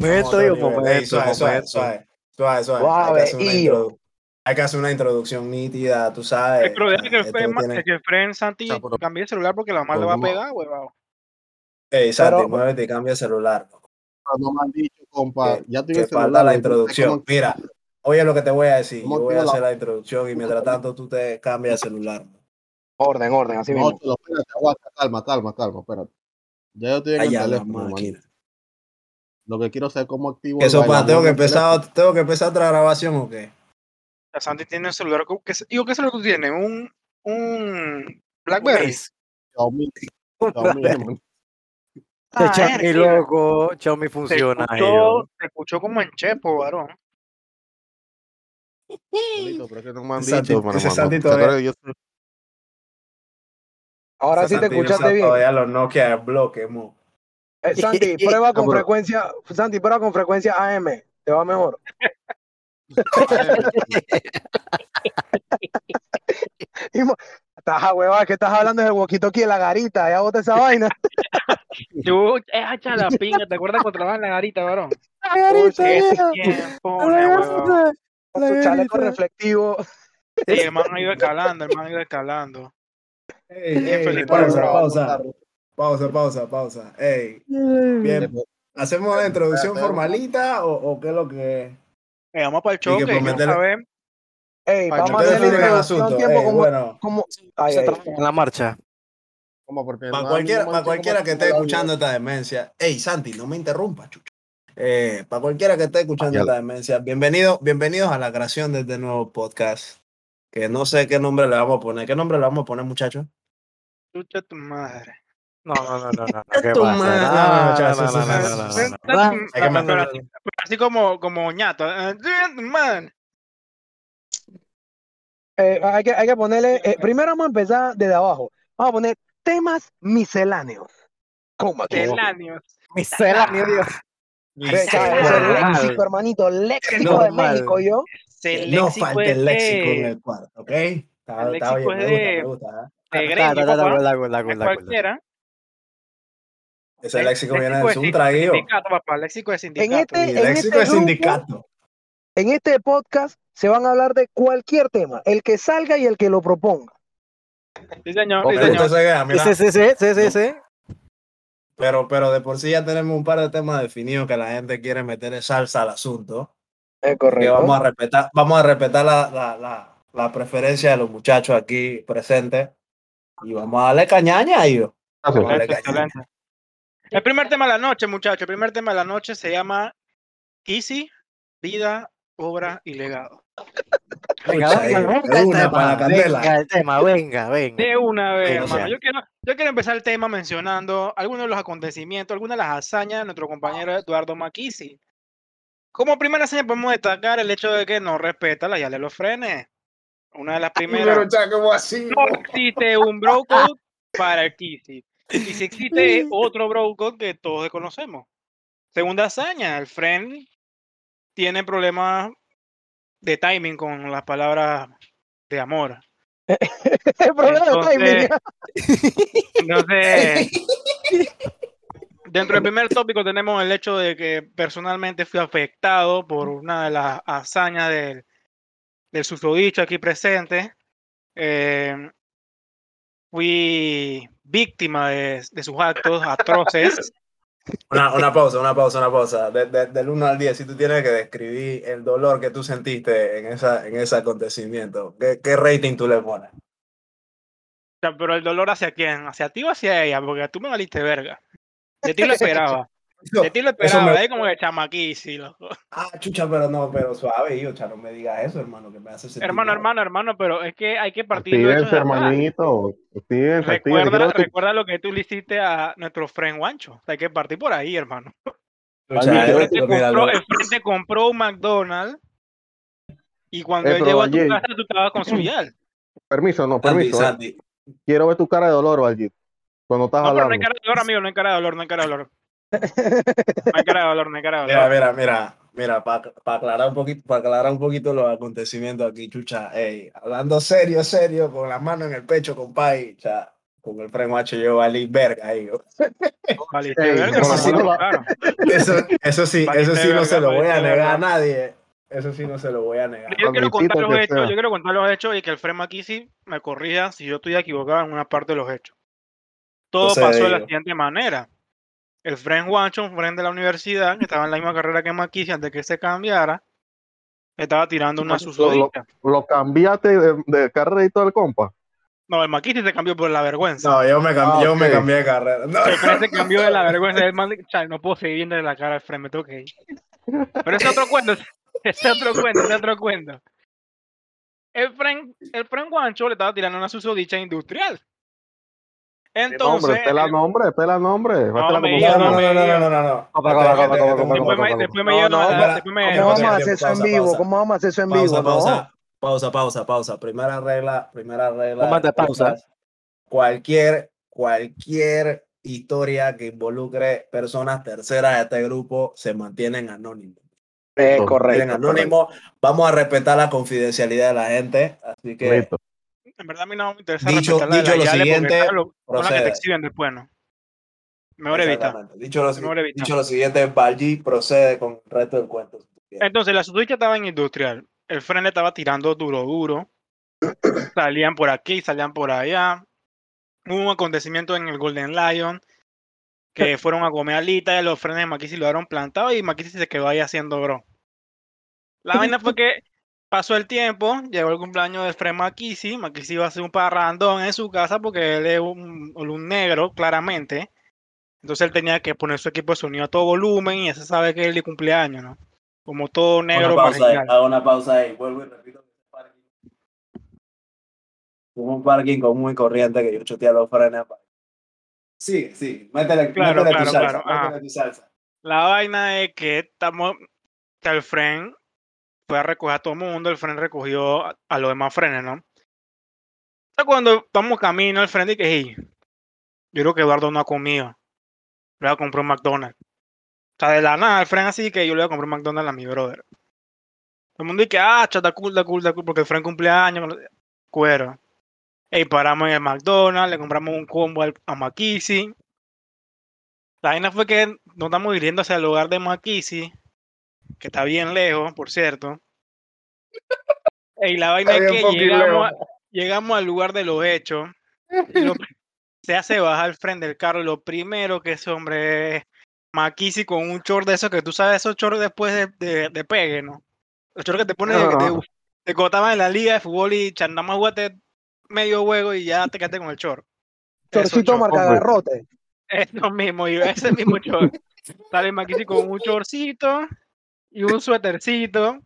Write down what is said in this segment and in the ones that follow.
Momento, digo, momento, Ey, suave, suave, momento. suave, suave, suave. Suave, Hay, que hacer una hay que hacer una introducción nítida, tú sabes. El problema es que el Esto Fren, tiene- que el Fren Santi O sea, cambie el celular porque la madre le va a pegar, huevón. Ey, Santi, Pero- muévete y cambia el celular. No me han dicho, compa. que, Ya el celular, falta la introducción. ¿cómo- Mira, oye lo que te voy a decir. ¿Cómo Yo voy a hacer la introducción y mientras tanto tú te cambias el celular. Orden, orden, así No, mismo. chulo, espérate, aguanta, calma, calma, calma, espérate. Ya yo estoy en el Allá la teléfono. Lo que quiero saber cómo activo ¿Qué el sopa? ¿Tengo que empezar, tengo que empezar otra grabación o qué? La Santi tiene un celular. ¿cómo que se- Digo, ¿qué celular tú tienes? Un, un Blackberry. Xiaomi, Ah, Xiaomi loco, Xiaomi Se funciona. escuchó, se escuchó como en Chepo, varón. Pero es que no me han Santi- dicho, ese. Santi ¿Te todavía- Ahora sí te escuchaste bien. Todavía los Nokia bloque, mo. Eh, Santi, prueba con frecuencia, Santi, prueba con frecuencia AM. Te va mejor. Estás a hueva, que estás hablando del walkie-talkie de la garita, ya bota esa vaina. Yo, es hacha la pinga, ¿te acuerdas cuando trabajaba en la garita, varón? garita, Ese yeah. tiempo, huevón. Con chaleco reflectivo. Sí, el man ha ido escalando, el man ha ido escalando. Ey, Bien, ey, Felipe, pausa, pausa, pausa, pausa, pausa. Ey, bien. ¿Hacemos la introducción formalita o, o qué es lo que es? Eh, vamos para el que choque, por quiero meterle- saber. Ey, Para vamos a hacer el introducción asunto. tiempo Ey, como, bueno, como ay, Se ay. en la marcha. ¿Cómo? Porque para no- cualquiera, para cualquiera que esté escuchando esta demencia. Ey, Santi, no me interrumpa, chucha. Eh, para cualquiera que esté escuchando esta demencia, bienvenido, bienvenidos a la creación de este nuevo podcast. Que no sé qué nombre le vamos a poner. ¿Qué nombre le vamos a poner, muchachos? Chucha tu madre. No, no, no, no, no. ¿Qué pasa? No, No, no, así, como, como ñato. eh, Man. Eh, hay, que, hay que ponerle, eh, primero vamos a empezar desde abajo. Vamos a poner temas misceláneos. ¿Cómo que? Teláneos. Misceláneo, Dios. Léxico, hermanito, léxico de. México, yo. No falte el léxico en el cuarto, ¿ok? Está, el está léxico bien, es me gusta, me gusta. ¿eh? de Ta, Ese El léxico viene de un sindicato, papá. El léxico de sindicato. este- en léxico este de grupo- sindicato. En este podcast se van a hablar de cualquier tema, el que salga y el que lo proponga. Sí, señor. Sí, señor. Sí, sí, sí, sí, sí, sí. Pero, pero de por sí ya tenemos un par de temas definidos que la gente quiere meter salsa al asunto. Es Que vamos a respetar, vamos a respetar la, la, la, la preferencia de los muchachos aquí presentes. Y vamos a darle cañaña a ellos. Vamos a darle Excelente, cañaña. El primer tema de la noche, muchachos. El primer tema de la noche se llama Easy, vida, obra y legado. Venga, venga, venga de el una para la tema. candela. Venga el tema, venga, venga. De una vez, Venga, hermano. Yo quiero, yo quiero empezar el tema mencionando algunos de los acontecimientos, algunas de las hazañas de nuestro compañero Eduardo Maquisi. Como primera hazaña podemos destacar el hecho de que no respeta la llave de los frenes. Una de las primeras. ¿cómo así? No existe un bro code para el Kissy. Y si existe otro bro code que todos conocemos. Segunda hazaña, el friend tiene problemas de timing con las palabras de amor. El problema de timing. Entonces, dentro del primer tópico tenemos el hecho de que personalmente fui afectado por una de las hazañas del, del susodicho aquí presente. Eh, fui víctima de, de sus actos atroces. Una, una pausa, una pausa, una pausa. De- de- del 1 al 10, si tú tienes que describir el dolor que tú sentiste en, esa, en ese acontecimiento, ¿qué, qué rating tú le pones? O sea, pero el dolor hacia quién? ¿Hacia ti o hacia ella? Porque tú me valiste verga. De ti lo esperaba. De ti lo Eso me- esperaba. Ahí como que chamaquí, loco. Ah, chucha, pero no, pero suave, hijo, no me digas eso, hermano, que me hace sentir Hermano, mal. hermano, hermano, pero es que hay que partir de Actívense, hermanito. Recuerda, que- recuerda lo que tú le hiciste a nuestro friend Juancho. O sea, hay que partir por ahí, hermano. El eh, frente, compró, el frente compró un McDonald's y cuando Eh, él llegó a tu casa, tú estabas con su yal. Permiso, no, permiso. eh. Quiero ver tu cara de dolor, Valle. Cuando estás No, pero no hablando. hay cara de dolor, amigo, no hay cara de dolor, no hay cara de dolor. No hay cara de dolor, no hay cara de Mira, mira, mira, mira, para aclarar un poquito, para aclarar un poquito los acontecimientos aquí, chucha, ey, hablando serio, serio, con las manos en el pecho, compadre, cha, con el Fren Guacho yo valí verga ahí. sí. Eso, eso sí, eso sí no se lo voy a negar a nadie. Eso sí no se lo voy a negar. Yo quiero contar los hechos, sea. yo quiero contar los hechos y que el Fred aquí sí me corrija si yo estoy equivocado en una parte de los hechos. Todo pasó de la siguiente manera. El Fred Guancho, un friend de la universidad, que estaba en la misma carrera que Maquisi antes que se cambiara, estaba tirando una Lo- susodita. Lo cambiaste de, de carrera y todo el compa. No, el Maquisi se cambió por la vergüenza. No, yo me cambié, Ah, yo me cambié de carrera. No. El se cambió de la vergüenza. El man, "Chale, no puedo seguir viendo la cara al Fred, me tengo que ir. Pero ese es otro cuento. Ese es otro cuento, ese es otro cuento. El Fren, el Fren Guancho le estaba tirando una susodicha industrial. Entonces, nombre, pela el- nombre, pela nombre. No, no no, me no, no, después me, ¿Cómo vamos a hacer eso en vivo? pausa. ¿Cómo vamos a hacer eso en Pausa, vivo? Pausa, pausa, pausa, pausa. Primera regla, primera regla. Del pausa. Cualquier, cualquier historia que involucre personas terceras de este grupo se mantienen anónimos. Es Correcto, anónimos. Vamos a respetar la confidencialidad de la gente. Así que Listo. En verdad a mí no me interesa Dicho- la la lo siguiente, son las que te procede. exhiben después, ¿no? Mejor evita. Exactamente. Dicho lo, Mejor dicho lo siguiente, procede con el resto del cuento. Entonces la susodicha estaba en industrial. El Fren le estaba tirando duro, duro. Salían por aquí, salían por allá. Hubo un acontecimiento en el Golden Lion que fueron a comer alitas y los frenes de Makisi lo dejaron plantado y Makisi se quedó ahí haciendo bro. La vaina fue que pasó el tiempo, llegó el cumpleaños del Fred Makisi, Makisi iba a hacer un parrandón en su casa porque él es un, un negro, claramente. Entonces él tenía que poner su equipo de sonido a todo volumen y ya se sabe que es el de cumpleaños, ¿no? Como todo negro una pausa ahí, hago una pausa ahí. Vuelvo y repito. Hubo un parking común y corriente que yo choteé los frenes. Sigue, sigue. Métele, Claro, métele claro, tu salsa. claro, métele tu salsa. La vaina es que estamos, que el Fren fue a recoger a todo el mundo, el Fren recogió a, los demás frenes, ¿no? Entonces, cuando estamos camino, el Fren dice, hey, yo creo que Eduardo no ha comido. Le voy a comprar un McDonald's. O sea, de la nada, el Fren así que yo le voy a comprar un McDonald's a mi brother. Todo el mundo dice, ah, chata cool, da cool, da cool, porque el Fren cumpleaños, cuero. Ey, paramos en el McDonald's, le compramos un combo al- a Makisi. La vaina fue que nos estamos dirigiendo hacia el lugar de Makisi, que está bien lejos, por cierto. Y la vaina es que llegamos, a- llegamos al lugar de los hechos. lo se hace bajar al frente del carro. Y lo primero que ese hombre es Makisi con un short de esos que tú sabes, esos shorts después de, de, de pegue, ¿no? Los shorts que te de, Ajá. de cuando estabas en la liga de fútbol y más jugaste medio juego y ya te quedaste con el short. Chorcito marca garrote. Eso mismo, y ese mismo short. Sale Makisi con un shortcito y un suétercito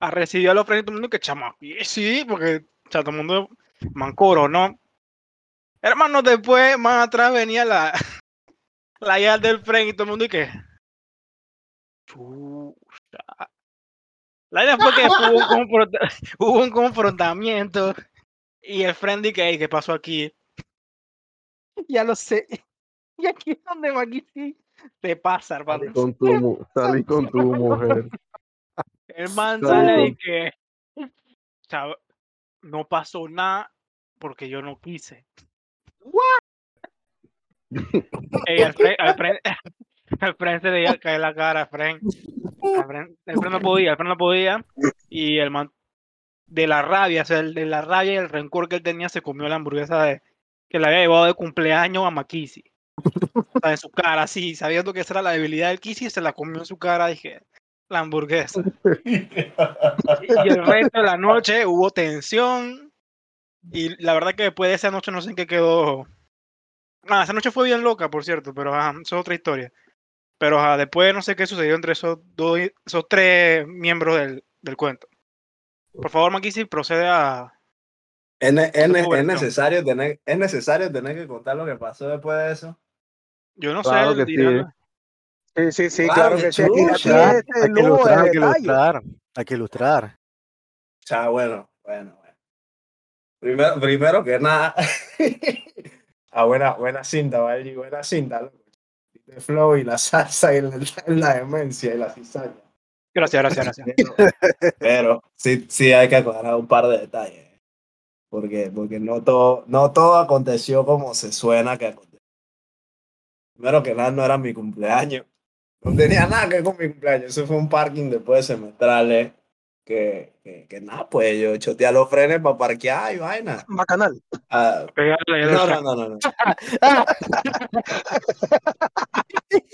a recibir a los frentes todo el mundo que chama. y Sí, porque o sea, todo el mundo mancoro, ¿no? Hermano, después, más atrás venía la, la llave del frente y todo el mundo y que. Chucha. La idea fue que hubo un, confronta- hubo un confrontamiento y el friend y que, "Ey, ¿qué pasó aquí? Ya lo sé. Y aquí es donde Makisi te pasa, hermano. Salí con tu, mu- salí con tu mujer. El man sale de que "Chavo, no pasó nada porque yo no quise. Ey, al fre- al fre- al frente se le cae la cara, Fren. Al fren- El Fren no podía, el Fren no podía. Y el man, de la rabia, o sea, el- de la rabia y el rencor que él tenía, se comió la hamburguesa de, que le había llevado de cumpleaños a Makisi. O sea, en su cara, así, sabiendo que esa era la debilidad del Kisi, se la comió en su cara, dije, la hamburguesa. Y el resto de la noche hubo tensión. Y la verdad que después de esa noche no sé en qué quedó. Ah, esa noche fue bien loca, por cierto, pero ajá, eso es otra historia. Pero después no sé qué sucedió entre esos dos, esos tres miembros del, del cuento. Por favor, Makisi, procede a. Es, es es necesario tener, es necesario tener que contar lo que pasó después de eso. Yo no Claro sé, que dirán- Sí, sí, sí, Claro claro que sí. Aquí, aquí chucha. es Hay que ilustrar, hay que ilustrar. Hay que ilustrar. O sea, bueno, bueno, bueno. Primero, primero que nada, a buena, buena cinta, ¿vale? Buena cinta, loco. El flow y la salsa y la, la demencia y la cizaña. Gracias, gracias, gracias. Pero, pero sí, sí hay que aclarar un par de detalles. Porque, porque no, todo, no todo aconteció como se suena que aconteció. Primero que nada, no era mi cumpleaños. No tenía nada que ver con mi cumpleaños. Eso fue un parking después de semestrales. Que, que, que nada, pues yo choteé los frenes para parquear y vaina. Bacanal. Pegarle al no, no, no, no, no.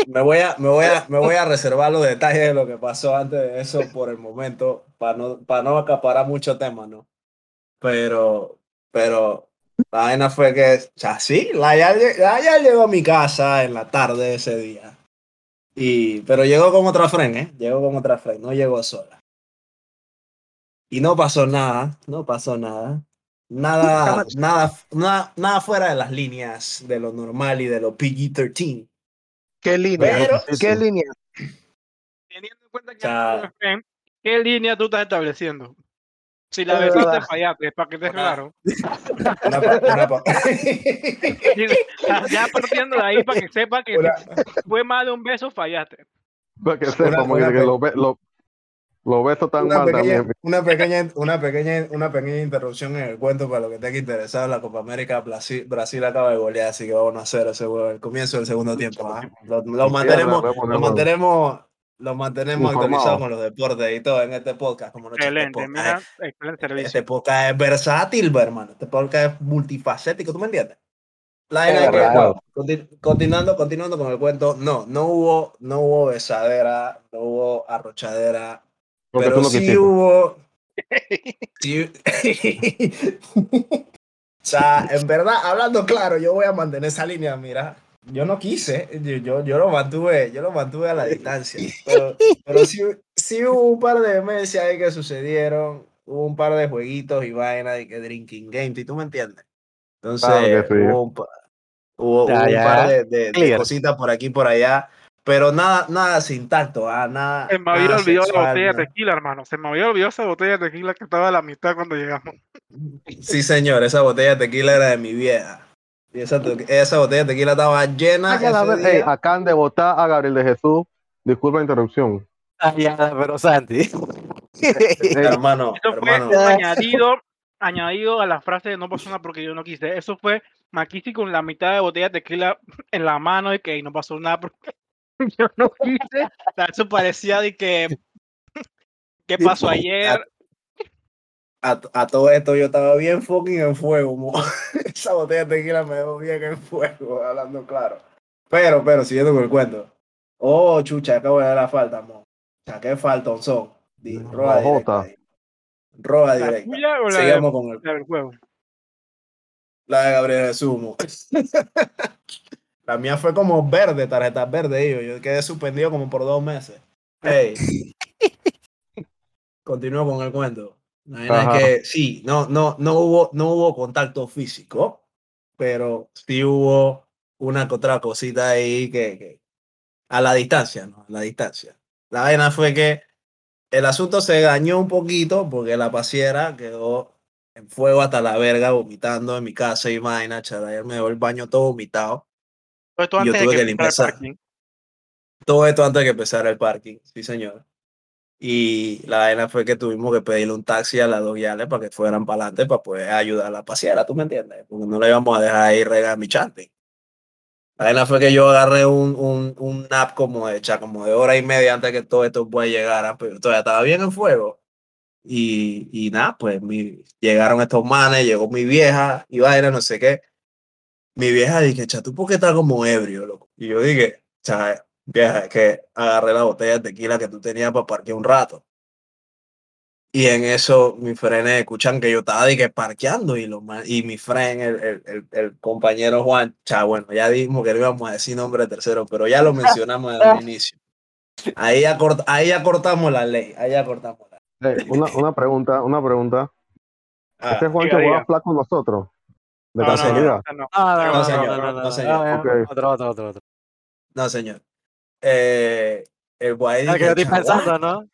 Me voy, a, me, voy a, me voy a reservar los detalles de lo que pasó antes de eso por el momento, para no, para no acaparar mucho tema, ¿no? Pero, pero la vaina fue que, o sea, sí, la lle- la Yal llegó a mi casa en la tarde de ese día. Y, pero llegó con otra friend, ¿eh? Llegó con otra friend, no llegó sola. Y no pasó nada, no pasó nada. Nada, nada, nada, nada fuera de las líneas de lo normal y de lo PG-13. ¿Qué línea? Pero- ¿Qué línea? Teniendo en cuenta que sea- eres friend, ¿qué línea tú estás estableciendo? Si la Es besaste, verdad. fallaste, para que te claro. Una pa- una pa- Ya partiendo de ahí para que sepa que fue más de un beso, fallaste. Para que sepa, Una- porque una que pe- los be- los- los besos tan una mal pequeña, también. una, pequeña, una, pequeña, una pequeña interrupción en el cuento para lo que tenga interesado. La Copa América, Brasil, Brasil acaba de golear, así que vamos a hacer ese el comienzo del segundo tiempo. ¿ah? Lo, lo mantenemos, lo mantenemos, lo mantenemos actualizados con los deportes y todo en este podcast. Como este Excelente, podcast mira, excelente es- servicio. Este podcast es versátil, bro, hermano. Este podcast es multifacético, ¿tú me entiendes? La que, bueno, continuando, continuando con el cuento, no, no hubo, no hubo besadera, no hubo arrochadera, Porque pero sí quisiste. hubo. sí- o sea, en verdad, hablando claro, yo voy a mantener esa línea, mira. Yo no quise, yo, yo, yo lo mantuve, yo lo mantuve a la distancia. Pero, pero sí, sí hubo un par de meses ahí que sucedieron, hubo un par de jueguitos y vainas y que drinking games, ¿y tú me entiendes? Entonces, sí. hubo un, pa- hubo- Ya, hubo un par de, de- de cositas por aquí y por allá, pero nada, nada sin tacto, ah, nada. Se me había nada olvidado la botella de tequila, hermano. Se me había olvidado esa botella de tequila que estaba a la mitad cuando llegamos. Sí, señor, esa botella de tequila era de mi vieja. Y esa, te- esa botella de tequila estaba llena. Ah, que la ese vez- ey, día. acaban de votar a Gabriel de Jesús. Disculpa la interrupción. Ah, ya, pero Santi. hermano, Eso fue hermano. añadido, añadido a la frase de no pasó nada porque yo no quise. Eso fue Makisi con la mitad de botella de tequila en la mano y que no pasó nada porque yo no quise. O sea, eso parecía de que ¿qué pasó ayer? A, a todo esto yo estaba bien fucking en fuego. mo. esa botella de tequila me dejó bien en fuego, hablando claro. Pero, pero, siguiendo con el cuento. Oh, chucha, acabo de dar la falta, mo. O sea, qué falta son. Rojota. directa. ¿La directa. tuya o la Sigamos con el de- del juego? La de Gabriel Jesús. mo. La mía fue como verde, tarjeta verde. Yo, yo quedé suspendido como por dos meses. Hey. Continúo con el cuento. La es que sí, no, no, no, hubo, no hubo contacto físico, pero sí hubo una que otra cosita ahí que, que- a la distancia, ¿no? A la distancia. La vaina fue que el asunto se dañó un poquito porque la pasiera quedó en fuego hasta la verga, vomitando en mi casa y vaina, ayer me dejó el baño todo vomitado. Todo esto Yo antes de tuve que que empezara el limpiar. parking. Todo esto antes de que empezara el parking, sí señor. Y la vaina fue que tuvimos que pedirle un taxi a las dos yales para que fueran para adelante para poder ayudar a la pasiera, ¿tú me entiendes? Porque no le íbamos a dejar ahí regar mi chante. La vaina fue que yo agarré un, un, un nap como de, cha, como de hora y media antes que todo esto pueda llegar, pero todavía estaba bien en fuego. Y, y nada, pues mi, llegaron estos manes, llegó mi vieja y vaina, no sé qué. Mi vieja dije, cha, ¿tú por qué estás como ebrio, loco? Y yo dije, cha, vieja, es que agarré la botella de tequila que tú tenías para parquear un rato. Y en eso mis frenes escuchan que yo estaba que parqueando y, los y mi fren, el, el, el, el compañero Juan, cha, bueno, ya dijimos que no íbamos a decir nombre de tercero, pero ya lo mencionamos desde el inicio. Ahí ya, cort- ahí ya cortamos la ley, ahí ya cortamos la ley. Ey, una, una pregunta, una pregunta. Ah, ¿Este Juancho diga, juega diga. flag con nosotros? De No, no, casualidad. no, no. No, no, no, No, no, señor, no, no, no, no, no, señor. Eh, el guay Es que yo estoy "Cha, pensando, ¿no?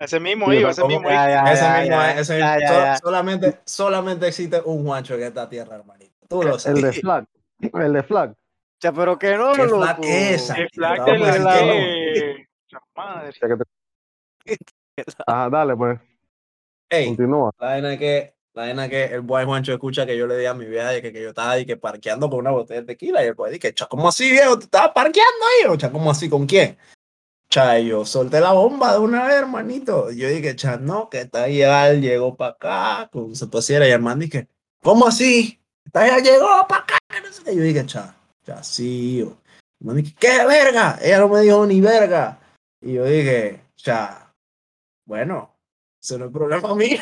Ese mismo Sí, iba, ese mismo Ya, iba. ya, ese ya, mismo, ya, ya, ya, ya. Solamente, solamente existe un Juancho en esta tierra, hermanito. Tú lo El sabes. de flag. El de flag. Cha, pero que no, ¿Qué loco. flag es esa? El flag de la. La madre. Ya Ajá, dale, pues. Ey, Continúa. la vaina es que, La vaina que el boy Juancho escucha que yo le di a mi vieja de que, que yo estaba de que parqueando con una botella de tequila y el boy dice, ¿cómo así, viejo? ¿Te estabas parqueando ahí? O cha, ¿cómo así? ¿Con quién? Cha, y yo solté la bomba de una vez, hermanito. Y yo dije, cha, no, que está ya llegó para acá, como se pusiera, y el man dije, ¿cómo así? Está ya llegó para acá, no. Yo dije, cha, cha, sí. yo. El man dije, ¿qué verga? Ella no me dijo ni verga. Y yo dije, cha, bueno, eso no es problema mío.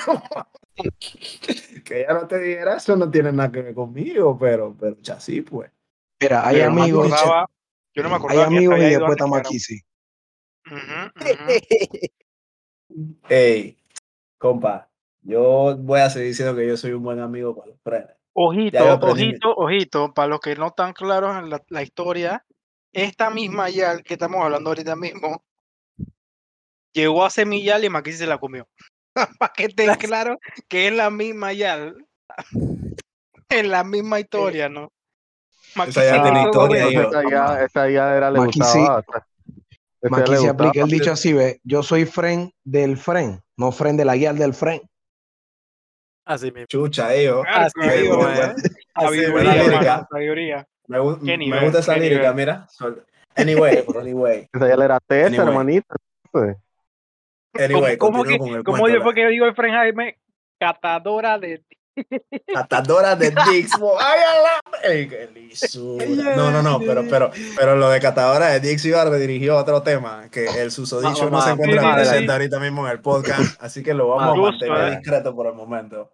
que ella no te dijera eso no tiene nada que ver conmigo, pero, pero ya sí, pues. Mira, hay Yo no me amigos, acordaba- yo no me hay acordaba que amigos y después estamos aquí, sí. Ey, compa, yo voy a seguir diciendo que yo soy un buen amigo con los frenes. Ojito, ojito, ojito, para los que no están claros en la, la historia, esta misma Yal que estamos hablando ahorita mismo, llegó a Semillal y Maquisi se la comió. para que estén claros que es la misma Yal. en la misma historia, ¿no? Esa ya tiene hizo historia ahí, Entonces, esa ya, esa ya era le Maki gustaba. le aplica el dicho así, ve, yo soy friend del friend, no friend de la guía del friend. Así mismo. Chucha, ellos. Claro, Así mismo, ¿eh? Sabiduría, sabiduría. Me, nivel, gusta esa lírica, nivel. mira. Anyway, anyway, Esa ya le era tesa, Anyway. hermanito. Anyway, ¿Cómo, que, con el cómo yo fue que digo el Fren Jaime? Catadora de Catadora de Dix. bo- ¡Ay, a la- ey, qué lisura! No, no, no, pero, pero, pero lo de catadora de Dix iba redirigió a otro tema, que el susodicho no se encuentra presente sí. ahorita mismo en el podcast, así que lo vamos a mantener eh. discreto por el momento.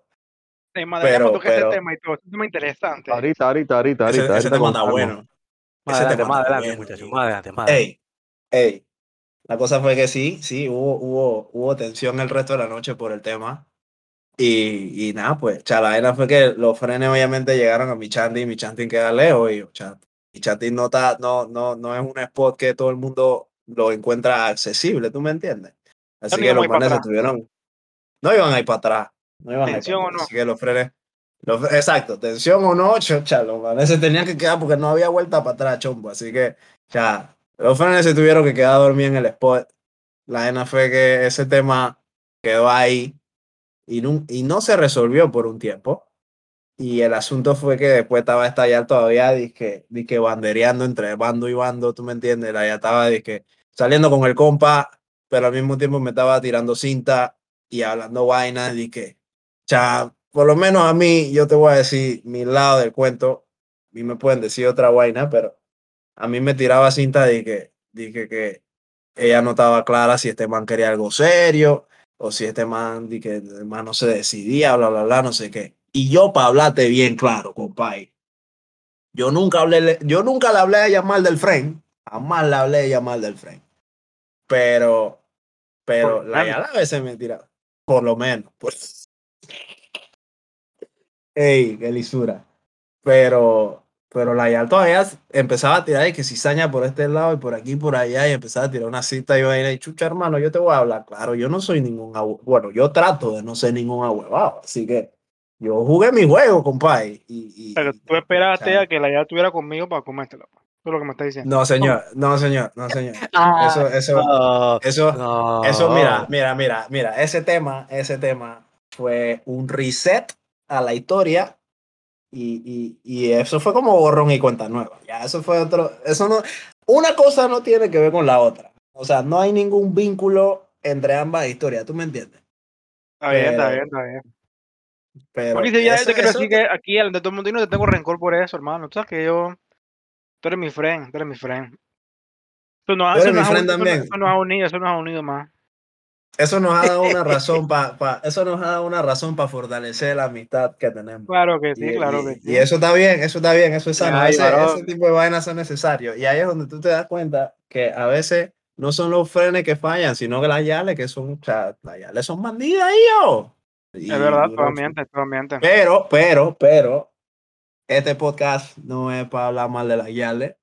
Pero- ese pero- tema y todo. Es un tema interesante. ahorita, ahorita, ahorita, Ese, ahorita. ese ahorita tema está bueno. Más Ese adelante, tema más está adelante, bueno, muchachos. Más adelante, más adelante. Ey, ey. La cosa fue que sí, sí, hubo, hubo, hubo tensión el resto de la noche por el tema. Y, y nada, pues, cha, la vaina fue que los frenes obviamente llegaron a mi chanting, mi chanting queda lejos y cha, mi chanting no, está, no, no, no es un spot que todo el mundo lo encuentra accesible, ¿tú me entiendes? Así no que los frenes se tuvieron, no iban a ir para atrás, no iban a ir Tensión para o atrás, no. así que los frenes, los- exacto, tensión o no, cha, los frenes se tenían que quedar porque no había vuelta para atrás, chombo, así que, ya, los frenes se tuvieron que quedar dormidos en el spot. La vaina fue que ese tema quedó ahí y no, y no se resolvió por un tiempo. Y el asunto fue que después estaba estallar todavía, dizque, dizque bandereando entre bando y bando, tú me entiendes, ya estaba dizque, saliendo con el compa, pero al mismo tiempo me estaba tirando cinta y hablando vainas, dizque, cha, por lo menos a mí, yo te voy a decir mi lado del cuento, a mí me pueden decir otra vaina, pero a mí me tiraba cinta de que, dije que ella no estaba clara si este man quería algo serio o si este man, di que el man no se decidía, bla, bla, bla, no sé qué. Y yo, para hablarte bien claro, compadre, yo nunca hablé, yo nunca le hablé a ella mal del friend, jamás le hablé a ella mal del friend. Pero, pero Por la a veces me tira, por lo menos, pues. Ey, qué lisura. Pero, pero la Yal todavía empezaba a tirar y que cizaña por este lado y por aquí y por allá y empezaba a tirar una cita y vaina y chucha hermano, yo te voy a hablar claro, yo no soy ningún bueno, yo trato de no ser ningún ahuevado, así que yo jugué mi juego, compadre. Y, y- Pero tú esperaste a que la ya estuviera conmigo para comértela. pues. Eso es lo que me está diciendo. No, señor, no, señor, no, señor. Ah, Eso, eso, no, eso, no. eso, mira, mira, mira, mira, ese tema, ese tema fue un reset a la historia y, y, y eso fue como borrón y cuenta nueva. Ya, eso fue otro, eso no, una cosa no tiene que ver con la otra. O sea, no hay ningún vínculo entre ambas historias, ¿tú me entiendes? Está bien, está bien, está bien. Pero Porque si ya eso- que aquí de todo el mundo y no te tengo rencor por eso, hermano. Tú sabes que yo. Tú eres mi friend, tú eres mi friend. Eso nos, Tú eso eres mi nos ha- también. eso nos ha unido, eso nos ha unido más. eso nos ha dado una razón para, eso nos ha dado una razón para fortalecer la amistad que tenemos. Claro que sí, Y, claro y- que sí. y eso está bien, eso está bien, eso es sano. Ay, ese, ese tipo de vainas son necesarios. Y ahí es donde tú te das cuenta que a veces no son los frenes que fallan, sino que las yales que son, o sea, las yales son bandidas, yo. Y es verdad, todo ambiente, todo ambiente. Pero, pero, pero, este podcast no es para hablar mal de las yales.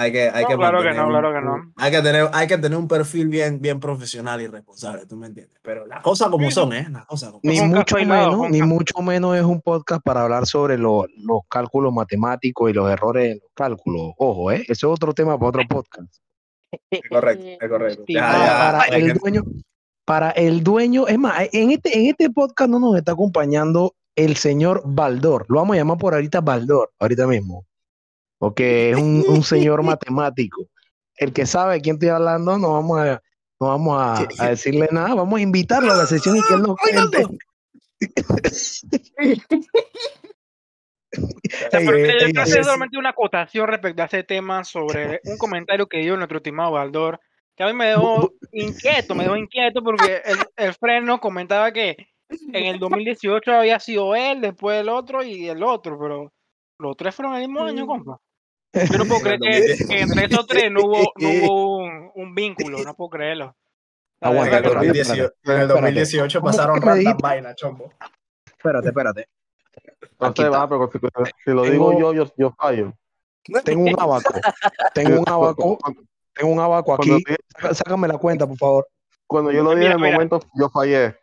Hay que, hay No, que claro que no, un- claro que no. Hay que tener, hay que tener un perfil bien, bien profesional y responsable, ¿tú me entiendes? Pero las cosas como Sí, son, ¿eh? Las cosas como Ni mucho menos, ni mucho menos es un podcast para hablar sobre lo- los cálculos matemáticos y los errores en los cálculos. Ojo, ¿eh? Eso es otro tema para otro podcast. Es correcto, es correcto. Sí, Ya, Para, ya, para hay el que- dueño, para el dueño, es más, en este, en este podcast no nos está acompañando el señor Baldor. Lo vamos a llamar por ahorita Baldor, ahorita mismo. Porque es un, un señor matemático. El que sabe de quién estoy hablando, no vamos a, no vamos a, a decirle nada, vamos a invitarlo a la sesión y que él nos cuente. O sea, ey, yo quiero hacer solamente una acotación respecto a este tema sobre un comentario que dio nuestro estimado Baldor, que a mí me dejó inquieto, me dejó inquieto porque el, el freno comentaba que en el 2018 había sido él, después el otro y el otro, pero los tres fueron el mismo año, compa. Yo no puedo creer que, que entre esos tres no hubo, no hubo un, un vínculo, no puedo creerlo. Aguanta, En el verdad que no. espérate, 2018, en el espérate. 2018 ¿Cómo pasaron dijiste? vainas, chombo. Espérate, espérate. No está. va, pero si, lo Tengo- digo yo, yo, yo fallo. Tengo un abaco. Tengo un abaco. Tengo un abaco aquí. Sácame la cuenta, por favor. cuando yo lo dije Mira, en el mira. momento, yo fallé.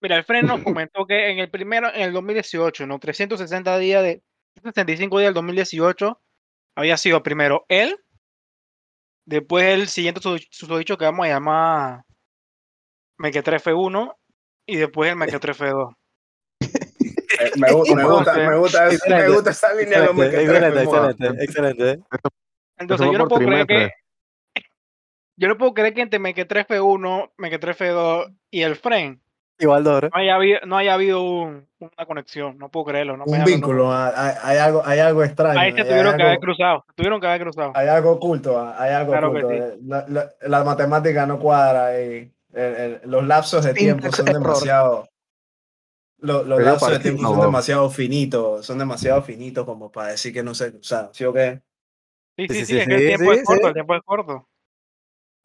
Mira, el Fren nos comentó que en el primero, en el 2018, en los 360 días de 65 días del 2018, había sido primero él, después el siguiente sus- susodicho que vamos a llamar Mequetrefe 1 y después el Mequetrefe 2. Eh, Me, gu- me gusta, me gusta, me gusta esa línea de los Excelente, excelente, excelente. Entonces yo no puedo creer que yo no puedo creer que entre Mequetrefe 1, Mequetrefe 2 y el Fren Igual no haya habido, no haya habido un- una conexión, no puedo creerlo. No Un vínculo, ah, hay, hay algo, hay algo extraño. Ahí se tuvieron que algo- haber cruzado, tuvieron que haber cruzado. Hay algo oculto, ah, hay algo Claro que oculto. sí. eh, La, la- la matemática no cuadra y el- el- los lapsos de tiempo son demasiado. Lo- los Pero lapsos de tiempo son ¿no? demasiado finitos, son demasiado finitos como para decir que no se cruzaron, ¿sí o qué? Sí, Sí, sí, sí, sí, sí, es que el tiempo sí, es corto, sí. el tiempo es corto.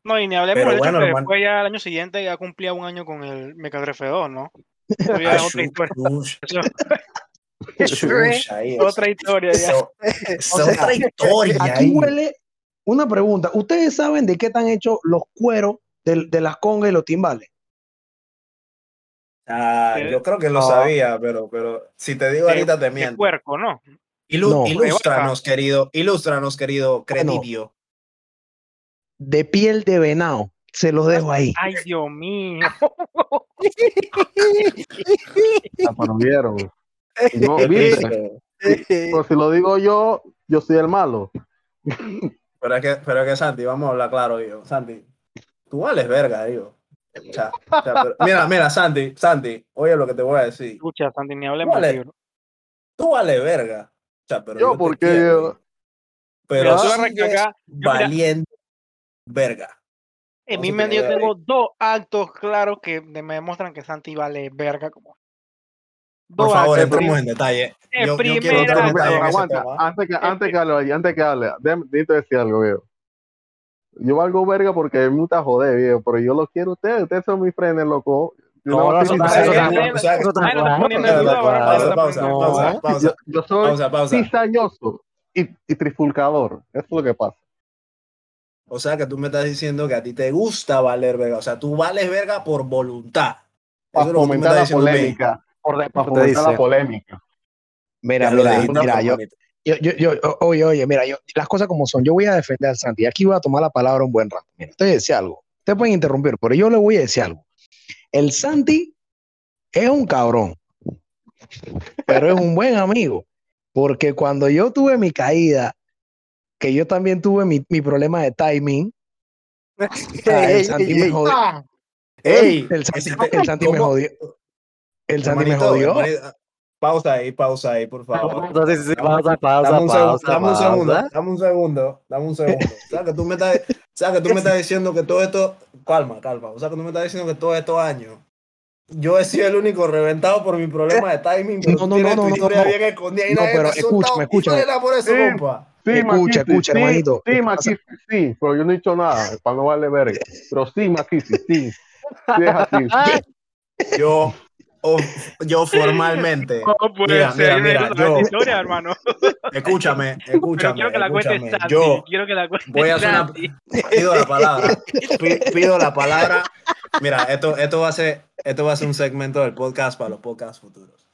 No, y ni hablemos Pero del hecho bueno, que hermano. después ya el año siguiente ya cumplía un año con el 2, ¿no? Ya es otra historia. otra historia ya. eso- eso O es sea, otra historia Aquí ahí. huele una pregunta. ¿Ustedes saben de qué están hechos los cueros del- de, las congas y los timbales? Ah, ¿Qué? yo creo que lo No. sabía, pero, pero si te digo De- ahorita te de miento. puerco, ¿no? Ilu- No. ilústranos, querido, ilústranos, querido Bueno. De piel de venado. Se los dejo ahí. Ay, Dios mío. Ah, pero vieron. No, ¿Qué viste. dice? Pero si lo digo yo, yo soy el malo. Pero es que, pero es que Santi, vamos a hablar claro, digo. Santi, tú vales verga, digo. O sea, o sea, pero- mira, mira, Santi, Santi, oye lo que te voy a decir. Escucha, Santi, ni hablemos Vale. Tú vales verga. O sea, pero Yo, porque quiero, yo- digo. Pero Mira, te voy verga. En No mi ahí. tengo dos actos claros que me demuestran que Santi vale verga como. Por Dos favor, actos. entremos en detalle. el Yo, quiero en ese tema. antes que, antes que hable, antes que hable, déjame déjame decir algo, viejo. Yo valgo verga porque me gusta joder, viejo, pero yo lo quiero a ustedes, ustedes son mis frenes, loco. Yo No, voy a no, eso Pausa, pausa, pausa, Yo, soy cizañoso y, y trifulcador. Eso es lo que pasa. O sea, que tú me estás diciendo que a ti te gusta valer verga. O sea, tú vales verga por voluntad. Eso Para fomentar la polémica. Por Para fomentar la polémica. Mira, mira, mira, yo, yo, yo, yo- oye, oye, mira, yo, las cosas como son. Yo voy a defender al Santi. Aquí voy a tomar la palabra un buen rato. Mira, te voy a decir algo. Ustedes pueden interrumpir, pero yo le voy a decir algo. El Santi es un cabrón, pero es un buen amigo. Porque cuando yo tuve mi caída, que yo también tuve mi, mi problema de timing, el Santi me jodió. El Santi, me jodió. El Santi me jodió. Pausa ahí, pausa ahí, por favor. Entonces, sí, sí, Dame- pausa, pausa, Dame un, segundo, pausa, dame un segundo, pausa. dame un segundo, dame un segundo. O sea, que tú me estás, o sea, que tú me estás diciendo que todo esto, calma, calma. O sea, que tú me estás diciendo que todos estos años yo he sido el único reventado por mi problema de timing, pero No, no, no, no, no. bien escondida y No, pero escúchame, escúchame. por eso, Sí. compa. Sí, Escucha, escucha, sí, hermanito. Sí, ¿Qué Maquisi, sí, pero yo no he dicho nada para no darle verga. Pero sí, Maquisi, sí. Sí, es así. Yo, o- yo formalmente, ¿Cómo puede Mira, ser? mira, mira, yo- historia, hermano. escúchame, escúchame, quiero que la escúchame. Yo Quiero que la cuente voy a hacer una, pido la palabra, pi- pido la palabra. Mira, esto, esto va a ser, esto va a ser un segmento del podcast para los podcasts futuros.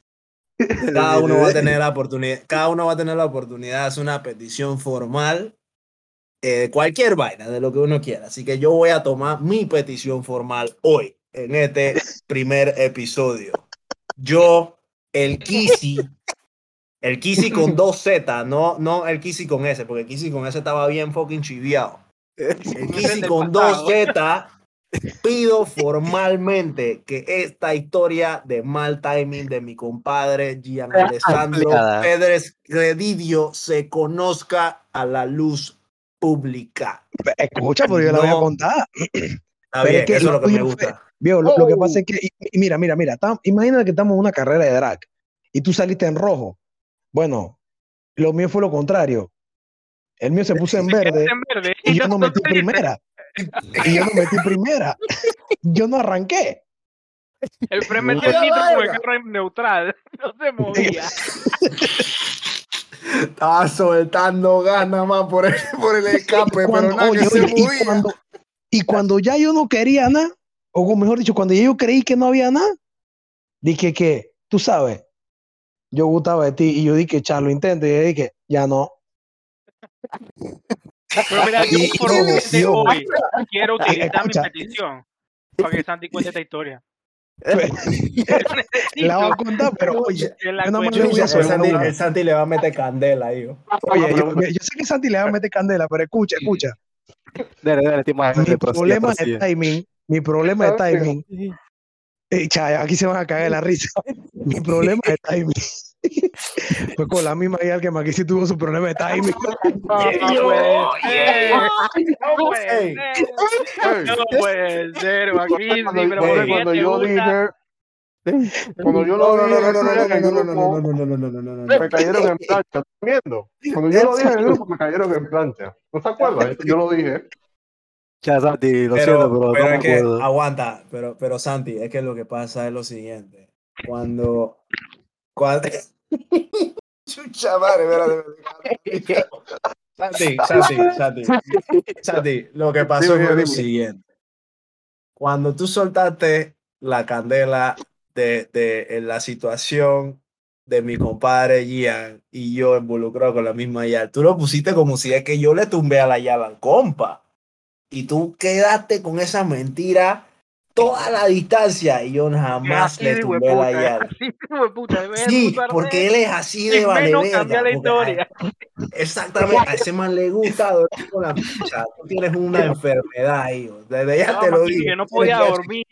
Cada uno va a tener la oportunidad, cada uno va a tener la oportunidad de hacer una petición formal eh, cualquier vaina, de lo que uno quiera. Así que yo voy a tomar mi petición formal hoy, en este primer episodio. Yo, el Kisi, el Kisi con dos Z, no, no el Kisi con S, porque el Kisi con S estaba bien fucking chiviado. El Kisi con dos Z, pido formalmente que esta historia de mal timing de mi compadre Gian Alessandro. Pérez Credidio se conozca a la luz pública. Escucha, pero yo la voy a contar. Está Pero bien, es que eso es lo que me fue- gusta. Viejo, lo, lo que Oh. pasa es que, y- y mira, mira, mira, tam- imagina que estamos en una carrera de drag y tú saliste en rojo. Bueno, lo mío fue lo contrario. El mío se puso en Se verde en verde. y yo no metí primera. Y yo no metí primera. Yo no arranqué. El Fred Mira, metió el nitro verga. carro en neutral. No se movía. Estaba soltando ganas más por el, por el escape, pero Cuando- nada oye, que se oye, y movía. cuando, y cuando ya yo no quería nada, o mejor dicho, cuando ya yo creí que no había nada, dije que, tú sabes, yo gustaba de ti y yo dije, Charlo, intento, y yo dije, ya no. Pero mira, yo por y- hoy quiero utilizar mi petición para que Santi cuente esta historia. La voy a contar, pero oye, yo el, hacer Santi, una. el Santi le va a meter candela oh. Oye, yo, yo sé que Santi le va a meter candela, pero escucha, escucha. Dale, dale, Timo, Mi problema de timing, mi problema de timing. Eh, cha, aquí se van a caer la risa. Mi problema de timing. Fue con la misma guía que Maquisi tuvo su problema de timing. No, puede ser. Sí, pero cuando- ¿por qué cuando te yo dije, cuando yo lo dije en me cayeron en plancha. viendo? Cuando yo lo dije en el grupo, me cayeron en plancha. ¿No se acuerdan? Yo lo dije. Ya, Santi, lo pero, siento, pero, pero no es que, aguanta, pero, pero Santi, es que lo que pasa es lo siguiente. Cuando. cuando... Chucha madre, espérate. Santi, Santi, Santi. Santi, lo que pasó fue lo siguiente. Cuando tú soltaste la candela de, de en la situación de mi compadre Gian y yo involucrado con la misma Yal, tú lo pusiste como si es que yo le tumbé a la Yal al compa. Y tú quedaste con esa mentira toda la distancia y yo jamás Así le tumbé la ver, Sí, porque él es así de vale la historia. Exactamente, a ese man le gusta dormir con la picha. Tú tienes una enfermedad, hijo. Desde ya No, te lo digo. que no podía dormir,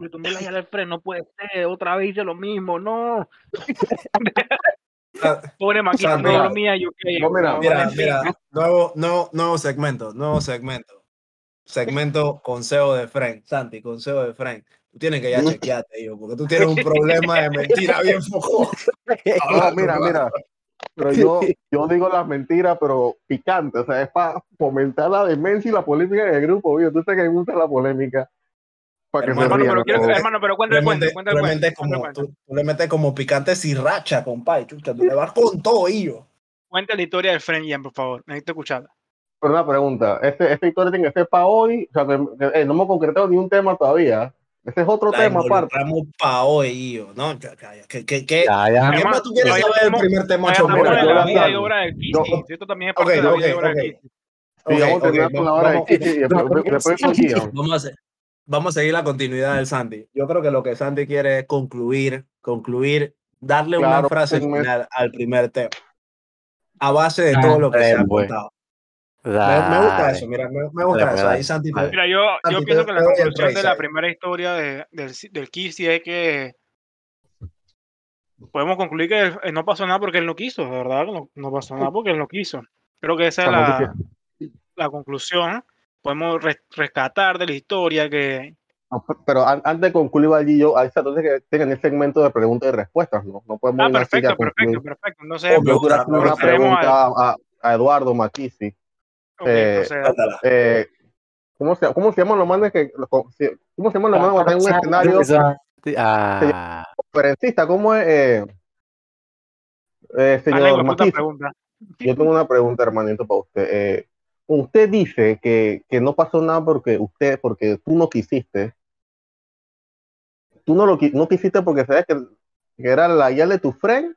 le tumbé la llave al Fred, no puede ser, otra vez hice lo mismo, no. Pobre Maquito, Santi, no mira. dormía, yo qué. No, mira, Mira, mira, nuevo, nuevo, nuevo segmento, nuevo segmento. Segmento consejo de Frank. Santi, consejo de Frank. Tú tienes que ya chequearte, hijo, porque tú tienes un problema de mentira bien foco. No, mira, mira. Pero yo, yo digo las mentiras, pero picante. O sea, es para fomentar la demencia y la polémica en el grupo. Oye, tú sabes que me gusta la polémica. Para que se Hermano, rían. Pero, quiero, todos. hermano, pero cuéntale cuéntale cuéntale como, tú, tú le metes como picante sriracha, compadre. Chucha, tú le vas con todo, hijo. Cuenta la historia del Friend Jam, por favor. Necesito escucharla. Pero una pregunta. Este, esta historia tiene que ser para hoy. O sea, que, que, eh, no hemos concretado ni un tema todavía. Ese es otro La tema aparte. involucramos pa' hoy, hijo. ¿no? Ya, ya, ya. ¿Qué, qué, qué? Ya, ya. ¿Qué Hermano, más tú quieres saber del primer tema, yo Yo-. Esto también es parte de la vida y obra ok. del Kisi. Sí, Ok, vamos a ok, terminar con la vamos- hora de vamos- Kiki y después, después con Gian. Vamos a, hacer- vamos a seguir la continuidad del Santi. Yo creo que lo que Santi quiere es concluir, concluir, darle una Claro, frase segmento. final al primer tema. A base de todo lo que se ha pues. contado. Me, me gusta eso, mira, me, me gusta Dale, eso. dale. Ahí Santi Mira, yo, yo Santi, pienso te- que la conclusión de la primera historia de- del, del Kisi es que podemos concluir que él- no pasó nada porque él no quiso, de verdad, no, no pasó nada porque él no quiso. Creo que esa es la, la conclusión. Podemos res- rescatar de la historia que No, Pero an- antes de concluir allí, yo, ahí está, entonces que tengan el segmento de preguntas y respuestas, ¿no? No podemos Ah, perfecto, perfecto, perfecto. Entonces, Obvio, Yo quiero hacer una pregunta a, a Eduardo Maquisi. ok, eh. Eh, ¿cómo, se, ¿Cómo se llaman los manes que... ¿Cómo se llaman los manes cuando están en un escenario Ah, conferencista? ¿Cómo es, eh, eh, señor Maquisi? Yo tengo una pregunta, hermanito, para usted. Eh, usted dice que, que no pasó nada porque usted, porque tú no quisiste. Tú no lo no quisiste porque sabes que, que era la guía de tu friend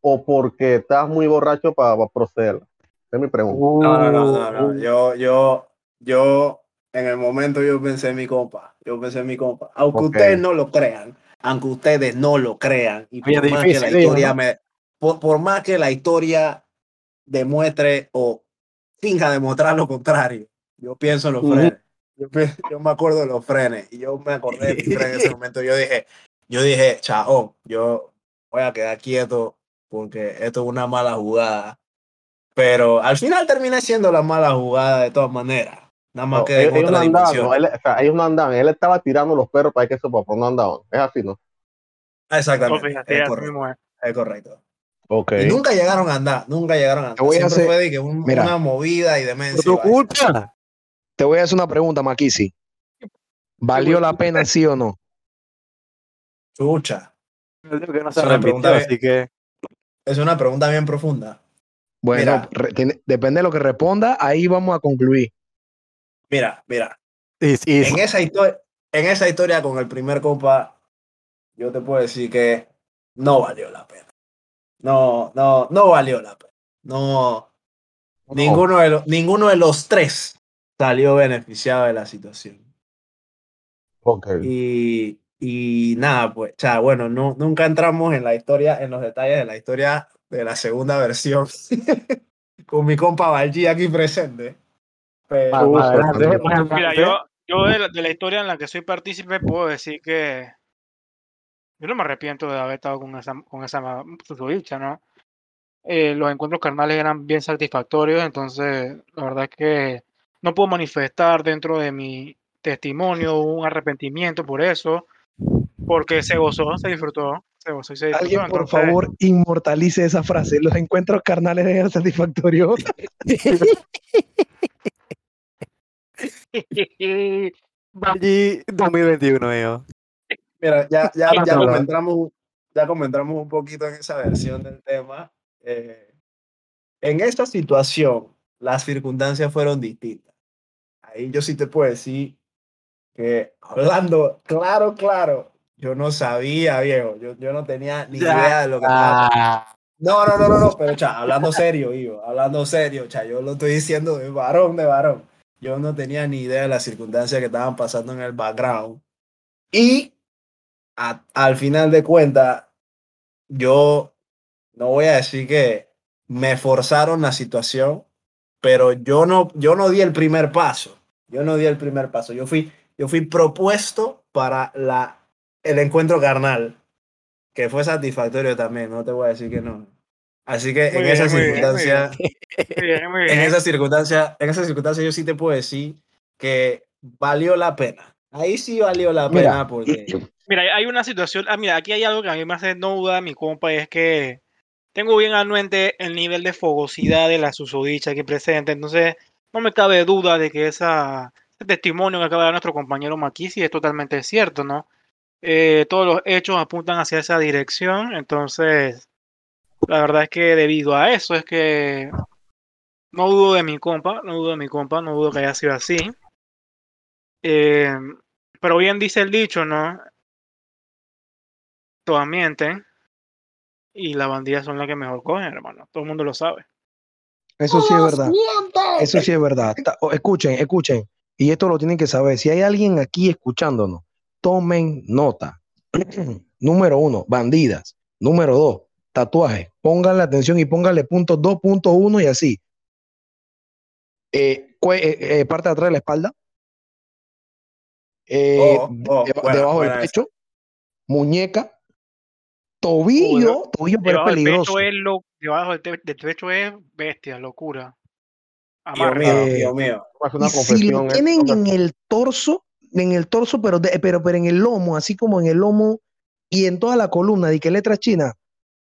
o porque estabas muy borracho para proceder. Esa es mi pregunta. No, no, no, no, no. Uh, Yo, yo, yo, en el momento yo pensé en mi compa. Yo pensé en mi compa. Aunque Ok. ustedes no lo crean, aunque ustedes no lo crean, y Oye, por más que difícil, la digo, historia ¿no? me, por, por más que la historia demuestre o finja demostrar lo contrario, yo pienso en los Ujú. frenes. Yo, yo me acuerdo de los frenes y yo me acordé de en ese momento. Yo dije, yo dije, chao, yo voy a quedar quieto porque esto es una mala jugada. Pero al final terminé siendo la mala jugada de todas maneras. Nada más No, que ellos, ellos no otra andaban, él, o sea, ellos no andaban, él estaba tirando los perros para que eso papá no andaban. Es así, ¿no? Exactamente. fíjate, es, correcto, es correcto. Ok. Y nunca llegaron a andar, nunca llegaron a andar. Te voy a hacer- fue de que un- mira. una movida y Por demencia. tu culpa. Te voy a hacer una pregunta, Maquisi. ¿Valió la pena, sí o no? Chucha. Yo digo que no se Es una así que. Es una pregunta bien profunda. Bueno, Mira. re- tiene- depende de lo que responda, ahí vamos a concluir. Mira, mira. En esa, historia, en esa historia con el primer compa, yo te puedo decir que no valió la pena. No, no, no valió la pena. No, ninguno, de los, ninguno de los tres salió beneficiado de la situación. Ok. Y, y nada, pues, o sea, bueno, no, nunca entramos en la historia, en los detalles de la historia de la segunda versión con mi compa Valgi aquí presente. Pero, más Mira, yo, yo de, la, de la historia en la que soy partícipe puedo decir que yo no me arrepiento de haber estado con esa, con esa susodicha, ¿no? Eh, los encuentros carnales eran bien satisfactorios, entonces la verdad es que no puedo manifestar dentro de mi testimonio un arrepentimiento por eso, porque se gozó, se disfrutó, se gozó y se disfrutó. Alguien, por entonces- favor, inmortalice esa frase. Los encuentros carnales eran satisfactorios. Allí 2021, yo. Mira, ya, ya, ya, comentamos, ya comentamos un poquito en esa versión del tema. Eh, en esta situación, las circunstancias fueron distintas. Ahí yo sí te puedo decir que hablando claro, claro, yo no sabía, viejo, yo, yo no tenía ni idea de lo que estaba. Ah, No, no, no, no, no, pero cha, hablando serio, Ivo, hablando serio, cha, yo lo estoy diciendo de varón, de varón. Yo no tenía ni idea de las circunstancias que estaban pasando en el background. Y a- al final de cuentas, yo no voy a decir que me forzaron la situación, pero yo no, yo no di el primer paso. Yo no di el primer paso. Yo fui, yo fui propuesto para la, el encuentro carnal, que fue satisfactorio también, no te voy a decir que no. Así que Muy en esa bien, muy circunstancia, bien, en esa circunstancia, en esa circunstancia yo sí te puedo decir que valió la pena. Ahí sí valió la Mira, pena porque Mira, hay una situación, ah, mira, aquí hay algo que a mí me hace no duda mi compa, es que tengo bien anuente el nivel de fogosidad de la susodicha aquí presente, entonces no me cabe duda de que ese testimonio que acaba de dar nuestro compañero Maquisi es totalmente cierto, ¿no? Eh, todos los hechos apuntan hacia esa dirección, entonces la verdad es que debido a eso es que no dudo de mi compa, no dudo de mi compa, no dudo que haya sido así. Eh, pero bien dice el dicho, ¿no? Todas mienten y las bandidas son las que mejor cogen, hermano. Todo el mundo lo sabe. Eso sí es verdad. Eso sí es verdad. Escuchen, escuchen. Y esto lo tienen que saber. Si hay alguien aquí escuchándonos, tomen nota. Número uno, bandidas. Número dos, tatuajes. Pónganle atención y pónganle punto 2.1 y así. Eh, eh, eh, parte de atrás de la espalda. Eh, Oh, oh, debajo del pecho. Muñeca. Tobillo. Tobillo, pero Debajo es del peligroso. es lo, debajo del, te- del pecho es bestia, locura. Dios mío, Eh, Dios mío. Hace una Y si lo eh, tienen en el torso, en el torso, pero, de- pero, pero en el lomo, así como en el lomo y en toda la columna, ¿de qué letra china?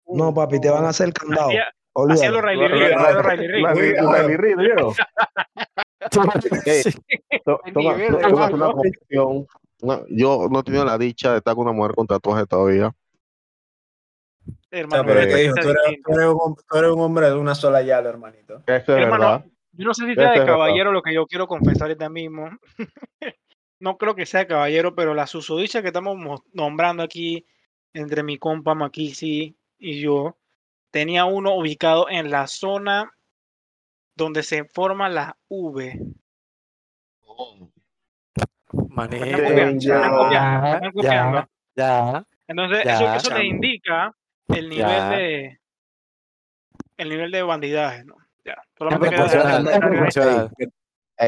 No, papi, te van a hacer candado. Hacía, los Riley El yo no he tenido la dicha de estar con una mujer con tatuaje todavía. O sea, Hermano, pero dijo, tú eres, tú eres un, tú eres un hombre de una sola llave, hermanito. Eso es Hermano, verdad. Yo no sé si sea de caballero lo que yo quiero confesar ahorita mismo. no creo que sea caballero, pero la susodicha que estamos mo- nombrando aquí entre mi compa Makisi y yo, tenía uno ubicado en la zona donde se forma la V. Están copiando, ya, ya, ya. Entonces, Ya, eso, eso le indica el nivel Ya. de el nivel de bandidaje, ¿no? Ya. Queda. Me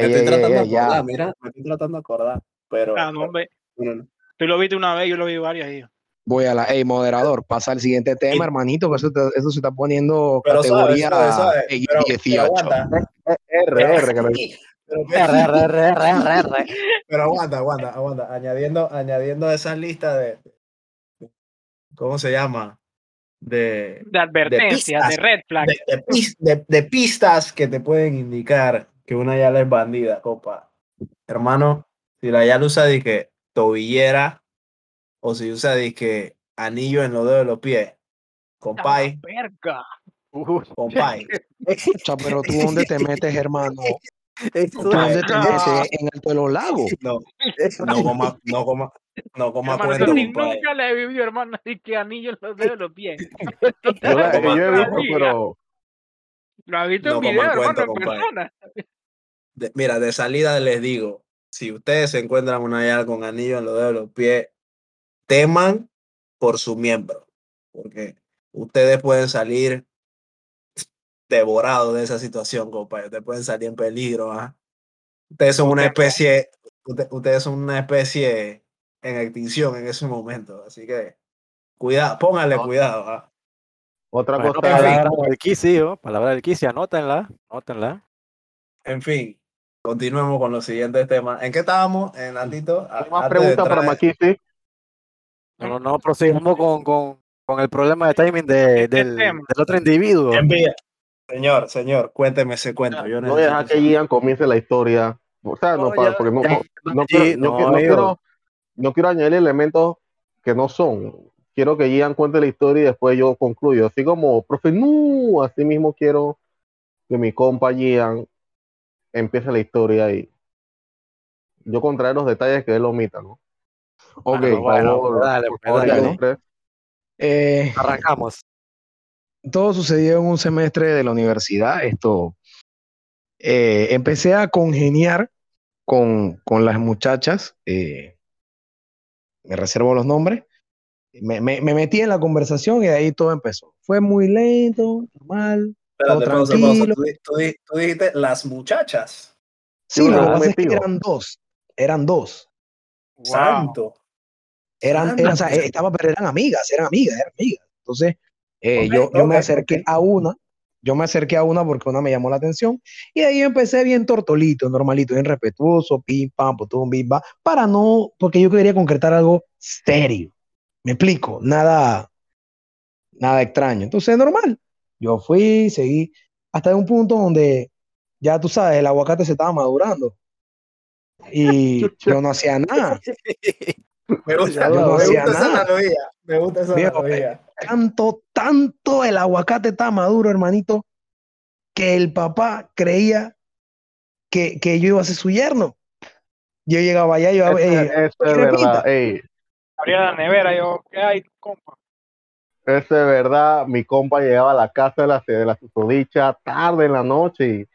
estoy tratando de acordar, mira, me estoy tratando de acordar. Pero. Ah, no, hombre. no, no. Tú lo viste una vez, yo lo vi varias ahí. Voy a la, hey, moderador, pasa al siguiente tema, Y- hermanito, que eso, te- eso se está poniendo Pero sabes, categoría sabes, sabes, eh, pero- pero 18. aguanta. R, R, que que- R, R, R. pero aguanta, aguanta, aguanta. Añadiendo, añadiendo esas listas de. ¿Cómo se llama? De, De advertencias, de, pistas. red flag. de, de pis- de- de pistas que te pueden indicar que una yala es bandida, copa. Hermano, si la yala usa que tobillera o si usa que anillo en los dedos de los pies, compay, Verga. Uh, compay. Pero tú dónde te metes, hermano? Eso ¿Tú dónde te metes? En Alto de los Lagos. No, no coma, no coma, no coma Hermano, cuento, nunca le he vivido, hermano, así que anillo en los dedos de los pies. yo, la- Como- yo he visto, pero Lo has visto No en video, hermano, cuento, en compadre. persona. De- mira, de salida les digo, si ustedes se encuentran una yala con anillo en los dedos de los pies, teman por su miembro, porque ustedes pueden salir devorados de esa situación, compadre. Ustedes pueden salir en peligro, ¿ah? Ustedes son una especie, usted- ustedes son una especie en extinción en ese momento, así que cuidado, pónganle No. cuidado, ¿ah? otra Bueno, cosa palabra del Kisi, ¿oh? palabra del Kisi, anótenla, anótenla. En fin, continuemos con los siguientes temas. ¿En qué estábamos, en Nandito? A- más preguntas para Makisi. No, no, no prosigamos con, con, con el problema de timing de- del, del otro individuo. Envía. Señor, señor, cuénteme ese cuento. Yo No voy a dejar que Gian comience la historia. O sea, no, No, ya- porque no, ya- no, sí, quiero, no, no, quiero, no yo- quiero- no quiero añadir elementos que no son. Quiero que Gian cuente la historia y después yo concluyo. Así como, profe, no, así mismo quiero que mi compa Gian empiece la historia y yo contraer los detalles que él omita, ¿no? Ok, Bueno, bueno, por favor, dale, pues, favor, dale. Eh, Arrancamos. Todo sucedió en un semestre de la universidad. Esto, eh, empecé a congeniar con, con las muchachas. eh, me reservo los nombres. Me, me- me metí en la conversación y de ahí todo empezó. Fue muy lento, normal. Espérate, todo pausa, pausa. tranquilo. Tú, di- tú di- tú dijiste las muchachas. Sí, lo que pasa es que eran dos. Eran dos. Wow. Santo. Eran, eran, o sea, estaba, pero eran amigas, eran amigas, eran amigas. Entonces, eh, yo, yo me acerqué a una, yo me acerqué a una porque una me llamó la atención y ahí empecé bien tortolito, normalito, bien respetuoso, pim, pam, putum, bim, para no, porque yo quería concretar algo serio. Me explico, nada, nada extraño. Entonces, normal. Yo fui, seguí, hasta un punto donde, ya tú sabes, el aguacate se estaba madurando. Y yo no hacía nada. Me gusta, Yo no me hacía gusta esa analogía. Me gusta esa Viejo, analogía. tanto, tanto el aguacate está maduro, hermanito, que el papá creía que, que yo iba a ser su yerno. Yo llegaba allá y yo, Eso, "Ey, eso es ¿quiere verdad, pinta?" ey, Abría la nevera, yo, ¿qué hay, compa? eso es verdad. Mi compa llegaba a la casa de la, de la susodicha tarde en la noche y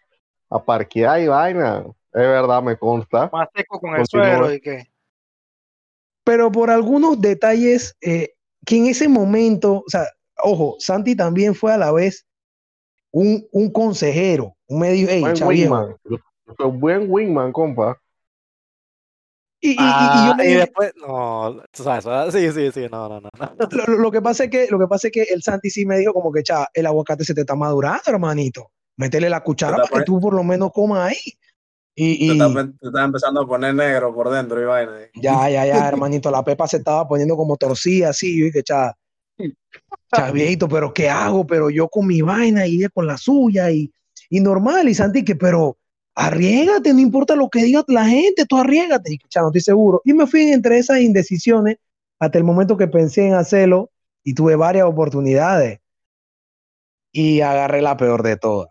a parquear y vaina. Es verdad, me consta. Más seco con el suero y qué. Pero por algunos detalles eh, que en ese momento, o sea, ojo, Santi también fue a la vez un, un consejero, un medio, hey, Buen wingman. Buen wingman, compa. Y, y- y- y Ah, yo y dije, después, no, tú sabes, sí, sí, sí, no, no, no. no. lo, que pasa es que, lo que pasa es que el Santi sí me dijo como que, cha, el aguacate se te está madurando, hermanito. Métele la cuchara para que tú por lo menos comas ahí. Y, Te y estás, te estás empezando a poner negro por dentro y vaina. ya, ya, ya, hermanito, la pepa se estaba poniendo como torcida así. Yo dije, cha, cha, viejito, pero ¿qué hago? Pero yo con mi vaina y ella con la suya y, y normal. Y Santi, que, pero arriégate, no importa lo que diga la gente, tú arriégate. Y cha, no estoy seguro. Y me fui entre esas indecisiones hasta el momento que pensé en hacerlo y tuve varias oportunidades. Y agarré la peor de todas.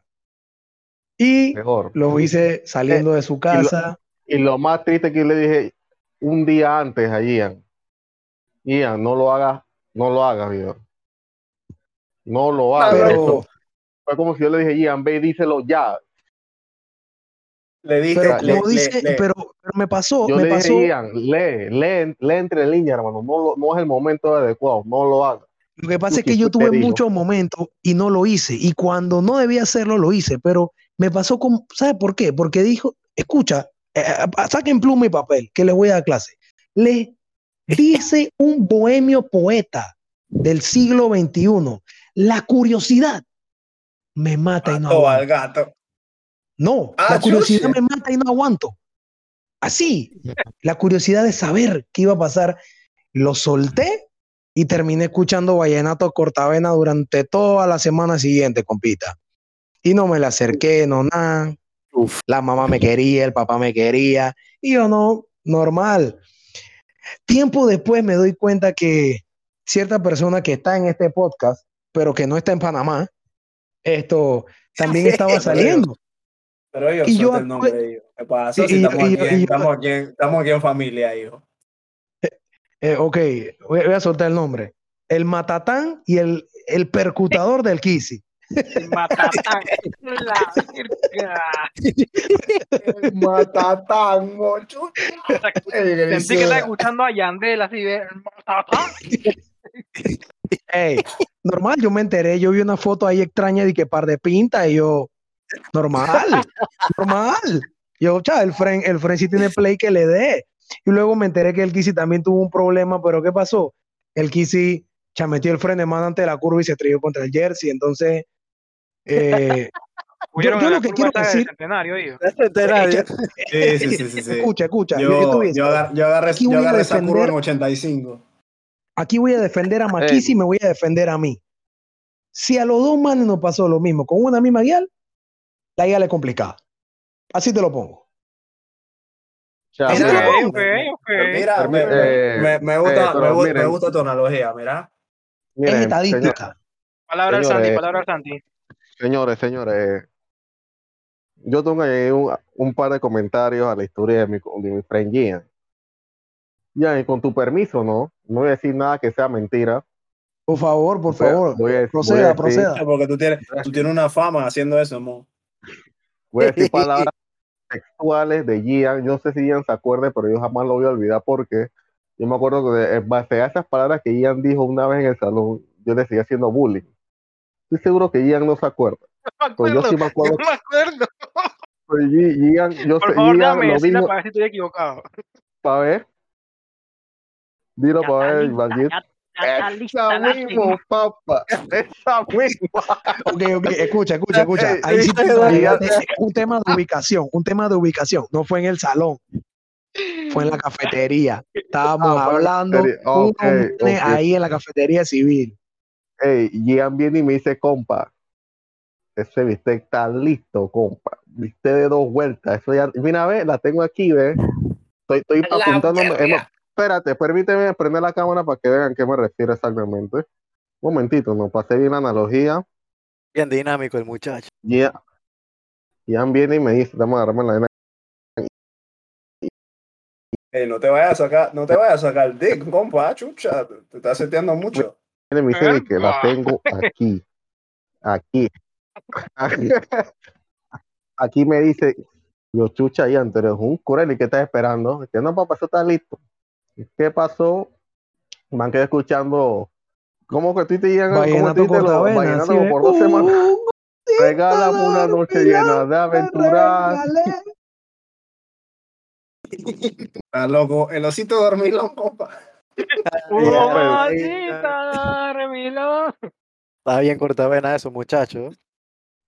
Y Mejor. lo hice saliendo de su casa. Y lo más triste que yo le dije un día antes a Ian. Ian, no lo hagas, no lo hagas, viejo. No lo hagas. Pero. Fue como si yo le dije, Ian, ve y díselo ya. Le diste, Pero le- como le- dice, le- pero, pero me pasó, Yo me le pasó. dije, Ian, lee, lee, lee entre líneas, hermano. No, lo- no es el momento adecuado, no lo hagas. Lo que pasa es que yo tuve muchos momentos y no lo hice. Y cuando no debía hacerlo, lo hice. Pero me pasó con, ¿sabe por qué? Porque dijo, escucha, eh, eh, saquen pluma y papel, que les voy a dar clase. Le dice un bohemio poeta del siglo XXI, la curiosidad me mata y no aguanto. al gato. No, Ah, la curiosidad me mata y no aguanto. Así, la curiosidad de saber qué iba a pasar. Lo solté y terminé escuchando Vallenato Cortavena durante toda la semana siguiente, compita. Y no me le acerqué, no nada. La mamá me quería, el papá me quería. Y yo no, normal. Tiempo después me doy cuenta que cierta persona que está en este podcast, pero que no está en Panamá, esto también estaba saliendo. Pero yo Y yo el nombre de ellos. ¿Qué pasa? Y- Si estamos, y aquí, y estamos, aquí en, estamos aquí en familia, hijo. Eh, ok, voy, voy a soltar el nombre. El Matatán y el, el percutador del Kisi. Matatán. La verga. Matatango. Sentí que estaba escuchando a Yandel así de Matatán. Ey, normal, yo me enteré, yo vi una foto ahí extraña de que par de pinta y yo, normal, normal. Yo, cha, el Fren, el Fren sí tiene play que le dé. Y luego me enteré que el Kisi también tuvo un problema, pero ¿qué pasó? El Kisi cha, metió el freno de mano ante la curva y se estrelló contra el jersey. Entonces, eh, yo la lo que quiero decir- escucha, escucha. yo- yo te Yo, yo, agar- yo agarré, Aquí yo voy a agarré esa curva en defender- 85. Aquí voy a defender a Maquisi y me voy a defender a mí. Si a los dos manes nos pasó lo mismo con una misma guial, la guial es complicada. Así te lo pongo. Ya, mira, cabrón. Ok, ok. Mira, me, Eh, me, me gusta, eh, me, gusta tu analogía, mira. miren, es señor- estadística. Palabra del Señores, Santi, palabra del Santi. Señores, señores, yo tengo ahí un, un par de comentarios a la historia de mi, de mi friend Gian. Ya, y con tu permiso, ¿no? No voy a decir nada que sea mentira. Por favor, por Voy a- favor. voy a- voy a proceda, decir- proceda. Porque tú tienes, tú tienes una fama haciendo eso, mo. Voy a decir palabras textuales de Gian. Yo no sé si Gian se acuerde, pero yo jamás lo voy a olvidar porque yo me acuerdo que en base a esas palabras que Gian dijo una vez en el salón, yo le seguía haciendo bullying. Estoy seguro que Gian no se acuerda. No me Pues yo acuerdo. sí me Yo acuerdo. no me acuerdo. Gi- Gian, yo Por sé, favor, Gian dame lo dijo para ver si estoy equivocado. para ver. Dilo Ya para ver, Valdir. Esa mismo, papá. Esa misma. Ok, ok, escucha, escucha, escucha. Ahí sí un tema de ubicación, un tema de ubicación. No fue en el salón, fue en la cafetería. Estábamos Ah, hablando ahí en la cafetería civil. Ey, Gian viene y me dice, compa, ese bistec está listo, compa. Viste de dos vueltas. Eso ya, mira, ve, la tengo aquí, ve. Estoy, estoy eh, no, espérate, permíteme prender la cámara para que vean a qué me refiero exactamente. Un momentito, no pasé bien la analogía. Bien dinámico el muchacho. Gian, Gian viene y me dice, vamos a agarrarme la vena. Ey, no te vayas a sacar, no te vayas a sacar dick, compa, chucha. Te, te estás seteando mucho. Viene y me dice de que la tengo aquí. Aquí. Aquí me dice, yo chucha, tú eres un curel y ¿qué estás esperando? Que no, papá, eso está listo. ¿Qué pasó? Me han quedado escuchando. ¿Cómo que tú te llegan? ¿Cómo Vallenato te lo- de, por dos semanas? "Uh, Regálame una noche llena de aventuras. regálale". Está loco. El osito dormilón, compa. Una pero- cita, remilón. Está bien cortavena eso, muchacho.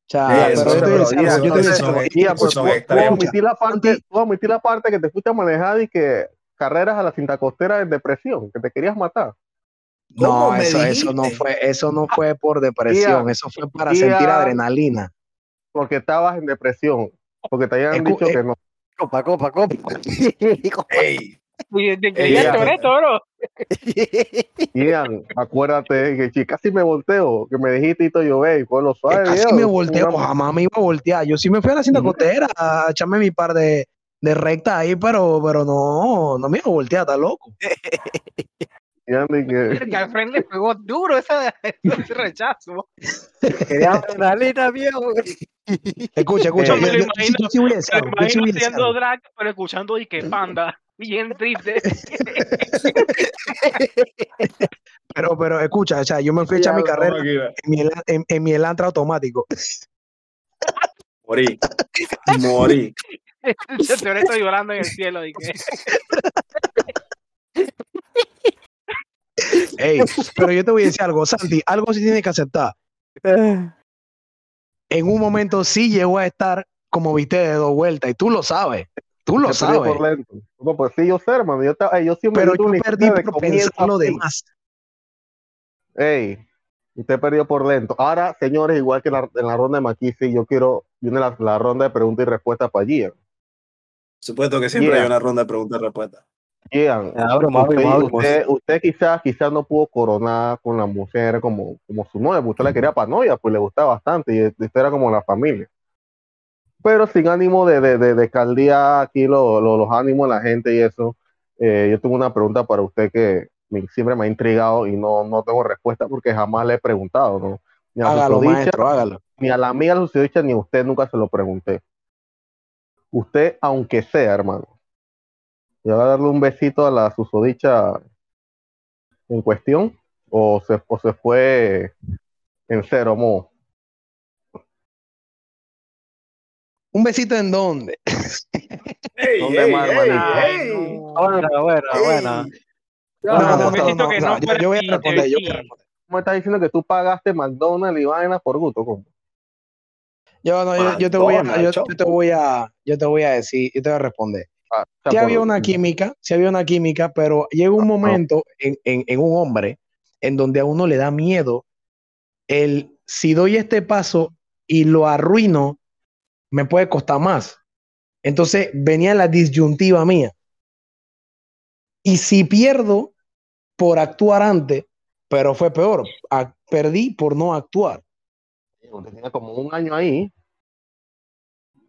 Cha, Eso, pero algo, yo te voy a eso, decir eso, algo. eso, Ian, eso pues, son tú- tú extremos. omití la parte, tú omití la parte que te fuiste a manejar y que carreras a la cinta costera en depresión, que te querías matar. No, ¿Cómo me eso, eso no fue, eso no fue por depresión, eso fue para sentir adrenalina. Porque estabas en depresión. Porque te habían Escu- dicho eh, que no. Copa, copa, copa. Ey, Bro. Ian, acuérdate que casi me volteo, que me dijiste y todo yo ve, y fue lo Que suave. casi viejo, me volteo, una- jamás me iba a voltear. Yo sí me fui a la cinta costera a echarme mi par de, de recta ahí, pero, pero no, no me iba a voltear, está loco. Que Que al frente le pegó duro esa, ese rechazo. Quería adrenalina, viejo. Escucha, escucha. Yo me yo- lo yo- imagino- yo Me yo a decir haciendo drag, pero escuchando y que panda. Bien triste. Pero, pero escucha, o sea, yo me fui a echar mi carrera en mi, en, en mi Elantra automático. Morí. Morí. Se te estoy llorando en el cielo. Y que... Ey, pero yo te voy a decir algo, Santi, algo sí tienes que aceptar. En un momento sí llegó a estar como viste de dos vueltas y tú lo sabes. Tú lo sabes. por lento. No, pues sí, yo sé, hermano. Yo, te- yo siempre Pero yo perdí por pensar lo demás. Ey, usted perdió por lento. Ahora, señores, igual que la- en la ronda de McKinsey, yo quiero, viene la, la ronda de preguntas y respuestas para Gian. Supuesto que siempre Yeah. hay una ronda de preguntas y respuestas. Broma, usted, broma, usted, usted quizás quizás no pudo coronar con la mujer como, como su novia, porque usted la quería para novia, pues le gustaba bastante y usted era como la familia. Pero sin ánimo de, de, de, de aquí lo- lo- los ánimos de la gente y eso, eh, yo tengo una pregunta para usted que me- siempre me ha intrigado y no, no tengo respuesta porque jamás le he preguntado, ¿no? Ni a Hágalo, maestro, hágalo. ni a la amiga de ni a usted nunca se lo pregunté. Usted, aunque sea, hermano, ¿le va a darle un besito a la susodicha en cuestión? ¿O se, o se fue en cero, mo? ¿Un besito en dónde? ¡Ey, ¿Dónde ey, más, ey. Buena, buena, buena. Yo- voy a responder, yo voy a King. responder. ¿Cómo me estás diciendo que tú pagaste McDonald's y vainas por gusto? ¿Cómo? Yo, no, yo, yo te voy a, yo, yo te voy a, yo te voy a decir, yo te voy a responder. Ah, Sí había una química, sí había una química, pero llega un momento en, en- en un hombre en donde a uno le da miedo el si doy este paso y lo arruino, me puede costar más. Entonces venía la disyuntiva mía. Y si pierdo por actuar antes, pero fue peor, a- perdí por no actuar. Usted tenía como un año ahí.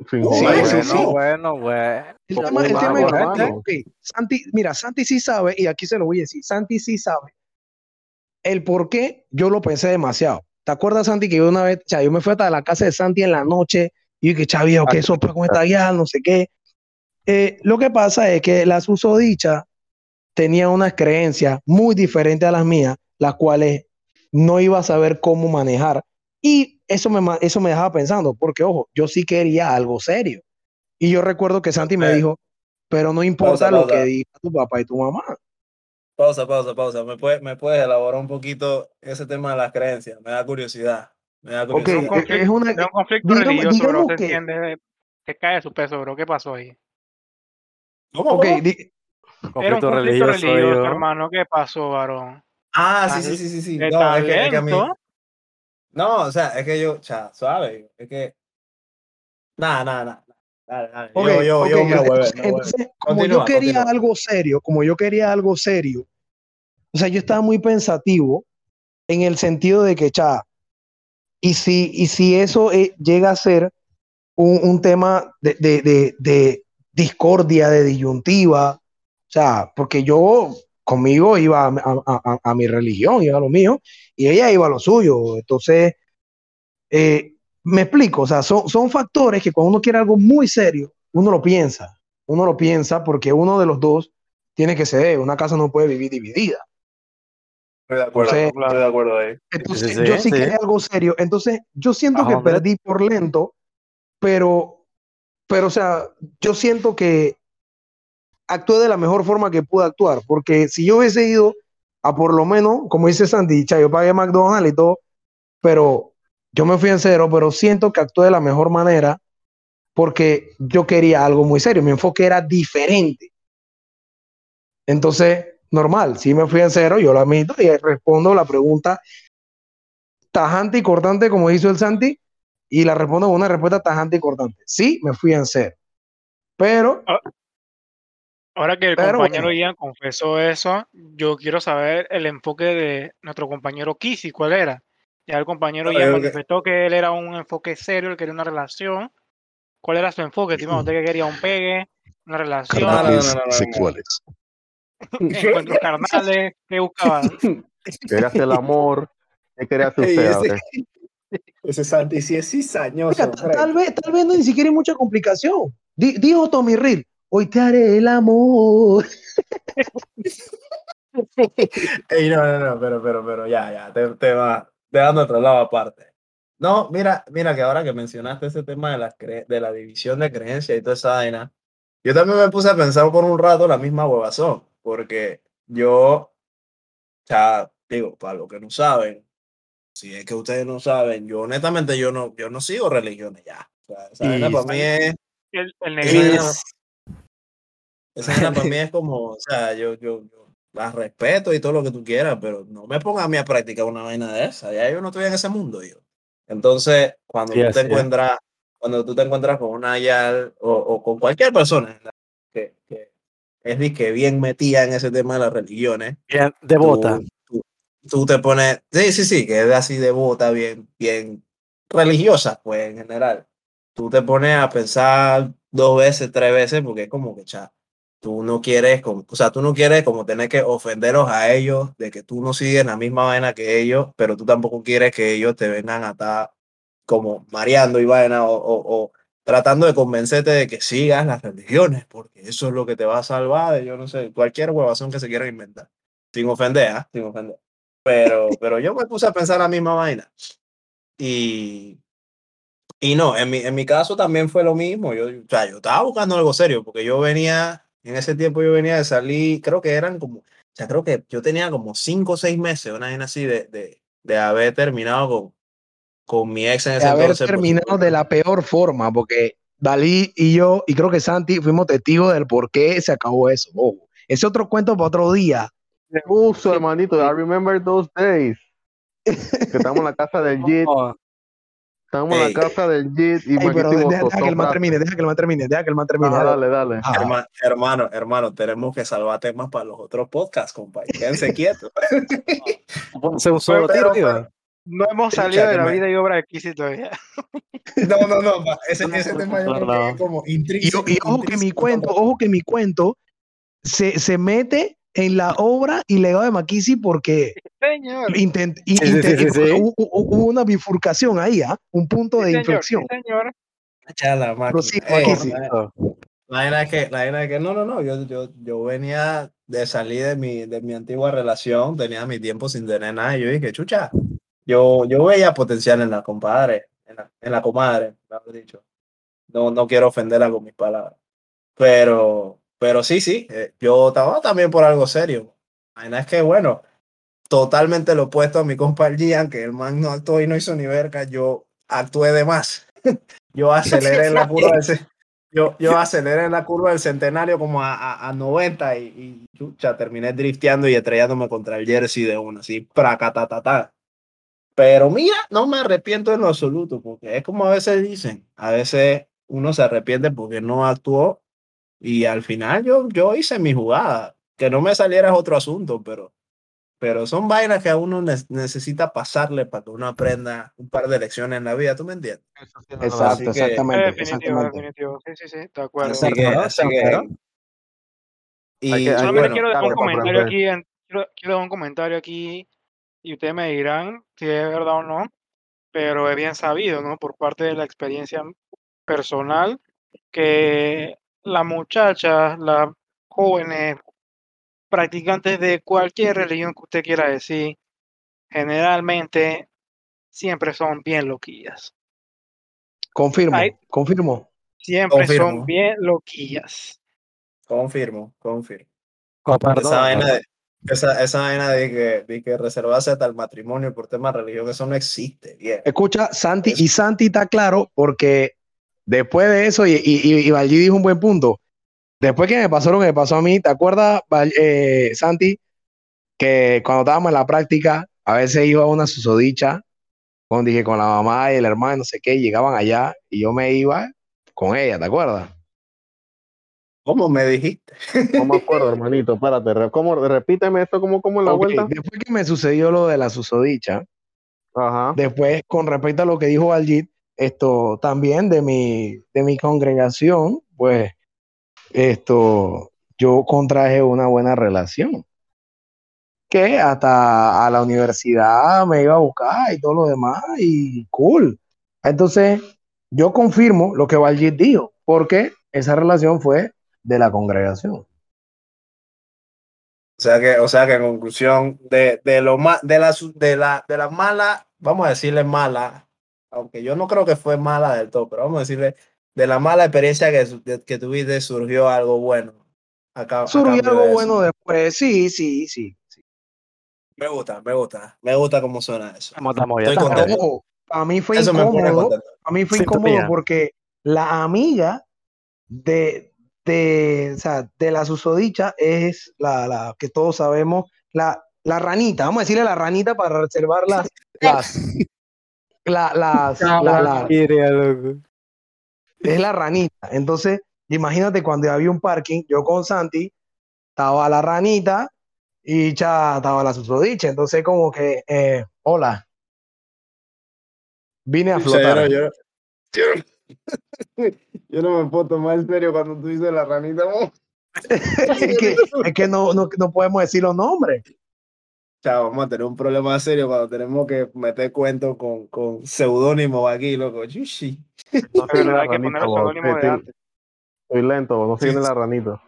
Sí, sí, bueno, sí. bueno, bueno. El tema, el tema es que, Santi, mira, Santi sí sabe, y aquí se lo voy a decir, Santi sí sabe el por qué yo lo pensé demasiado. ¿Te acuerdas, Santi, que yo una vez, sea, yo me fui hasta la casa de Santi en la noche y dije, chavio, ¿qué eso con esta guía? No sé qué. Eh, lo que pasa es que la susodicha tenía unas creencias muy diferentes a las mías, las cuales no iba a saber cómo manejar. Y eso me, eso me dejaba pensando, porque ojo, yo sí quería algo serio. Y yo recuerdo que Santi me Eh, dijo, pero no importa pausa, lo pausa. que diga tu papá y tu mamá. Pausa, pausa, pausa. ¿Me puedes, ¿Me puedes elaborar un poquito ese tema de las creencias? Me da curiosidad. Me da curiosidad. un conflicto, es una- un conflicto digamos- religioso, bro. Se que- entiende. Se cae de su peso, bro. ¿Qué pasó ahí? ¿Cómo, Ok, cómo? di- Era un Conflicto religioso, religioso, hermano. ¿Qué pasó, varón? Ah, sí, sí, sí, sí, sí. No, es que, es que a mí. No, o sea, es que yo, cha, suave. Es que. Nada, nada, nada. Dale, dale. ok, yo, yo, ok, yo me huevé, entonces, me entonces, como yo quería continúa. algo serio, como yo quería algo serio, o sea, yo estaba muy pensativo en el sentido de que, cha, y si, y si eso eh, llega a ser un, un tema de, de, de, de discordia, de disyuntiva, o sea, porque yo conmigo iba a, a- a- a mi religión, iba a lo mío, y ella iba a lo suyo. Entonces, eh, me explico, o sea, son, son factores que cuando uno quiere algo muy serio, uno lo piensa, uno lo piensa porque uno de los dos tiene que ceder, una casa no puede vivir dividida. Estoy de acuerdo, Entonces- estoy de acuerdo ahí. Entonces, sí, yo sí sí. quería algo serio. Entonces, yo siento Ah, que hombre. perdí por lento, pero, pero, o sea, yo siento que actué de la mejor forma que pude actuar, porque si yo hubiese ido a por lo menos, como dice Sandy, cha, yo pagué McDonald's y todo, pero yo me fui en cero, pero siento que actué de la mejor manera porque yo quería algo muy serio, mi enfoque era diferente. Entonces, normal, si me fui en cero, yo lo admito y respondo la pregunta tajante y cortante, como hizo el Santi, y la respondo con una respuesta tajante y cortante. Sí, me fui en cero. Pero, Ahora que el Pero compañero bueno. Ian confesó eso, yo quiero saber el enfoque de nuestro compañero Kisi, ¿cuál era? Ya el compañero Ian que- manifestó que él era un enfoque serio, él quería una relación. ¿Cuál era su enfoque? Estimado? ¿Usted que quería un pegue, una relación? no, no, no, Carnales no, no, no. sexuales. Encuentros carnales, ¿qué buscabas? Quería hacer el amor. ¿Qué quería hacer usted? ese-. Ese Santi sí es cizañoso. Oiga, tal vez, tal vez no ni siquiera hay mucha complicación. Di- dijo Tommy Reed, hoy te haré el amor. Ey, no, no, no, pero, pero, pero, ya, ya, te, te va dejando otro lado aparte. No, mira, mira que ahora que mencionaste ese tema de la, cre- de la división de creencias y toda esa vaina, yo también me puse a pensar por un rato la misma huevazón, porque yo, o sea, digo, para los que no saben, si es que ustedes no saben, yo honestamente yo no, yo no sigo religiones ya. O sea, esa vaina Y- para mí es, El, el negrito. vaina- esa para mí es como, o sea, yo, yo, yo las respeto y todo lo que tú quieras, pero no me pongas a mí a practicar una vaina de esa. Ya yo no estoy en ese mundo, yo. Entonces, cuando Sí, tú te encuentras, cuando tú te encuentras con una yal o, o con cualquier persona que, que es que bien metida en ese tema de las religiones, Bien, devota. tú, tú- tú te pones, sí, sí, sí, que es así devota, bien, bien religiosa, pues en general. Tú te pones a pensar dos veces, tres veces, porque es como que, cha, tú no quieres, o sea, tú no quieres como tener que ofenderlos a ellos, de que tú no sigues la misma vaina que ellos, pero tú tampoco quieres que ellos te vengan a estar como mareando y vaina o, o- o tratando de convencerte de que sigas las religiones, porque eso es lo que te va a salvar de, yo no sé, cualquier huevazón que se quieran inventar sin ofender, ¿ah? sin ofender. Pero, pero yo me puse a pensar la misma vaina. Y, y no, en mi, en mi caso también fue lo mismo. Yo, o sea, yo estaba buscando algo serio, porque yo venía, en ese tiempo yo venía de salir, creo que eran como, o sea, creo que yo tenía como cinco o seis meses, una vaina así, de, de, de haber terminado con, con mi ex en de ese haber entonces. pues, terminado de la peor forma, porque Dalí y yo, y creo que Santi, fuimos testigos del por qué se acabó eso. Ojo, ese otro cuento para otro día. Uso, hermanito. I remember those days. Que estamos en la casa del JIT. Oh, Estamos en la casa del JIT y Ey, pero deja, deja que el man termine, deja que el man termine, deja que el man termine. Ajá, dale, dale. Ah, Herma- hermano, hermano, tenemos que salvar temas para los otros podcasts, compa. Quédense quietos. un solo Pero- tiro, pero-. No hemos salido de la vida y obra de Kissy todavía. No, no, no. pa, Ese, ese tema yo creo que es como y, intrínseco. y ojo que mi cuento, como- ojo que mi cuento se, se mete en la obra y legado de Maquisi porque Señor. intent- y- Sí, sí, intent- sí, sí, sí. Hubo, una bifurcación ahí, ¿ah? un punto Sí, de señor, inflexión. sí, señor. Chala, la- La vaina es que, la vaina es que no, no, no. Yo, yo, yo venía de salir de mi, de mi antigua relación, tenía mi tiempo sin tener nada. Y yo dije, chucha, yo, yo veía potencial en la compadre, en la, en la comadre, mejor dicho. No, no quiero ofenderla con mis palabras. Pero, pero sí, sí, eh, yo estaba también por algo serio. La vaina es que, bueno, totalmente lo opuesto a mi compa Gian, que el man no actuó y no hizo ni verga, yo actué de más. yo aceleré en la curva del, yo, yo aceleré la curva del centenario como a, a, a 90 y, y terminé drifteando y estrellándome contra el jersey de una, así, pracatatata. Pero mira, no me arrepiento en lo absoluto, porque es como a veces dicen, a veces uno se arrepiente porque no actuó y al final yo, yo hice mi jugada. Que no me saliera es otro asunto, pero, pero son vainas que a uno ne- necesita pasarle para que uno aprenda un par de lecciones en la vida, ¿tú me entiendes? Exacto, Así que- exactamente, definitivo, exactamente. definitivo. Sí, sí, sí, de acuerdo. Así que, así y, Hay que- hay Solamente bueno, quiero dejar un comentario aquí, en- quiero, quiero dejar un comentario aquí y ustedes me dirán si es verdad o no, pero es bien sabido, ¿no? Por parte de la experiencia personal que las muchachas, las jóvenes practicantes de cualquier religión que usted quiera decir, generalmente siempre son bien loquillas. Confirmo, confirmo. Siempre son Confirmo. bien loquillas. confirmo, confirmo. Oh, Esa perdón, vaina de, esa, esa vaina de que, de que reservarse hasta el matrimonio por temas de religión, eso no existe, bien. Escucha, Santi, Eso. y Santi está claro porque después de eso, y, y, y, y Valji dijo un buen punto, después que me pasó lo que me pasó a mí, ¿te acuerdas, eh, Santi, que cuando estábamos en la práctica, a veces iba a una susodicha, con, dije, con la mamá y el hermano, no sé qué, y llegaban allá, y yo me iba con ella, ¿te acuerdas? ¿Cómo me dijiste? No me acuerdo, hermanito. Espérate, ¿cómo? repíteme esto, ¿cómo, cómo en la vuelta? Después que me sucedió lo de la susodicha, Ajá. Después, con respecto a lo que dijo Baljit, esto también de mi, de mi congregación, pues, esto, yo contraje una buena relación. Que hasta a la universidad me iba a buscar y todo lo demás, y cool. Entonces, yo confirmo lo que Valjit dijo, porque esa relación fue de la congregación. O sea que, o sea que en conclusión, de, de lo ma- de la, de la, de la mala, vamos a decirle mala, aunque yo no creo que fue mala del todo, pero vamos a decirle, de la mala experiencia que, que tuviste surgió algo bueno. A ca- a Surgió algo de bueno después, sí, sí, sí. sí. Me gusta, me gusta, me gusta cómo suena eso. Estamos. Estoy contento. Para mí fue Eso incómodo, a mí fue incómodo porque la amiga de, de, o sea, de la susodicha es la, la que todos sabemos, la, la ranita, vamos a decirle la ranita para reservar las, las, la- las, la- la-. Es la ranita. Entonces, imagínate cuando había un parking, yo con Santi, estaba la ranita y ya estaba la susodicha. Entonces, como que, eh, hola, vine a flotar. yo, no- yo no- yo no me puedo tomar en serio cuando tú dices la ranita. ¿no? es que, es que no, no, no podemos decir los nombres. Chao, vamos a tener un problema serio cuando tenemos que meter cuentos con, con seudónimos aquí, loco. Yushi. No verdad, la hay que ranita, estoy- antes. Estoy lento, no se Sí, la ranita.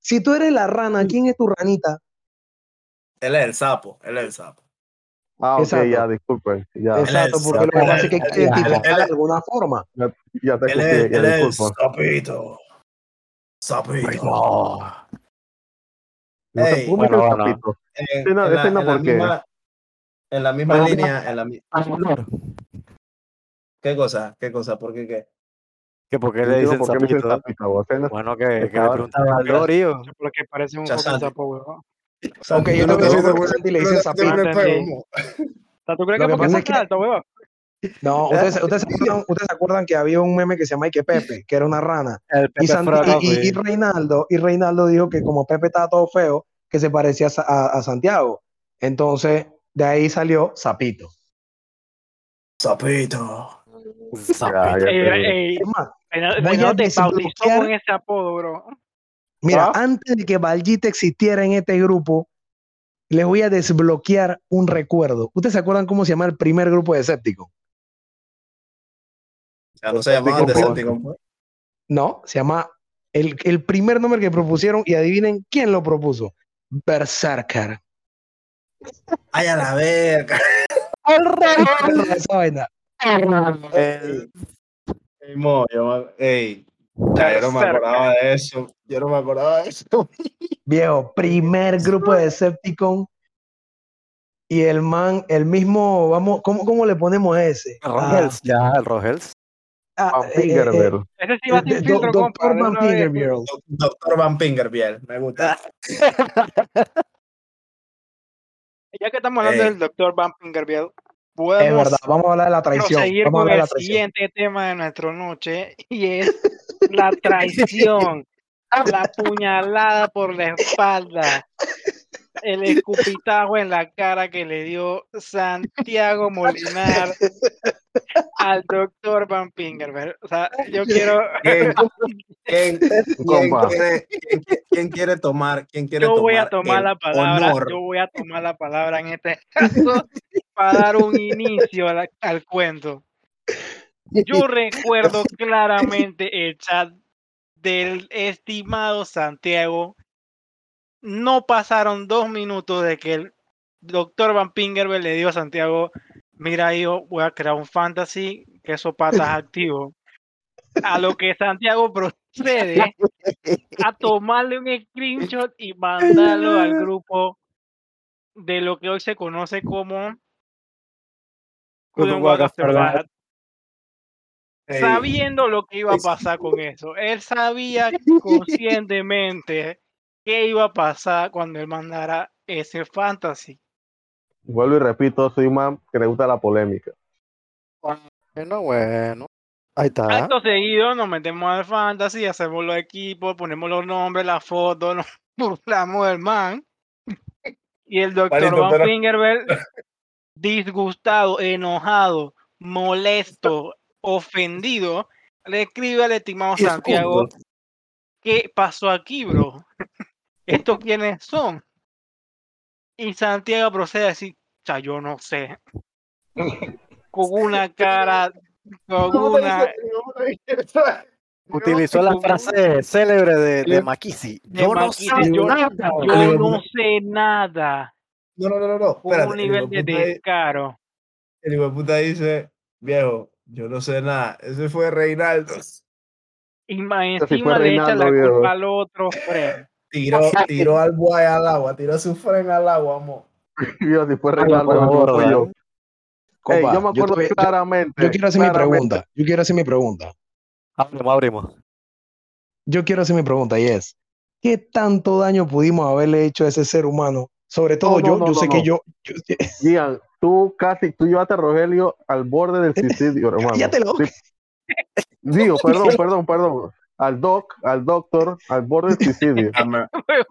Si tú eres la rana, ¿quién es tu ranita? Él es el sapo, él es el sapo. Ah, ok, Exacto. ya, disculpen. Ya, Exacto, porque lo que pasa es- que hay que identificar de alguna forma. ya te Él es, escuché, ya el disculpa. sapito. Sapito. No. Te Ey, ¿cómo bueno, que el sapito? En, no- en la, misma, en la misma Bueno, línea, en la mi- Amor. ¿Qué cosa? ¿Qué cosa? ¿Por qué qué? ¿Que ¿Por qué le dicen por qué le dicen sapito? no- Bueno, que, que le Estaba- preguntaba al Dorio. Porque parece un fucking sapo, weón. O sea, Ok, tú yo no te qué de- Santi le dicen sapito. ¿tú crees que que porque es alto, weón? No, ustedes, ustedes, se acuerdan, ustedes se acuerdan que había un meme que se llama Ike Pepe, que era una rana. El Y, Santi- y, y- y. Reinaldo, y Reinaldo dijo que como Pepe estaba todo feo, que se parecía a, Sa- a- a Santiago. Entonces, de ahí salió Sapito. Sapito. Sapito. te- ey, Es más, Reinaldo voy a Reinaldo te bautizó desbloquear- con ese apodo, bro. Mira, ¿Ah? antes de que Valjita existiera en este grupo, les voy a desbloquear un recuerdo. ¿Ustedes se acuerdan cómo se llama el primer grupo de escépticos? Ya no se Decepticon. Decepticon, pues. No, se llama el, el primer nombre que propusieron y adivinen quién lo propuso. Berserker. Ay, a la verga. Esa vaina. El- Ey, mo, yo me- ey, ya, yo no me acordaba de eso. Yo no me acordaba de eso. Viejo, primer grupo de Decepticon. Y el man, el mismo, vamos, ¿cómo, cómo le ponemos ese? el Rogels, ya, el Rogels. Ah, Van ah, eh, eh. Ese sí va eh, do- filtro, compa. Doctor de Van. Fingerberg. Doctor Van Pingerbiel, me gusta. Ya que estamos hablando del doctor Van Pingerbiel, Es podemos verdad, vamos a hablar de la traición. proseguir Vamos a con hablar de el la traición. siguiente tema de nuestra noche y es la traición, la puñalada por la espalda, el escupitajo en la cara que le dio Santiago Molinar al doctor Van Pingerberg. O sea, yo quiero, ¿Quién, quién, quién quiere, quién, quién quiere tomar? ¿Quién quiere yo voy a tomar tomar la palabra, honor? yo voy a tomar la palabra en este caso para dar un inicio a la- al cuento. Yo recuerdo claramente el chat del estimado Santiago. No pasaron dos minutos de que el doctor Van Pingerberg le dio a Santiago, mira yo voy a crear un fantasy que eso patas activo. A lo que Santiago procede a tomarle un screenshot y mandarlo al grupo de lo que hoy se conoce como Sabiendo lo que iba a pasar con eso. Él sabía conscientemente qué iba a pasar cuando él mandara ese fantasy. Vuelvo y repito, soy un man que le gusta la polémica. Bueno, bueno. Ahí está. Acto seguido nos metemos al fantasy, hacemos los equipos, ponemos los nombres, las fotos, nos burlamos del man. Y el doctor Van pero- Fingerberg disgustado, enojado, molesto, ofendido, le escribe al estimado Santiago, ¿qué pasó aquí, bro? ¿Estos quiénes son? Y Santiago procede a decir, "Cha, yo no sé. Con una cara, con una... Utilizó la frase célebre de, de Makisi. de Yo no Makisi, sé yo- nada. Yo no sé nada. No, no, no, no, no. Espérate, un el nivel de descaro. El hijo de puta dice, viejo, yo no sé nada. Ese fue Reinaldo. Y más encima le echa la viejo. culpa al otro, Fred. Tiró, tiró al buey al agua, tiró su fren al agua, amor. Yo, si fue Ay, Reinaldo, fui yo. yo me acuerdo yo- claramente. yo quiero hacer mi pregunta. Yo quiero hacer mi pregunta. Abrimos, abrimos. Yo quiero hacer mi pregunta y es, ¿qué tanto daño pudimos haberle hecho a ese ser humano? Sobre todo no, yo, no, yo no, sé que yo, yo Gian, tú casi, tú llevaste a Rogelio al borde del suicidio, hermano. Cállatelo. Sí. Digo, perdón, perdón, perdón. Al doc, al doctor, al borde del suicidio. Ah, me,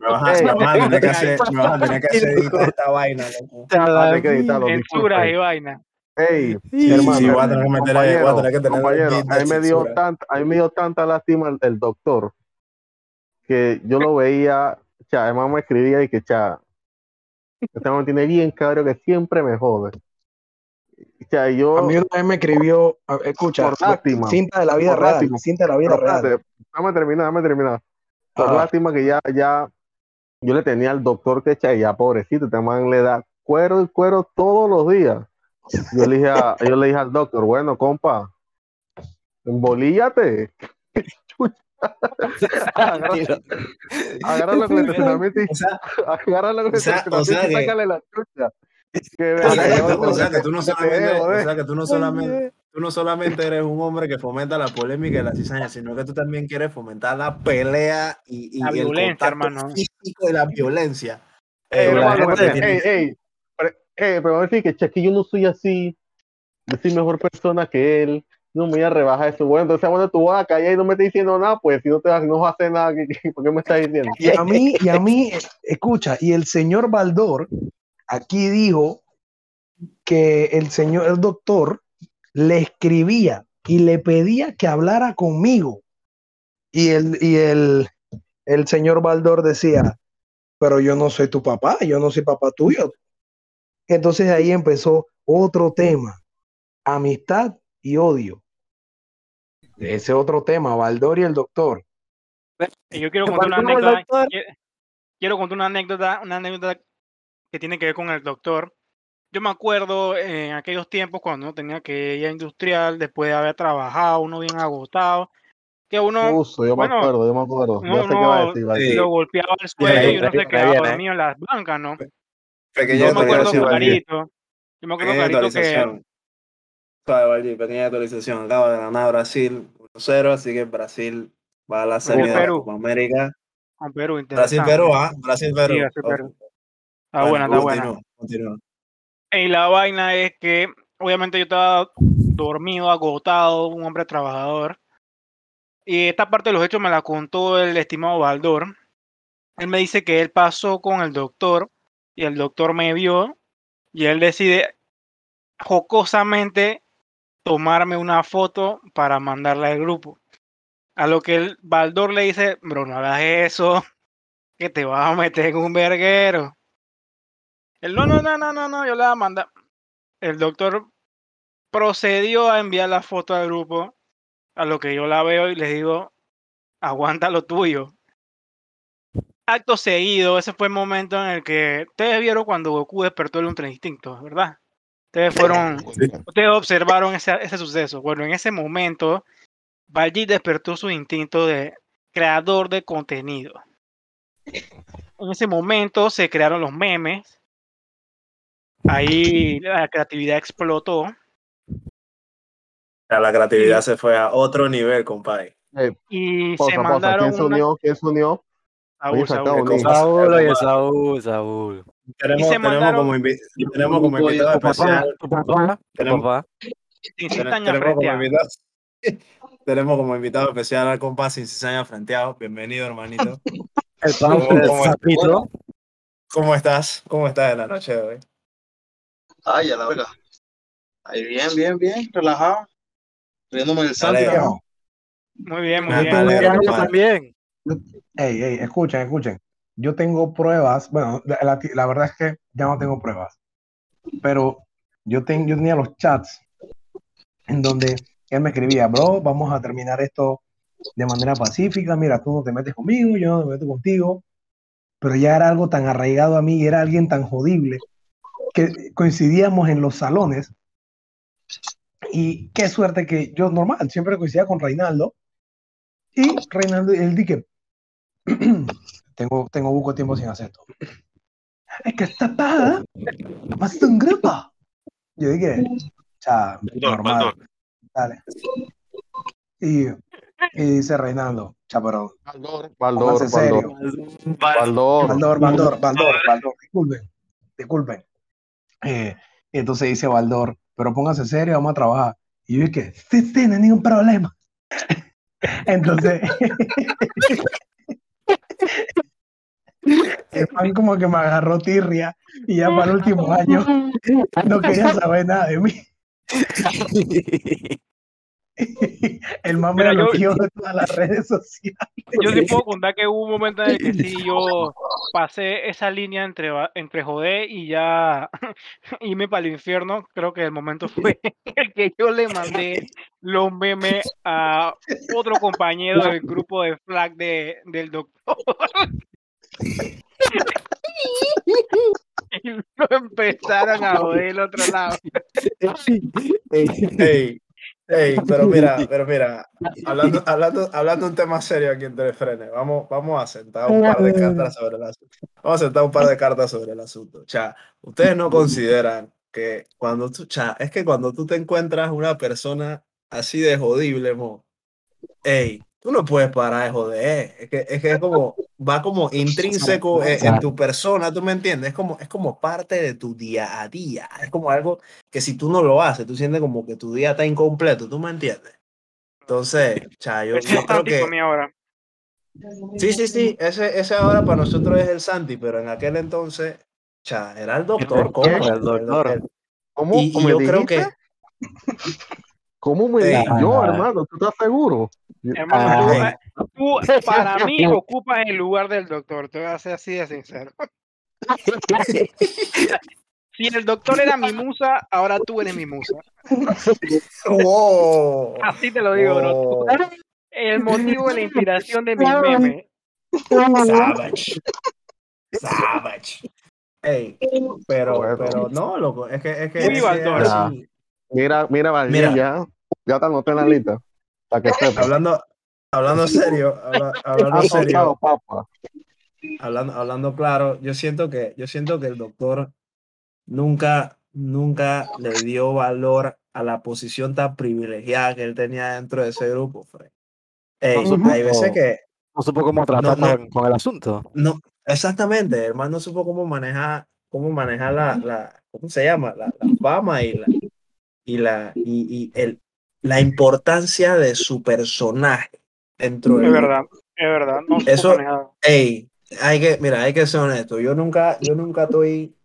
vas a, vas a tener que hacer, vas a tener editar esta vaina, loco. Ah, hay que editarlo, Censura y vaina. Ey, Sí, hermano, sí, a tener que meter ahí, a tener tener compañero, a mí me dio tanta, a mí me dio tanta lástima el, el doctor que yo lo veía, cha, además me escribía y que cha, este hombre tiene bien cabro que siempre me jode. Cha, y yo, a mí una vez me escribió, escucha, Por lástima. cinta de la vida real, lástima. cinta de la vida real. dame terminar, dame terminar. Por lástima que ya, ya, yo le tenía al doctor que cha, y ya pobrecito, este man le da cuero y cuero todos los días. Yo le dije, a- yo le dije al doctor, bueno, compa, embolíllate. Con el estacionamiento y O sea, agárralo con O el sea- o sea estacionamiento y sácale la chucha. Que o sea que o sea que tú no solamente, o eh. sea que tú no solamente, tú no solamente eres un hombre que fomenta la polémica y la cizaña, sino que tú también quieres fomentar la pelea y, y La el violencia, contacto hermano. físico y la violencia. Ey, Eh, la hermano, gente- pero- ey, ey, pero, ey, pero voy a decir que que yo no soy así, yo soy mejor persona que él, no me voy a rebajar eso. Bueno, entonces, bueno, tú vas a callar y no me estás diciendo nada, pues si no te vas, no vas a hacer nada, ¿qué- qué- ¿por qué me estás diciendo? Y a mí, y a mí, escucha, y el señor Baldor aquí dijo que el señor, el doctor, le escribía y le pedía que hablara conmigo. Y el, y el, el señor Baldor decía, pero yo no soy tu papá, yo no soy papá tuyo. Entonces ahí empezó otro tema, amistad y odio. Ese otro tema, Baldor y el doctor. Yo quiero ¿Qué contar una anécdota. Quiero, quiero contar una anécdota, una anécdota que tiene que ver con el doctor. Yo me acuerdo en aquellos tiempos cuando uno tenía que ir a industrial, después de haber trabajado, uno bien agotado, que uno Uso, yo bueno, me acuerdo, yo me acuerdo. no, yo sé qué va a decir, va a sí. decir. lo golpeaba al suelo y uno se quedaba viene. dormido en las bancas, ¿no? Pequeña Yo me acuerdo clarito, yo me acuerdo clarito que Suave, Valdir, pequeña actualización. Acaba de ganar Brasil 1-0, así que Brasil va a la serie de Perú. Copa América. con Perú, interesante. Brasil-Perú, ¿ah? Brasil-Perú. Sí, Brasil-Perú. Ok. Está buena, está buena. continúa. Y la vaina es que, obviamente, yo estaba dormido, agotado, un hombre trabajador. Y esta parte de los hechos me la contó el estimado Baldor. Él me dice que él pasó con el doctor y el doctor me vio y él decide jocosamente tomarme una foto para mandarla al grupo. A lo que el Baldor le dice, bro, no hagas eso, que te vas a meter en un verguero. Él, no, no, no, no, no, no, yo le voy a mandar. El doctor procedió a enviar la foto al grupo, a lo que yo la veo y le digo, aguanta lo tuyo. Acto seguido, ese fue el momento en el que ustedes vieron cuando Goku despertó el Ultra Instinto, ¿verdad? Ustedes fueron, ustedes observaron ese, ese suceso. Bueno, en ese momento, Baldi despertó su instinto de creador de contenido. En ese momento se crearon los memes. Ahí la creatividad explotó. La creatividad se fue a otro nivel, compadre. Eh, Y pausa, se pausa. mandaron ¿Quién se una... unió? ¿Quién se unió? Saúl, Saúl. Saúl, Saúl. Tenemos, se tenemos mandaron- como, invi- tenemos como invitado especial. Tenemos- Tenemos como, invitado, tenemos como invitado especial al compa sin cizaña frenteado. Bienvenido, hermanito. El ¿Cómo- cómo- sapito. ¿Cómo estás? ¿Cómo estás en la noche de hoy? Ay, a la verga. Ahí bien, bien, bien, relajado. Riéndome del. ¿no? Muy bien, muy bien. Yo también. Ey, ey, escuchen, escuchen. Yo tengo pruebas, bueno, la, verdad es que ya no tengo pruebas, pero yo, ten- yo tenía los chats en donde él me escribía, bro, vamos a terminar esto de manera pacífica, mira, tú no te metes conmigo, yo no me meto contigo, pero ya era algo tan arraigado a mí, y era alguien tan jodible, que coincidíamos en los salones, y qué suerte que yo normal, siempre coincidía con Reinaldo, y Reinaldo, él dije, tengo, tengo poco tiempo sin hacer esto. Es que esta paja más un grupo. Yo dije, o sea, normal, dale. Y, y dice Reinaldo, chaparón, Baldor, Baldor, serio. Baldor, Baldor. Baldor, Baldor, Baldor, Baldor, disculpen, disculpen. Eh, entonces dice Baldor, pero pónganse serio, vamos a trabajar. Y yo dije, sí, sí, no hay ningún problema. Entonces, el man como que me agarró tirria y ya para el último año no quería saber nada de mí. El man me bloqueó de todas las redes sociales. Yo sí puedo contar que hubo un momento en el que sí yo pasé esa línea entre, entre joder y ya irme para el infierno. Creo que el momento fue el que yo le mandé los memes a otro compañero del grupo de flag de, del doctor. Empezaron a joder el otro lado. Ey, ey, pero mira, pero mira, hablando, hablando, hablando un tema serio aquí entre frenes, vamos, vamos a sentar un par de cartas sobre el asunto. Vamos a sentar un par de cartas sobre el asunto. Cha, ustedes no consideran que cuando tú, cha, es que cuando tú te encuentras una persona así de jodible, mo, ey, tú no puedes parar de joder. Es que es, que es como, va como intrínseco en, en tu persona, ¿tú me entiendes? Es como, es como parte de tu día a día. Es como algo que si tú no lo haces, tú sientes como que tu día está incompleto, ¿tú me entiendes? Entonces, cha, yo, yo es creo que... ahora. Sí, sí, sí, ese, ese ahora para nosotros es el Santi, pero en aquel entonces, cha, era el doctor, ¿cómo? El doctor. El- ¿Cómo Y, yo creo que? ¿Cómo me dijiste? Yo, hermano, ¿tú estás seguro? Hermano, tú, tú, para mí ocupas el lugar del doctor, te voy a ser así de sincero. Si el doctor era mi musa, ahora tú eres mi musa. ¡Wow! Así te lo digo, bro. Oh, El motivo de la inspiración de mi meme. Savage. Savage. Ey, pero, pero no, loco, es que es que, Muy es que Mira, mira, Valdés, Mira. Ya, ya te lista. Para que hablando, hablando serio, habla- hablando serio, papa. hablando, hablando claro, yo siento que, yo siento que el doctor nunca, nunca le dio valor a la posición tan privilegiada que él tenía dentro de ese grupo, Fred. Ey, supo- hay veces que No supo cómo tratar no. Con, con el asunto. no, exactamente, el man no supo cómo manejar, cómo manejar la, la ¿cómo se llama? La, la fama y la, y la, y, y el, la importancia de su personaje dentro del Es verdad, es verdad. No Eso-. Ey, hay que, mira, hay que ser honesto. Yo nunca, yo nunca estoy.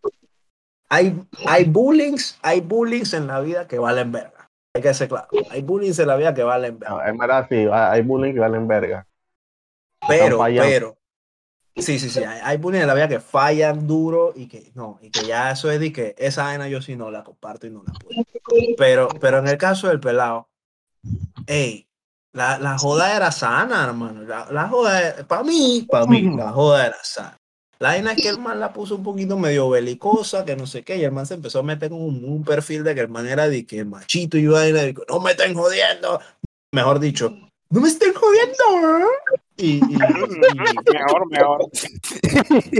Hay, hay bullings, hay bullings en la vida que valen verga. Hay que ser claro. Hay bullings en la vida que valen verga. No, en verdad, sí, hay bullying que valen verga. Pero, pero. Sí, sí, sí. Hay, hay bullying en la vida que fallan duro y que no, y que ya eso es de que esa vaina yo sí no la comparto y no la puedo. Pero, pero en el caso del pelado, ey, la, la joda era sana, hermano. La, la joda, para mí, para mí, la joda era sana. La vaina es que el man la puso un poquito medio belicosa, que no sé qué, y el man se empezó a meter con un, un perfil de que el man era de que machito y vaina, de que no me estén jodiendo. Mejor dicho, no me estén jodiendo. ¿Eh?". Y, y- y- Mejor, mejor.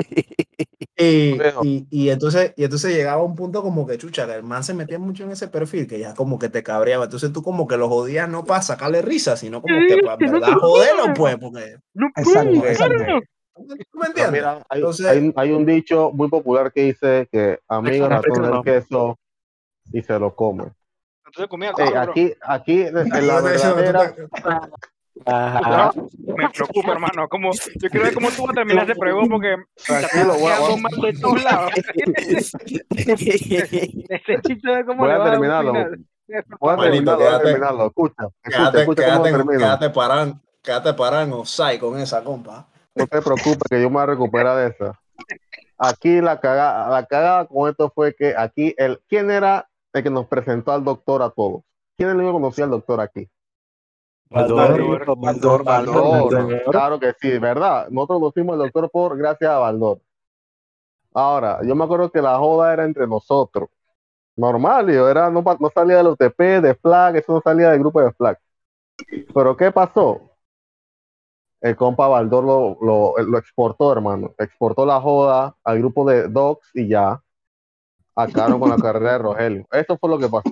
y, y, y entonces, y entonces llegaba un punto como que chucha, que el man se metía mucho en ese perfil que ya como que te cabreaba. Entonces tú como que lo jodías no para sacarle risa, sino como que para en verdad joderlo, pues, porque No Exacto, exacto. ¿tú me Pero entiendes? mira, hay, Entonces- hay, hay un dicho muy popular que dice que amigo ratón explícalo. queso y se lo come. Entonces comía Ey, todo, bro. aquí, aquí, en la verdadera, Me preocupa, hermano. Como, yo quiero ver cómo tú vas a terminar ese pregón porque Tranquilo, voy a- de todos lados. Cómo Voy a terminarlo. Voy a terminarlo, voy a quédate- terminarlo. Escucha, escucha, Quédate, escucha cómo quédate, termino. quédate parado, quédate offside con esa compa. No te preocupes que yo me voy a recuperar de esa. Aquí la cagada, la cagada con esto fue que aquí el, ¿quién era el que nos presentó al doctor a todos? ¿Quién es el único que conocía al doctor aquí? Baldor, Baldor, Baldor, claro que sí, ¿verdad? Nosotros conocimos al doctor por gracias a Baldor. Ahora, yo me acuerdo que la joda era entre nosotros. Normal, yo era, no, no salía del UTP, de Flag, eso no salía del grupo de Flag. Pero ¿qué pasó? El compa Baldor lo, lo, lo exportó, hermano. Exportó la joda al grupo de Docs y ya. Acabaron con la carrera de Rogelio. Eso fue lo que pasó.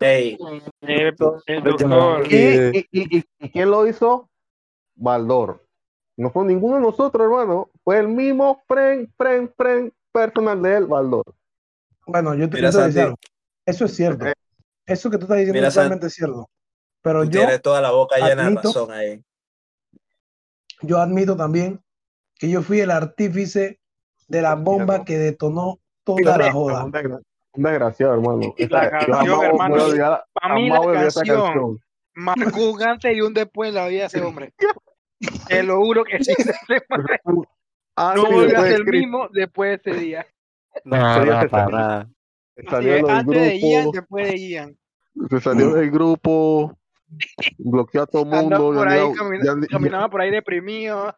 Ey, El, el doctor. ¿Y, y, y, quién lo hizo? Baldor. No fue ninguno de nosotros, hermano. Fue el mismo friend, friend, friend personal de él, Baldor. Bueno, yo te, Mira, decir algo. Eso es cierto. Eso que tú estás diciendo Mira, es totalmente cierto. Pero yo, tienes toda la boca llena de razón ahí. yo admito también que yo fui el artífice de la bomba que detonó toda la joda. Un, desgra- un desgraciado, hermano. La Esa- yo canción, hermano. Para mí la canción marcó un antes y un después en la vida de ese hombre. Te lo juro que sí. Ah, No sí, volvió a ser el mismo después de ese día. No, no, se para salió. antes de Ian, grupo, después de Ian. se salió del grupo, bloqueó a todo el mundo. por ya- ahí, ya- camina- ya- ya- caminaba por ahí deprimido.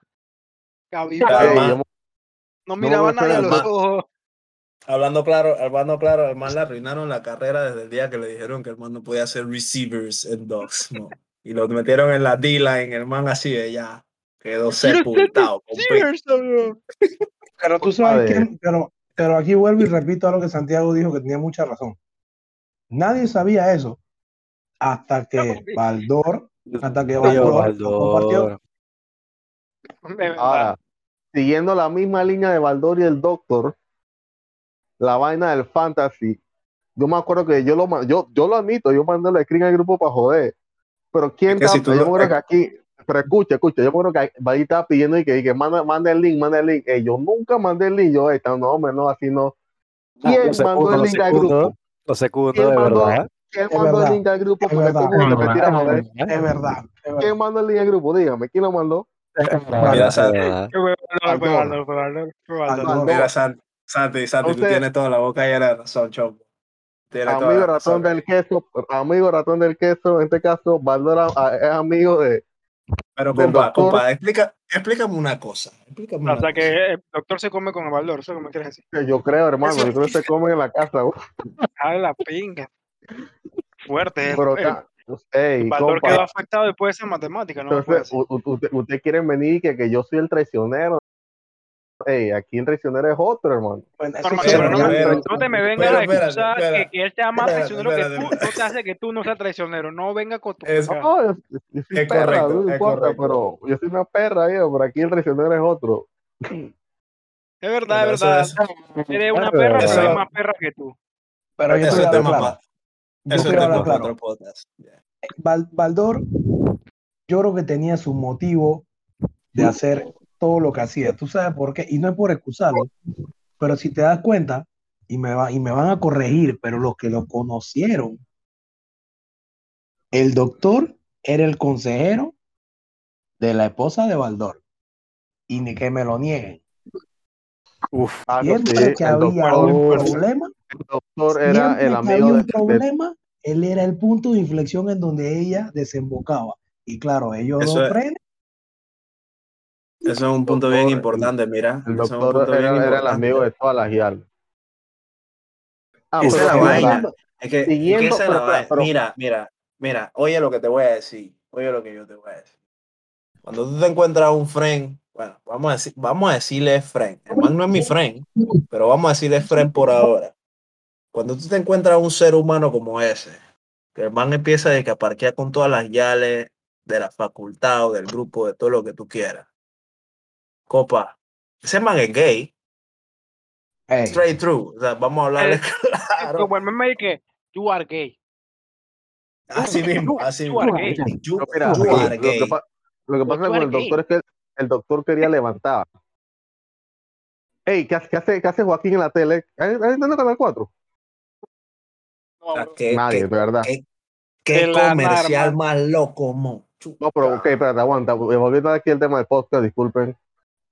Yo- no miraba a no, nadie a los ojos. Hablando claro, hablando claro, el man le arruinaron la carrera desde el día que le dijeron que el man no podía hacer receivers en Dogs. ¿no? Y lo metieron en la D-line, el man así de ya quedó sepultado. Pero tú A sabes que, pero, pero aquí vuelvo y repito a lo que Santiago dijo, que tenía mucha razón. Nadie sabía eso hasta que Baldor, hasta que Baldor lo compartió. Baldor. Verdad. Ahora, siguiendo la misma línea de Baldor y el Doctor, la vaina del fantasy, yo me acuerdo que yo lo, yo, yo lo admito, yo mandé la screen al grupo para joder, pero quién Es que si tam- tú yo no- me acuerdo que aquí, pero escucha, escucha, yo me acuerdo que ahí estaba pidiendo y que, y que manda, manda el link, manda el link, Ey, yo nunca mandé el link, yo, ey, no, hombre, no, así no. ¿Quién Lo mandó segundo, el link al grupo? lo segundo, ¿Quién de mandó? verdad. ¿Quién Es mandó verdad, el link al grupo es el verdad, mundo se es metiera a verdad. joder? Es verdad, es verdad. ¿Quién mandó el link al grupo? Dígame, ¿quién lo mandó? Mira, Santi. Santi, Santi, tú tienes toda la boca llena de razón, toda Amigo ratón razón. del queso, amigo ratón del queso, en este caso, Baldor a- es amigo de, Pero compa, doctor. compa, explica, explícame una cosa. Explícame O una sea cosa. que el doctor se come con el Baldor, eso es lo que me quieres decir. yo creo, hermano, creo que se comen en la casa. uf, Ah, la pinga. Fuerte. el- pero el ey, Baldor compa, quedó afectado después de esa matemática, ¿no? puede entonces, ser. u- u- usted, usted quiere venir que, que yo soy el traicionero. Ey, aquí el traicionero es otro, hermano. Bueno, eso es pero no, pero- no te me vengas pero a espérate, excusar que, espérate, que él sea más espérate, traicionero que tú, espérate. no te hace que tú no seas traicionero. No venga con tu Es-. No, yo, yo soy Es perra, correcto, no es importa, correcto. pero yo soy una perra, yo, pero aquí el traicionero es otro. Es verdad, Pero es eso verdad. es- Eres una Es perra, verdad. pero hay más perra que tú. Pero yo Eso te es tema claro. eso es tema claro. Baldor, yo creo que tenía su motivo de hacer todo lo que hacía. ¿Tú sabes por qué? Y no es por excusarlo, pero si te das cuenta, y me, va, y me van a corregir, pero los que lo conocieron, el doctor era el consejero de la esposa de Baldor. Y ni que me lo nieguen. Uf, Ah, Siempre sí, que el había doctor, un problema, el doctor era el que amigo había de, un de- problema, él era el punto de inflexión en donde ella desembocaba. Y claro, ellos Eso dos es- Eso es un punto bien doctor- importante, mira. el Eso es un doctor punto bien era, era el amigo de todas las yardas. Ah, Esa es la vaina. Es que, es que Siguiendo, esa es la pero- vaina. pero- Mira, mira, mira, oye lo que te voy a decir. Oye lo que yo te voy a decir. Cuando tú te encuentras un friend, bueno, vamos a, decir, vamos a decirle friend. El man no es mi friend, pero vamos a decirle friend por ahora. Cuando tú te encuentras un ser humano como ese, que el man empieza a parquear con todas las yales de la facultad o del grupo, de todo lo que tú quieras. Copa, ese man es gay, straight through. O sea, vamos a hablarle claro. Como el meme que you are gay. Así mismo, así mismo. Lo que pasa con el doctor es que el, el doctor quería levantar. Ey, ¿qué hace, qué hace, qué hace Joaquín en la tele? ¿Hay en Canal 4? No, bro. ¿Qué, Nadie, de verdad. qué- comercial más loco, mo. No, pero ok, espérate, aguanta. Volviendo aquí al tema del podcast, disculpen.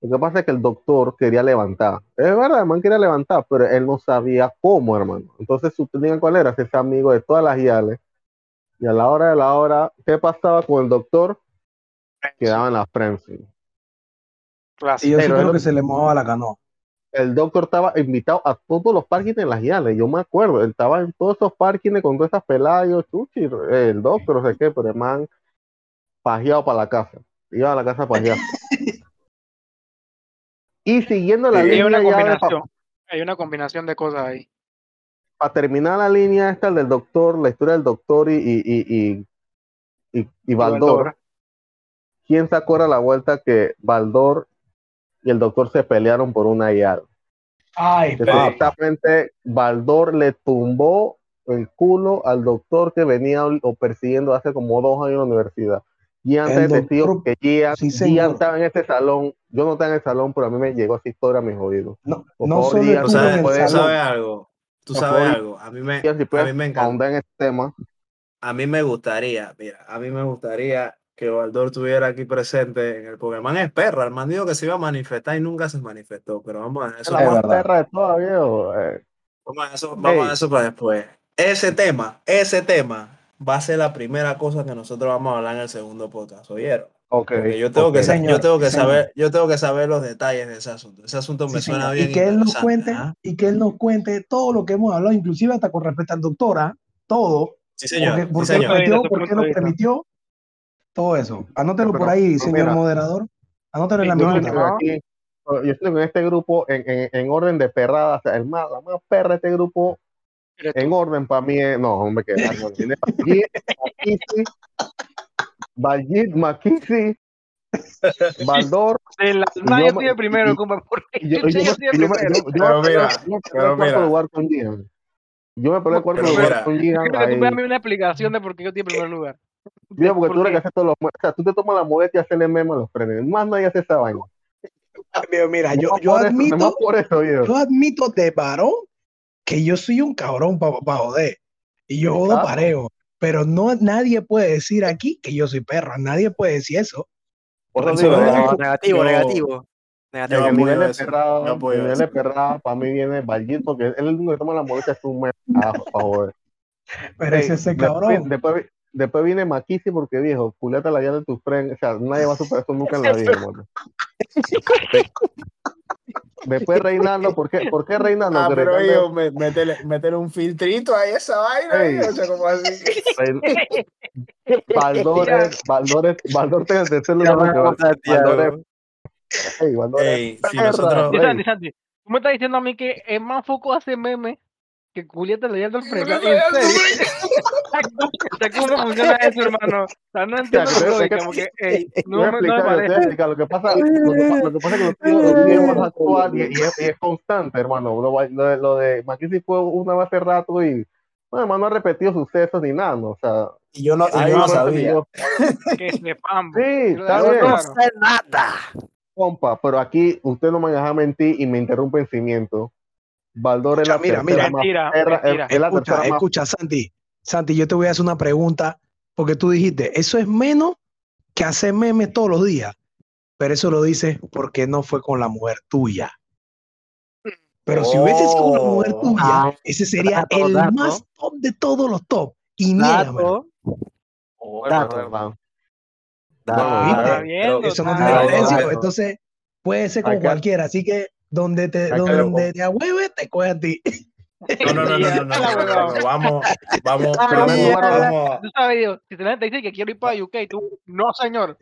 Lo que pasa es que el doctor quería levantar. Es verdad, el man quería levantar, pero él no sabía cómo, hermano. Entonces, su técnica cuál era, ese amigo de todas las yales. Y a la hora de la hora, ¿qué pasaba con el doctor? Quedaba en la frenzy. Y yo sí creo que se le mojaba la canoa. El doctor estaba invitado a todos los parkings en las yales. Yo me acuerdo, él estaba en todos esos parkings con todas estas peladas. Yo, chuchi, el doctor, no sé qué, pero el man pajeado para la casa. Iba a la casa pajeado. y siguiendo la Sí, Hay línea una ya de combinación. Hay una combinación de cosas ahí. para terminar la línea esta del doctor, la historia del doctor y, y, y, y, y- y Baldor. ¿quién se acuerda la vuelta que Baldor y el doctor se pelearon por una yal? Ay, Que papi. Exactamente, Baldor le tumbó el culo al doctor que venía o persiguiendo hace como dos años en la universidad. Gian está testigo que Gian, sí, Gian estaba en este salón. Yo no estaba en el salón, pero a mí me llegó esa historia a mis oídos. No, Por no favor, Gian, Tú sabes, puedes- algo. Tú Por sabes favor, algo. A mí me, Gian, si a mí me encanta. en este tema. A mí me gustaría, mira, a mí me gustaría que Baldor estuviera aquí presente en el man es perra, el man dijo que se iba a manifestar y nunca se manifestó, pero vamos a eso, Es perra de toda, viejo. Eh, vamos a eso, vamos a eso para después. Ese tema, ese tema va a ser la primera cosa que nosotros vamos a hablar en el segundo podcast, ¿oyeron? ok, Porque yo tengo que, ok. sa- Señor, yo tengo que sí, señor. saber, yo tengo que saber los detalles de ese asunto. Ese asunto me Sí, suena señor. bien Y que él nos cuente, ¿ah? y que él nos cuente todo lo que hemos hablado, inclusive hasta con respecto al doctora, todo, Sí, señor. porque, sí, por qué señor. permitió, nos permitió, todo eso. Anótelo Pero- por ahí, pero señor mira, moderador. Anótelo en la Sí, minuta. que yo siento que en este grupo, en, en, en orden de perrada, o sea, el más, la más perra de este grupo, en orden para mí es, no, hombre, que Valjit Makisi, Valdor. El alma yo estoy primero. Yo, yo, yo, yo, pero mira, pero mira. Lugar con yo me peleé el cuarto lugar con Gigan. Creo que tú me das una explicación de por qué yo estoy en primer lugar. Mira, porque tú eres que haces todos los. O sea, tú te tomas la modestia y haces el meme a los frenes. Más nadie hace esa vaina. Mira, yo, yo admito. yo admito de varón que yo soy un cabrón para joder. Y yo jodo parejo. Pero no, nadie puede decir aquí que yo soy perro. Nadie puede decir eso. Por eso es negativo, Yo- negativo. Negativo. En el nivel de perrada, nivel de eso. perrada, para mí viene Balgit, porque él es el único que toma la molestia hacer un meme a, a joder. Pero ese es el después, cabrón. después, después viene Makisi porque viejo, culeta la llave de tus friends, o sea, nadie va a superar eso nunca en la vida, hermano. Después Reinaldo, ¿por qué, ¿por qué Reinaldo? Ah, pero Reinaldo- ellos me, métele, métele un filtrito ahí a esa vaina, Ey. o sea, como así. Valdores, Valdores, Valdor te Santiago. Valdores. Ey, Valdores, Ey, si perra, nosotros-. Santi, Santi, tú me estás diciendo a mí que es más foco hace meme que Julieta leyendo el frente. ¿Cómo funciona eso, hermano? O sea, no entiendo que- lógica, que- porque, ey, Te no, me- no. Lo que pasa, lo que, pa- lo que pasa es que los más actual y, y es, y es constante, hermano. Lo, lo de, lo de Makisi fue una vez hace rato y, bueno, hermano, no ha repetido sucesos ni nada, ¿no? O sea, Y yo no, y yo no que sabía. yo- Que sepamos. Sí, está bien. No sé nada. compa, pero aquí usted no me deja mentir y me interrumpe en cimiento. Baldor es la Mira, tercera mira, más Mentira, perra, es- mentira. es la Escucha, escucha, Santi. Santi, yo te voy a hacer una pregunta, porque tú dijiste, eso es menos que hacer memes todos los días. Pero eso lo dices porque no fue con la mujer tuya. Pero si hubiese sido con la mujer Oh. tuya, Ah, ese sería dato, el dato. más top de todos los top. Y. Dato. Bueno, Dato. Dato. Está viendo, Eso no tiene precio. bueno. Entonces, puede ser con cualquiera. Así que donde te, donde te ahueve, te coge a ti. No, no, no, no, no, no. vamos, vamos, vamos. Tú sabes, Dios, si te dice que quiero ir para UK, tú, no, señor.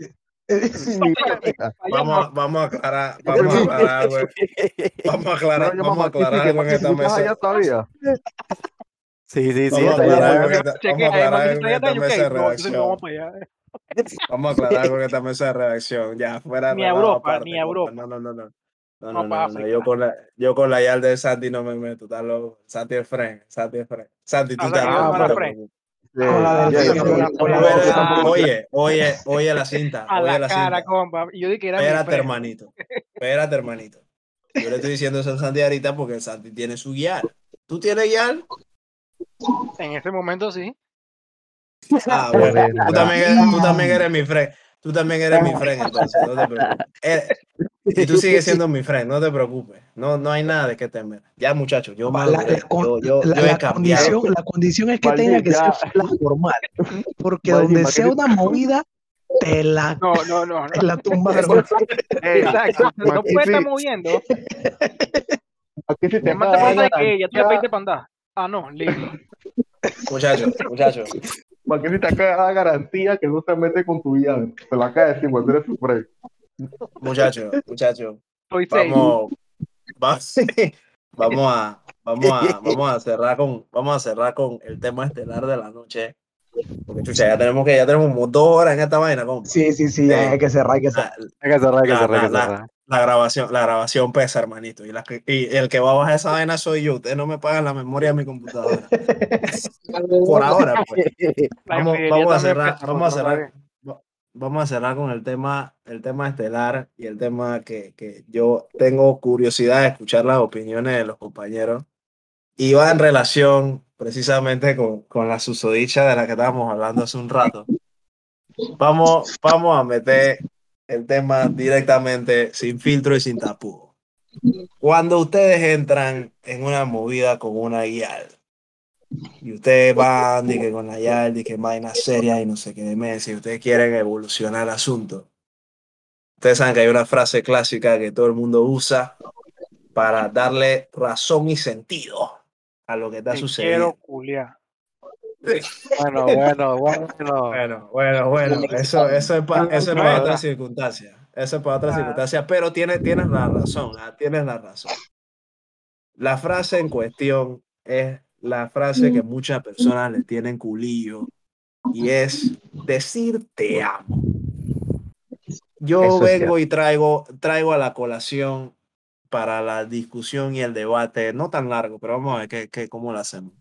vamos, vamos a aclarar, vamos a aclarar, güey. Vamos a aclarar, vamos a aclarar algo en esta mesa. Sí, sí, sí. Vamos a aclarar algo en esta mesa de redacción. Vamos a aclarar algo en esta mesa de redacción. Ya, fuera de Ni Europa, ni Europa. No, no, no, no. No, No, no, no. Yo con la, yo con la yal de Santi no me meto, está loco. Santi es friend, Santi es friend. Santi, tú estás loco, Oye, oye, oye la cinta. A Oye la la cara, cinta. compa. Yo dije que era Espérate, hermanito. Espérate, hermanito. Yo le estoy diciendo eso a Santi ahorita porque el Santi tiene su guiar. ¿Tú tienes guiar? En ese momento sí. Ah, bueno. Tú también, eres, tú también eres mi friend. Tú también eres mi friend, entonces, no te preocupes. Y tú sigues siendo mi friend, no te preocupes. No, no hay nada de qué temer. Ya, muchachos, yo La, la con- Yo, yo, la- yo he la cambiado. condición, la condición es que tenga que ser formal. Porque donde ¿para sea te- una movida, te la, No, no, no. no. te la tumbaron. Exacto. No puede estar moviendo. aquí si te te que ya pediste para andar. Ah, no, listo. Muchachos, muchachos. Si te acaba la garantía que no se mete con tu guía. Te la cae decir cuando eres su friend. Muchachos, muchachos. Estoy safe. Vamos, va- vamos a, vamos a, vamos a cerrar con, vamos a cerrar con el tema estelar de la noche. Porque chucha, ya tenemos que, ya tenemos como dos horas en esta vaina, compa. Sí, sí, sí, hay que cerrar, hay que cerrar. La, Hay que cerrar, hay que La- cerrar, hay que la- cerrar. la grabación, la grabación pesa, hermanito. Y, la y el que va a bajar esa vaina soy yo. Ustedes no me pagan la memoria de mi computadora. Por ahora, pues. Vamos, vamos a cerrar, vamos a cerrar, vamos a cerrar con el tema, el tema estelar y el tema que, que yo tengo curiosidad de escuchar las opiniones de los compañeros. Y va en relación precisamente con, con la susodicha de la que estábamos hablando hace un rato. Vamos, vamos a meter el tema directamente, sin filtro y sin tapujo. Cuando ustedes entran en una movida con una guial, y ustedes van y que con la YAL y que vainas serias y no sé qué de Messi, y ustedes quieren evolucionar el asunto. Ustedes saben que hay una frase clásica que todo el mundo usa para darle razón y sentido a lo que está Te sucediendo. quiero culiar. Bueno, bueno, bueno. Bueno, bueno, bueno, eso, eso es para eso es No, para no. otra circunstancia. Eso es para otra Ah. circunstancia, pero tienes, tienes la razón, ah, tienes la razón. La frase en cuestión es la frase que muchas personas le tienen culillo y es decir te amo. Yo Eso vengo y traigo, traigo a la colación para la discusión y el debate, no tan largo, pero vamos a ver qué, qué, cómo lo hacemos.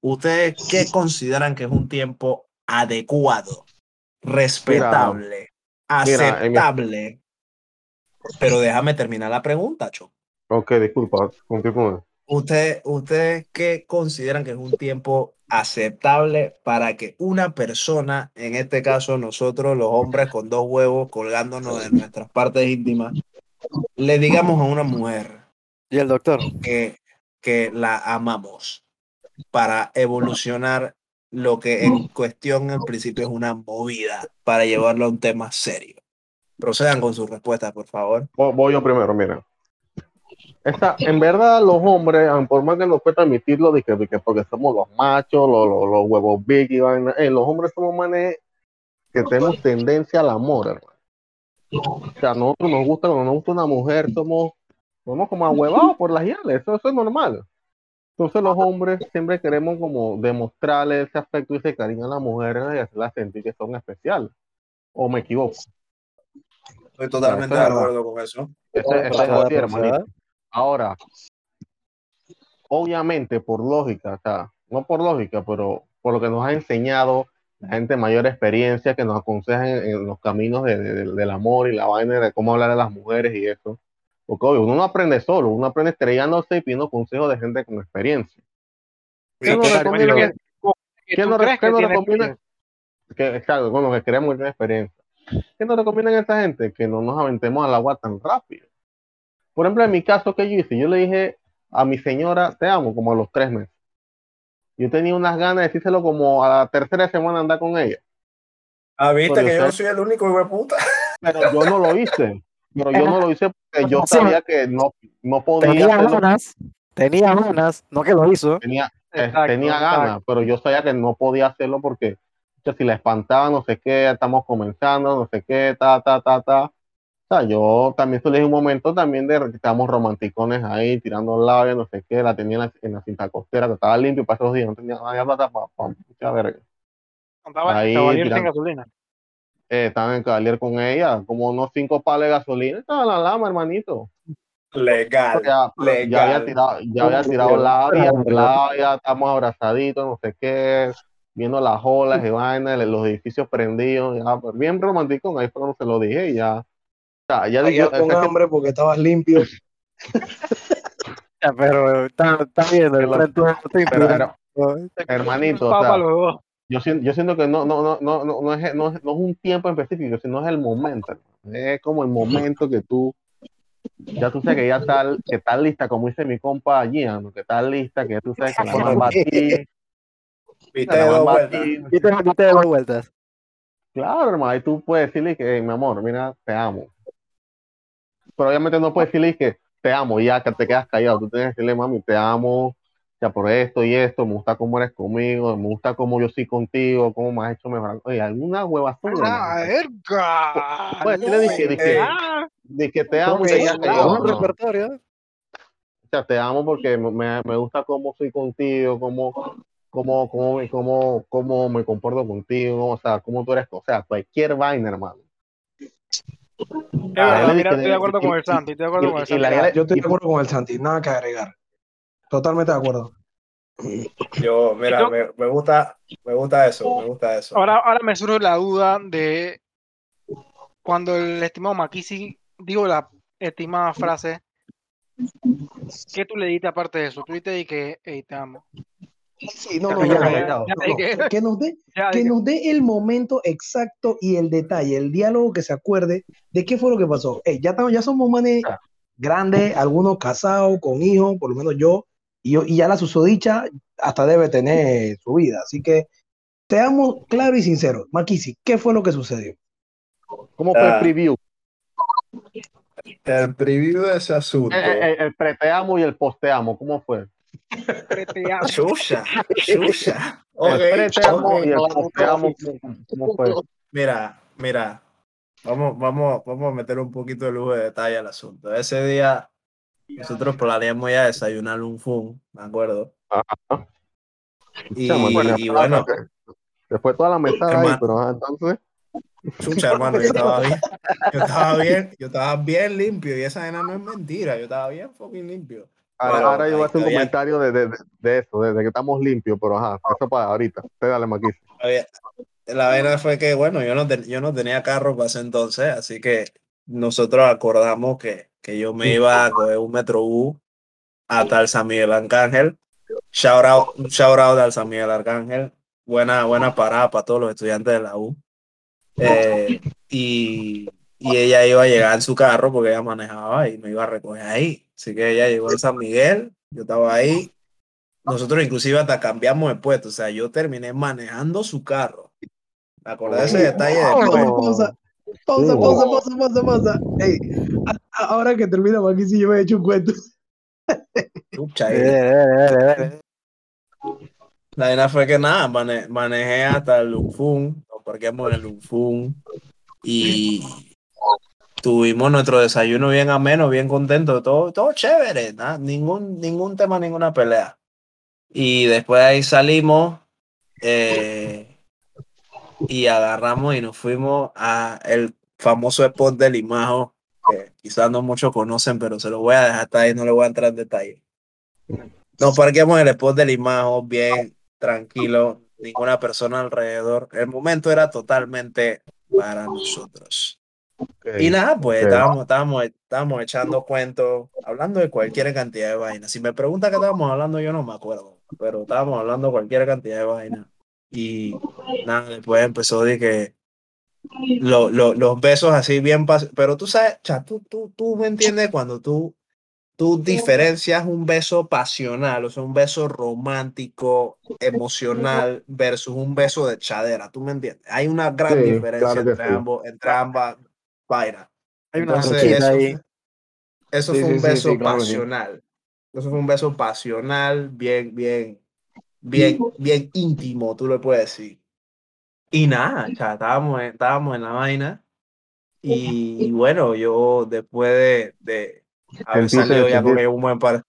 ¿Ustedes qué consideran que es un tiempo adecuado, respetable, mira, mi- aceptable? Pero déjame terminar la pregunta, Cho. Ok, disculpa, continúa. ¿Ustedes usted qué consideran que es un tiempo aceptable para que una persona, en este caso nosotros los hombres con dos huevos colgándonos de nuestras partes íntimas, le digamos a una mujer ¿Y el doctor? que, que la amamos para evolucionar lo que en cuestión al principio es una movida para llevarlo a un tema serio? Procedan con sus respuestas, por favor. Voy, voy yo primero, mira. Esta, en verdad, los hombres, aun por más que nos cuesta admitirlo, de que, de que porque somos los machos, los, los, los huevos big y vaina, eh, los hombres somos manes que tenemos tendencia al amor, hermano. O sea, a nosotros nos gusta, cuando nos gusta una mujer, somos, somos como ahuevados por las guiales, eso, eso es normal. Entonces los hombres siempre queremos como demostrarle ese afecto y ese cariño a la mujer y hacerla sentir que son especiales. ¿O me equivoco? Estoy totalmente de acuerdo con eso. Ese, ese es así, hermanito. Ahora, obviamente, por lógica, o sea, no por lógica, pero por lo que nos ha enseñado la gente de mayor experiencia que nos aconseja en, en los caminos de- de- del amor y la vaina de cómo hablar de las mujeres y eso. Porque obvio, uno no aprende solo, uno aprende estrellándose y pidiendo consejos de gente con experiencia. ¿Qué nos recomienda? que- que ¿Qué nos, crees qué que nos recomienda? Que, exacto, bueno, que creemos que tiene experiencia. ¿Qué nos recomiendan a esta gente? Que no nos aventemos al agua tan rápido. Por ejemplo, en mi caso, que yo hice? Yo le dije a mi señora, te amo, como a los tres meses. Yo tenía unas ganas de decírselo como a la tercera semana andar con ella. Ah, viste Pero que yo sé- no soy el único hijo de puta. Pero yo no lo hice. Pero yo no lo hice porque yo Sí. sabía que no, no podía Tenía hacerlo. ganas, tenía ganas, no que lo hizo. Tenía, eh, Exacto, tenía exacto. ganas, pero yo sabía que no podía hacerlo porque o sea, si la espantaba, no sé qué, estamos comenzando, no sé qué, ta, ta, ta, ta. O sea, yo también estuve en un momento también de que estábamos romanticones ahí, tirando labios, no sé qué, la tenía en la, en la cinta costera, que estaba limpio para esos días, no tenía nada de plata para, para mucha verga. Andaba Ahí caballero sin gasolina. Eh, estaba en Cavalier con ella, como unos cinco palos de gasolina, estaba en la lama, hermanito. Legal. Ya, legal. ya había tirado, ya había tirado labia, labia, estamos abrazaditos, no sé qué, viendo las olas y vainas, los edificios prendidos, ya, pues, bien romántico, ahí fue cuando se lo dije y ya. Sea, ya digo, con es que- hambre porque estabas limpio. Pero está, está viendo el Pero- frente de Tim, pero, pero- her- hermanito, o sea, yo siento, yo siento que no, no, no, no, no, no es, no, es, no es un tiempo específico, sino es el momento. Es como el momento que tú, ya tú sabes que ya está, que está lista, como dice mi compa Gian, que está lista, que tú sabes que la van a batir, Viste dos vueltas. batir. Y te metiste de dos vueltas. Claro, hermano, y tú puedes decirle que, mi amor, mira, te amo. Pero obviamente no puedes decirle que te amo, y ya que te quedas callado. Tú tienes que decirle, mami, te amo, ya por esto y esto, me gusta cómo eres conmigo, me gusta cómo yo soy contigo, cómo me has hecho mejorar. Oye, alguna huevazón, ¡Ah, verga! Pues, No le dije, dije, da. De que te amo, y ya ya, callado, un repertorio. O sea, te amo porque me, me gusta cómo soy contigo, cómo, cómo, cómo, me- cómo, cómo me comporto contigo, o sea, cómo tú eres, o sea, cualquier vaina, hermano. Estoy de acuerdo con el Santi, estoy de acuerdo con el Santi. Yo estoy de acuerdo con el Santi, nada que agregar. Totalmente de acuerdo. Yo, mira, Yo- me, me gusta, me gusta eso, me gusta eso. Ahora, ahora me surge la duda de cuando el estimado Makisi digo la estimada frase, ¿qué tú le diste aparte de eso? Tú le diste que, hey, te amo. Sí, no, no, Ya, no, no, ya, no, ya, no, ya, no. Que nos dé Ya, que dije, nos dé el momento exacto y el detalle, el diálogo que se acuerde de qué fue lo que pasó. Ya, estamos, ya somos manes grandes, algunos casados, con hijos, por lo menos yo, y, yo, y ya la susodicha hasta debe tener su vida. Así que te amo claro y sincero. Makisi, ¿qué fue lo que sucedió? ¿Cómo fue el Ah. preview? El preview de ese asunto. El, el, el pre-te-amo y el post-te-amo, ¿cómo fue? Chucha, chucha. Ok, el pre-te-amo ok, y el vamos, post-te-amo, ¿cómo, cómo fue? Mira, mira, vamos, vamos, vamos a meter un poquito de lujo de detalle al asunto. Ese día nosotros planeamos ya desayunar un fun, me acuerdo. Ajá. Y, y bueno, Se fue toda la mesada ahí, pero entonces, chucha, hermano, yo estaba bien, yo estaba bien, yo estaba bien limpio y esa vaina no es mentira, yo estaba bien fucking limpio. Ahora, Pero ahora yo voy a hacer un comentario de, de, de eso, de, de que estamos limpios, pero ajá, eso para ahorita. Usted dale, Maquis. La vaina fue que, bueno, yo no, ten- yo no tenía carro para ese entonces, así que nosotros acordamos que, que yo me iba a coger un Metrobús hasta el San Miguel Arcángel. Shout out, shout out al San Miguel Arcángel. Buena, buena parada para todos los estudiantes de la U. Eh, y, y ella iba a llegar en su carro porque ella manejaba y me iba a recoger ahí. Así que ella llegó en San Miguel, yo estaba ahí. Nosotros inclusive hasta cambiamos de puesto, o sea, yo terminé manejando su carro. Me acordé de ese detalle después. Pausa, pausa, Sí. pausa, pausa, pausa, pausa. Ey, a- a- ahora que termina Makisi, yo me he hecho un cuento. Dale, dale. La vaina fue que nada, mane- manejé hasta el Lunfun, nos parqueamos en el Lunfun y tuvimos nuestro desayuno bien ameno, bien contento, todo, todo chévere, nada, ningún, ningún tema, ninguna pelea. Y después de ahí salimos eh, y agarramos y nos fuimos a el famoso spot del Limajo, que quizás no muchos conocen, pero se lo voy a dejar hasta ahí, no le voy a entrar en detalle. Nos parqueamos en el spot del Limajo, bien tranquilo, ninguna persona alrededor. El momento era totalmente para nosotros. Y nada, pues ok. estábamos, estábamos, estábamos echando cuentos, hablando de cualquier cantidad de vainas. Si me pregunta qué estábamos hablando, yo no me acuerdo, pero estábamos hablando de cualquier cantidad de vainas. Y nada, después empezó de que lo- lo- los besos así bien, pas- pero tú sabes, cha, tú, tú, tú me entiendes cuando tú, tú diferencias un beso pasional, o sea, un beso romántico, emocional, versus un beso de chadera, ¿tú me entiendes? Hay una gran Sí, diferencia claro entre, sí. ambos, entre ambas vainas. Hay una Entonces, eso, ahí. fue- eso Sí, fue sí, un sí, beso sí, claro pasional. Eso fue un beso pasional, bien, bien, bien, bien íntimo, tú le puedes decir. Y nada, ya estábamos, en- estábamos en la vaina. Y, bueno, yo después de, de haber salido ya con un buen par.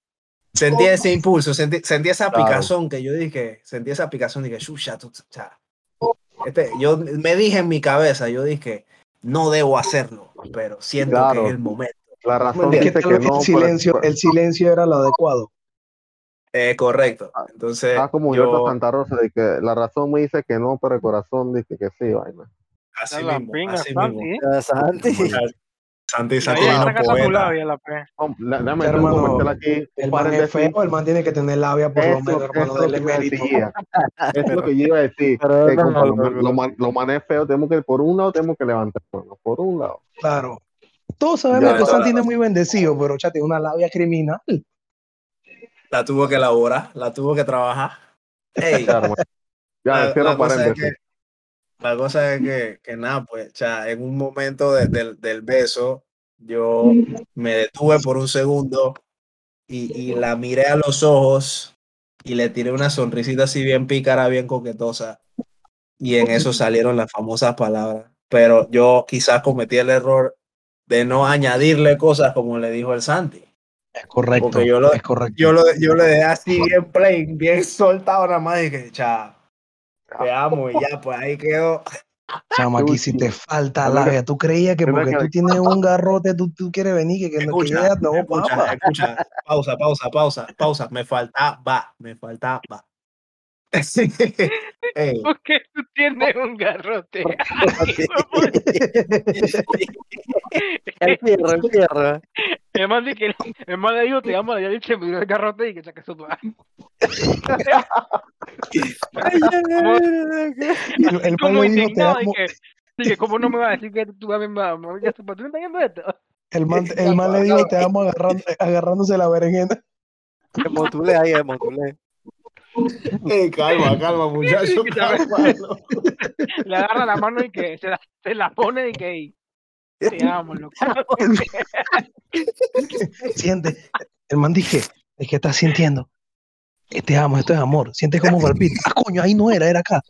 Sentí ese impulso, sentí, sentí esa Claro. picazón que yo dije, sentí esa picazón, dije, chucha, tú, cha". Este, yo me dije en mi cabeza, yo dije, no debo hacerlo, pero siento que es el momento. La razón? Que dice que no. el silencio, por- el silencio era lo adecuado. Eh, correcto. Entonces, Está como yo, Gilberto Santa Rosa, de que la razón me dice que no, pero el corazón dice que sí, vaina. así mismo, pinga, así Santi, mismo. Santi. Santi, vino saca tu poeta. labia, la un Hermano, aquí. El man es feo, el man tiene que tener labia por lo menos, eso hermano, es lo que yo mérito. decía. Eso es lo que yo iba a decir. Pero que no, compa, lo, no, man- no. lo, man- lo mané feo, tenemos que, por un lado, tenemos que levantarnos. Por un lado. Claro. Todos sabemos Ya, que Santi es muy bendecido, pero tiene una labia criminal. La tuvo que elaborar, la tuvo que trabajar. Ey, Ya, hermano. Ya, la, cierro la cosa es paréntesis. La cosa es que, que nada, pues, o sea, en un momento de- del- del beso, yo me detuve por un segundo y, y la miré a los ojos y le tiré una sonrisita así bien pícara, bien coquetosa. Y en eso salieron las famosas palabras. Pero yo quizás cometí el error de no añadirle cosas como le dijo el Santi. Es correcto. Porque yo lo- es correcto. Yo lo, yo le dejé así bien plain, bien soltado nada más y que, cha, te amo y ya, pues ahí quedó. Chama, aquí si te falta Primero- labia, tú creías que porque que- tú tienes un garrote, tú, tú quieres venir, que, que, no- que Escucha, ya no, escucha, escucha, pausa, pausa, pausa, pausa, me faltaba, me faltaba. Porque tú tienes un garrote. El fierro, el man que el man le dijo, te amo, ya dice, me dio el garrote y que saque su El, el Como man le dijo, te indignado y amo. que, y que, ¿cómo no me va a decir que tú a mí me amas? Ya, ¿Tú estás viendo esto? El man, el man le dijo, te amo agarrando, agarrándose la berenjena. El motulé ahí, el ey, calma, calma, muchacho, calma. no. Le agarra la mano y que se la, se la pone y que amo, loco. Siente. El man dije, ¿de qué estás sintiendo? Eh, Te amo, esto es amor. Siente como palpita. Ah, coño, ahí no era, era acá.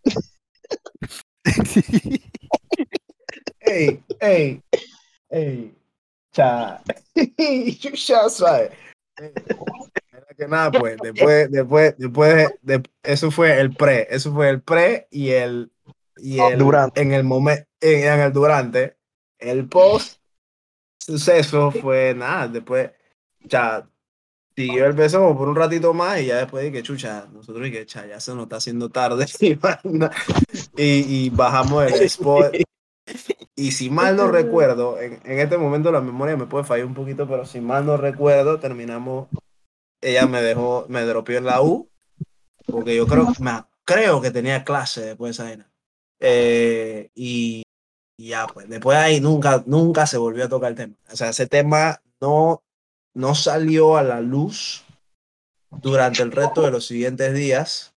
Ey, ey, ey, cha, ya sabes. Que nada, pues, después, después, después, de, eso fue el pre, eso fue el pre y el, y el, Durante. en el momento, en, en el durante, el post suceso fue nada, después, ya, siguió el beso por un ratito más y ya después dije, chucha, nosotros dije, cha, ya se nos está haciendo tarde y bajamos el spot. Y si mal no recuerdo, en, en este momento la memoria me puede fallar un poquito, pero si mal no recuerdo, terminamos, ella me dejó, me dropeó en la U, porque yo creo, me, creo que tenía clase después de esa vaina. Eh, y, y ya, pues, después de ahí nunca, nunca se volvió a tocar el tema. O sea, ese tema no, no salió a la luz durante el resto de los siguientes días,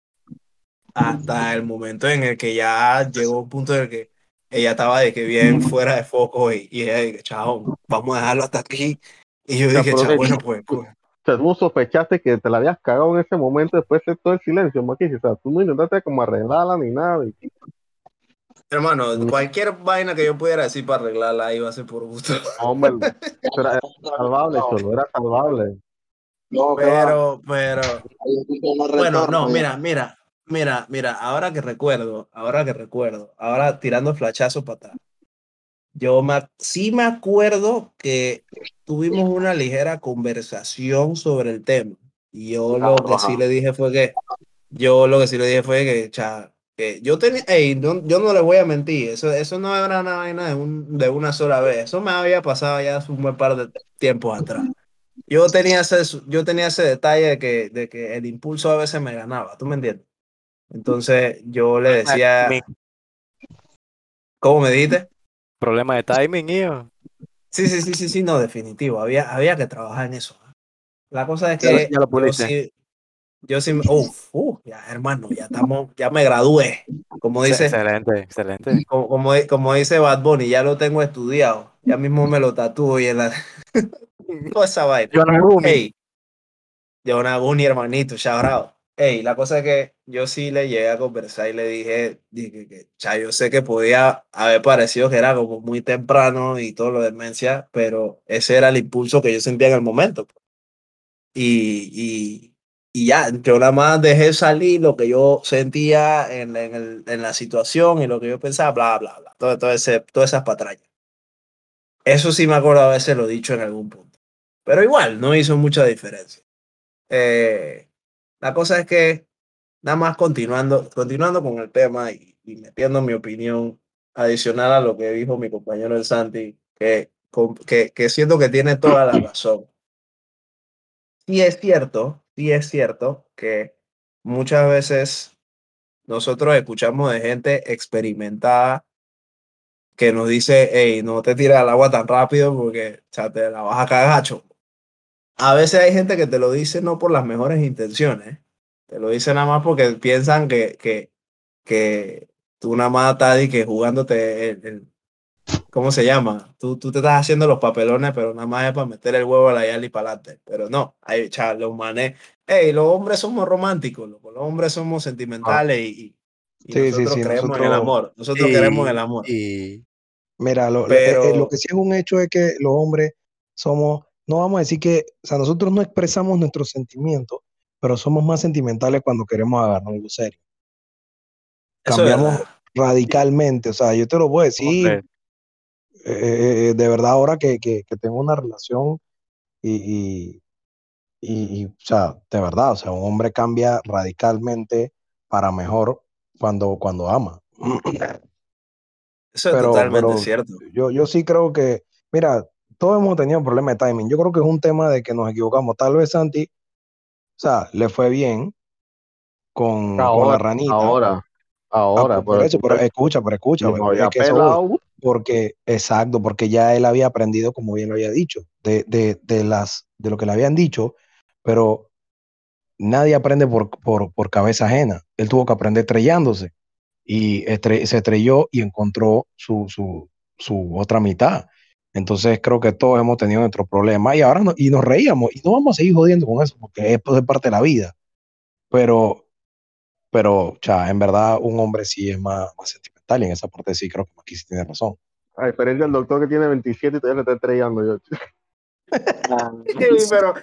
hasta el momento en el que ya llegó un punto en el que ella estaba de que bien fuera de foco y, y ella dije, chao, vamos a dejarlo hasta aquí. Y yo dije, chao, bueno, pues, pues, O sea, tú sospechaste que te la habías cagado en ese momento después de todo el silencio, Maquis. O sea, tú no intentaste como arreglarla ni nada. y- hermano, cualquier vaina que yo pudiera decir para arreglarla iba a ser por gusto. Hombre, eso era, era salvable, solo era salvable. No. Pero, pero, bueno, no, mira, mira, mira, mira, ahora que recuerdo, ahora que recuerdo, ahora tirando flachazos para atrás. Yo me, sí me acuerdo que tuvimos una ligera conversación sobre el tema. Y yo lo que sí le dije fue que, yo lo que sí le dije fue que, cha, que yo tenía, ey, no- yo no le voy a mentir, eso, eso no era una vaina de, un- de una sola vez, eso me había pasado ya hace un buen par de tiempos atrás. Yo tenía ese, yo tenía ese detalle de que, de que el impulso a veces me ganaba, ¿tú me entiendes? Entonces yo le decía, ¿cómo me dijiste? Problema de timing, hijo. Sí, sí, sí, sí, sí, no, definitivo. Había, había que trabajar en eso. La cosa es Ya lo- que ya lo yo sí, yo sí, uf, uf, ya hermano, ya estamos, ya me gradué. Como dice, Excelente, excelente. como, como, como dice Bad Bunny, ya lo tengo estudiado. Ya mismo me lo tatúo y en la toda esa vaina. Yo no Gumi. Ey, Yonaguni, hermanito, shout out. Ey, la cosa es que yo sí le llegué a conversar y le dije, dije que, yo sé que podía haber parecido que era como muy temprano y todo lo de demencia, pero ese era el impulso que yo sentía en el momento. Y, y, y ya, yo nada más dejé salir lo que yo sentía en, el- en la situación y lo que yo pensaba, bla, bla, bla, todo, todo ese, todas esas patrañas. Eso sí me acuerdo haberse lo dicho en algún punto. Pero igual, no hizo mucha diferencia. Eh, la cosa es que, nada más continuando, continuando con el tema y, metiendo mi opinión adicional a lo que dijo mi compañero el Santi, que, que, siento que tiene toda la razón. Sí es cierto, sí es cierto que muchas veces nosotros escuchamos de gente experimentada que nos dice, hey, no te tires al agua tan rápido porque o te la vas a cagacho. A veces hay gente que te lo dice no por las mejores intenciones, te lo dice nada más porque piensan que, que, que tú nada más estás ahí que jugándote el, el- ¿cómo se llama? Tú, tú te estás haciendo los papelones, pero nada más es para meter el huevo a la yala y para adelante. Pero no, hay, los manes, hey, los hombres somos románticos, los hombres somos sentimentales y, y- y Sí, sí, nosotros sí, creemos en el nosotros- amor, nosotros Y- queremos en el amor. Y Mira, lo, lo- eh, lo que sí es un hecho es que los hombres somos, no vamos a decir que, o sea, nosotros no expresamos nuestros sentimientos, pero somos más sentimentales cuando queremos agarrar algo serio. Eso Cambiamos radicalmente, o sea, yo te lo puedo decir, hombre, eh, eh, de verdad ahora que, que, que tengo una relación y, y, y- y, o sea, de verdad, o sea, un hombre cambia radicalmente para mejor cuando, cuando ama. Eso es pero- totalmente pero- cierto. Yo, yo sí creo que, mira, todos hemos tenido problemas de timing. Yo creo que es un tema de que nos equivocamos. Tal vez Santi, o sea, le fue bien con, con la Ahora, ranita. ahora, Ah, ahora. por, por eso, pero escucha, pero escucha, güey, había es que eso porque, exacto, porque ya él había aprendido, como bien lo había dicho, de, de, de las, de lo que le habían dicho, pero nadie aprende por, por, por cabeza ajena. Él tuvo que aprender estrellándose y estre- se estrelló y encontró su, su, su otra mitad. Entonces creo que todos hemos tenido nuestros problemas y ahora no- y nos reíamos y no vamos a seguir jodiendo con eso porque es, es parte de la vida. Pero, pero, cha, en verdad un hombre sí es más, más sentimental y en esa parte sí creo que aquí sí tiene razón. A diferencia del doctor que tiene 27 y todavía le está estrellando. Yo. Sí, pero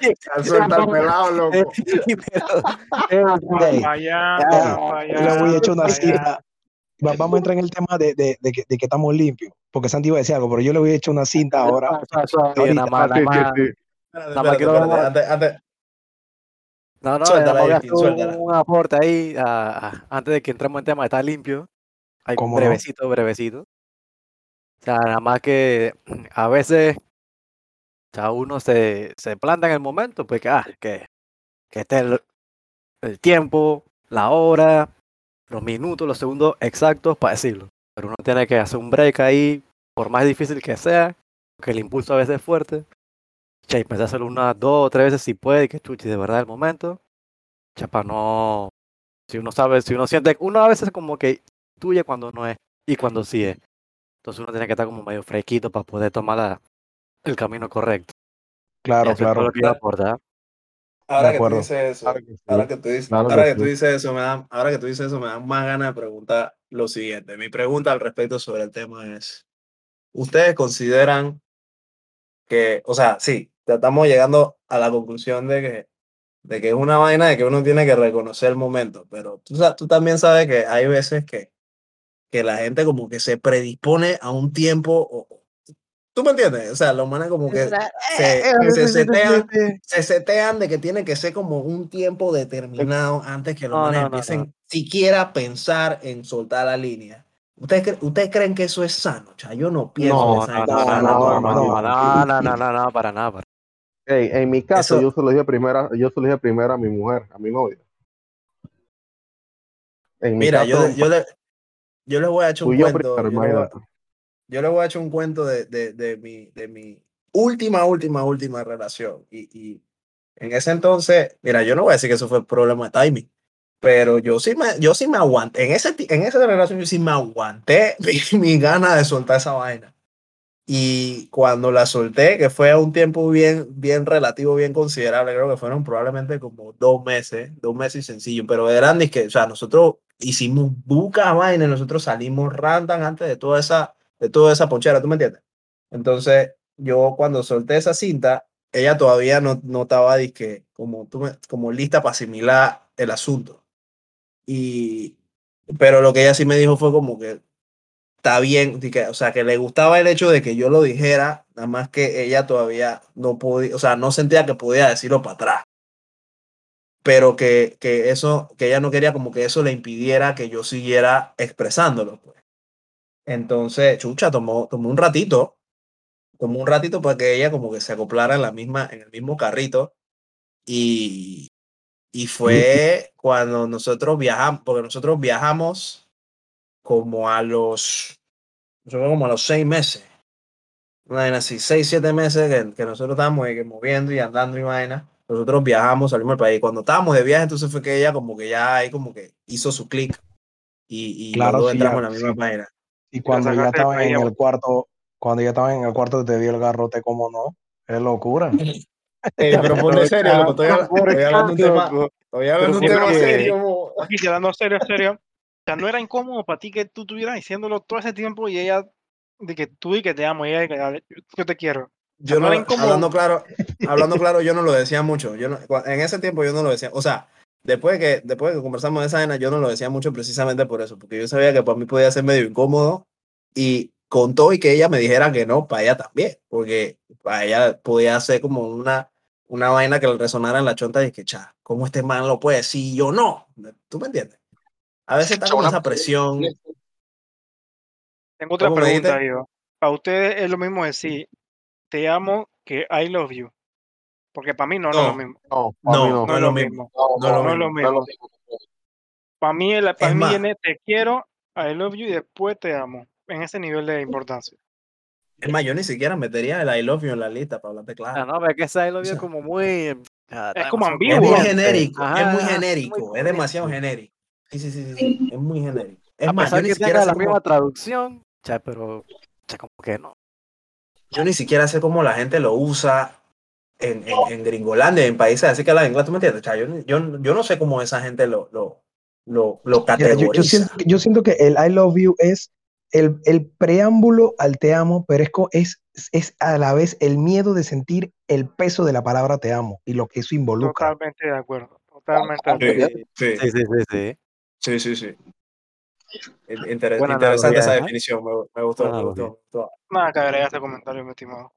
suelta el pelado, loco. Ey, vaya, yo le voy a echar una cita. Va- vamos a entrar en el tema de, de, de que, de que estamos limpios, porque Santi iba a decir algo, pero yo le voy a echar una cinta ahora. Ah, No, no, Suéltala, suéltala. un aporte ahí a- a- antes de que entremos en tema de estar limpio. Hay ¿Cómo no? brevecito, brevecito. O sea, nada más que a veces o sea, uno se, se planta en el momento, pues que, ah, que, que esté el, el tiempo, la hora, los minutos, los segundos exactos para decirlo. Pero uno tiene que hacer un break ahí, por más difícil que sea, que el impulso a veces es fuerte. Che, y pensar hacerlo unas dos o tres veces si puede, que chuchi, de verdad el momento. Para no. Si uno sabe, si uno siente. Uno a veces como que tuye cuando no es y cuando sí es. Entonces uno tiene que estar como medio fresquito para poder tomar la- el camino correcto. Claro, Y eso es claro. lo que yo aporto, ¿ah? Ahora que tú acuerdo. dices eso, Claro que sí. ahora que tú dices, Claro que ahora que tú sí. dices eso, me da, ahora que tú dices eso, me da más ganas de preguntar lo siguiente. Mi pregunta al respecto sobre el tema es, ¿ustedes consideran que, o sea, sí, ya estamos llegando a la conclusión de que, de que es una vaina de que uno tiene que reconocer el momento, pero tú, tú también sabes que hay veces que, que la gente como que se predispone a un tiempo, o, ¿tú me entiendes? O sea, los manes como que se, que se setean, se setean de que tiene que ser como un tiempo determinado antes que los No, manes no, no, empiecen no. siquiera a pensar en soltar la línea. ¿Ustedes, cre- ¿Ustedes creen que eso es sano? O sea, yo no pienso No, que no, no, sano. no, no, no, no, no. para nada. para- en mi caso, Eso- yo se lo dije primero, yo se lo dije primero a mi mujer, a mi novia. En mi Mira, caso, yo, yo, le, yo les voy a echar un cuento. primero, yo yo le voy a echar un cuento de, de, de, mi, de mi última, última, última relación. Y, y en ese entonces, mira, yo no voy a decir que eso fue problema de timing, pero yo sí me, yo sí me aguanté. En, ese, en esa relación yo sí me aguanté mi, mi gana de soltar esa vaina. Y cuando la solté, que fue a un tiempo bien, bien relativo, bien considerable, creo que fueron probablemente como dos meses, dos meses y sencillo, pero eran que, o sea, nosotros hicimos buca vaina, y nosotros salimos rantan antes de toda esa, de toda esa ponchera, ¿tú me entiendes? Entonces, yo cuando solté esa cinta, ella todavía no, no estaba como, tú me- como lista para asimilar el asunto. Y, pero lo que ella sí me dijo fue como que está bien, o sea, que le gustaba el hecho de que yo lo dijera, nada más que ella todavía no podía, o sea, no sentía que podía decirlo para atrás. pero que, que eso, que ella no quería como que eso le impidiera que yo siguiera expresándolo, pues. Entonces, chucha, tomó, tomó un ratito, tomó un ratito para que ella como que se acoplara en la misma, en el mismo carrito y, y fue cuando nosotros viajamos, porque nosotros viajamos como a los, nosotros como a los seis meses, una así, seis, siete meses que, que nosotros estábamos moviendo y andando y vaina. Nosotros viajamos, salimos del país. Cuando estábamos de viaje, entonces fue que ella como que ya ahí como que hizo su clic y, y Claro, sí, entramos en la misma sí. página. Y cuando ya estaban en el cuarto, cuando ya estaban en el cuarto te dio el garrote, como no? Es locura. Ey, pero ponle serio, loco, estoy, habla- ¿Por estoy hablando un tema, estoy hablando un tema serio. Aquí quedando serio, serio. O sea, no era incómodo para ti que tú estuvieras diciéndolo todo ese tiempo y ella, de que tú y que te amo, y ella de que "Dale, yo te quiero. Yo no hablando claro, hablando claro, yo no lo decía mucho. Yo no, en ese tiempo yo no lo decía. O sea, después de que, después de que conversamos de esa vaina, yo no lo decía mucho precisamente por eso, porque yo sabía que para mí podía ser medio incómodo y con todo y que ella me dijera que no, para ella también, porque para ella podía ser como una, una vaina que le resonara en la chonta y que, cha, ¿cómo este man lo puede decir yo no? ¿Tú me entiendes? A veces está como esa presión. Tengo otra ¿Cómo me pregunta, yo. Para ustedes es lo mismo decir te amo que I love you. Porque para mí no, no, es lo No. mismo. No, No, no. No es lo mismo. No es lo No es lo mismo. Para mí, el- para Es mí te quiero, I love you y después te amo. En ese nivel de importancia. Es más, yo ni siquiera metería el I love you en la lista para hablarte Ah, claro. no, pero es que ese lo O vio sea, como muy. ah, Es como ambiguo. Es muy genérico, Ajá, es muy genérico, muy es demasiado genérico. Sí, sí, sí, sí, es muy genérico. Es A más, yo pesar ni que siquiera tenga sé la misma traducción, cha, pero cha, como que no. yo ni siquiera sé cómo la gente lo usa en, en, en Gringolandia, en países así que hablan inglés, ¿tú me entiendes? O sea, yo, yo, yo no sé cómo esa gente lo, lo, lo, lo Mira, yo, yo categoriza. siento, que- yo siento que el I love you es el, el preámbulo al te amo, pero es, es, es a la vez el miedo de sentir el peso de la palabra te amo y lo que eso involucra. Totalmente de acuerdo. Totalmente de acuerdo. Sí, sí, Sí, sí, sí, sí. sí, sí, sí. In- inter- Buena interesante analogía, esa ¿eh? definición, me, me gustó, me gustó. Nada que agregar este comentario, mi estimado.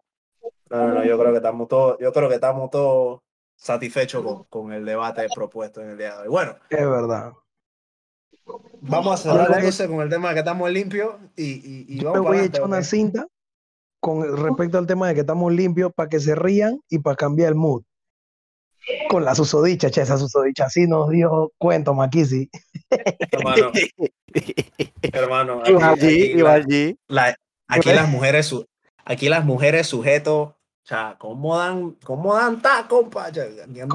No, no, no, yo creo que estamos todos, yo creo que estamos todos satisfechos con, con el debate propuesto en el día de hoy. Bueno, Es verdad. vamos a cerrar entonces con el tema de que estamos limpios y, y, y Yo me vamos voy a echar una cinta con respecto al tema de que estamos limpios para que se rían y para cambiar el mood. Con la susodicha, che, esa susodicha así nos dio cuento, Maquisi. Hermano, hermano, aquí, aquí iba la- la- aquí las mujeres, su- aquí las mujeres sujetos, o sea, ¿cómo dan, cómo dan ta, compa? Han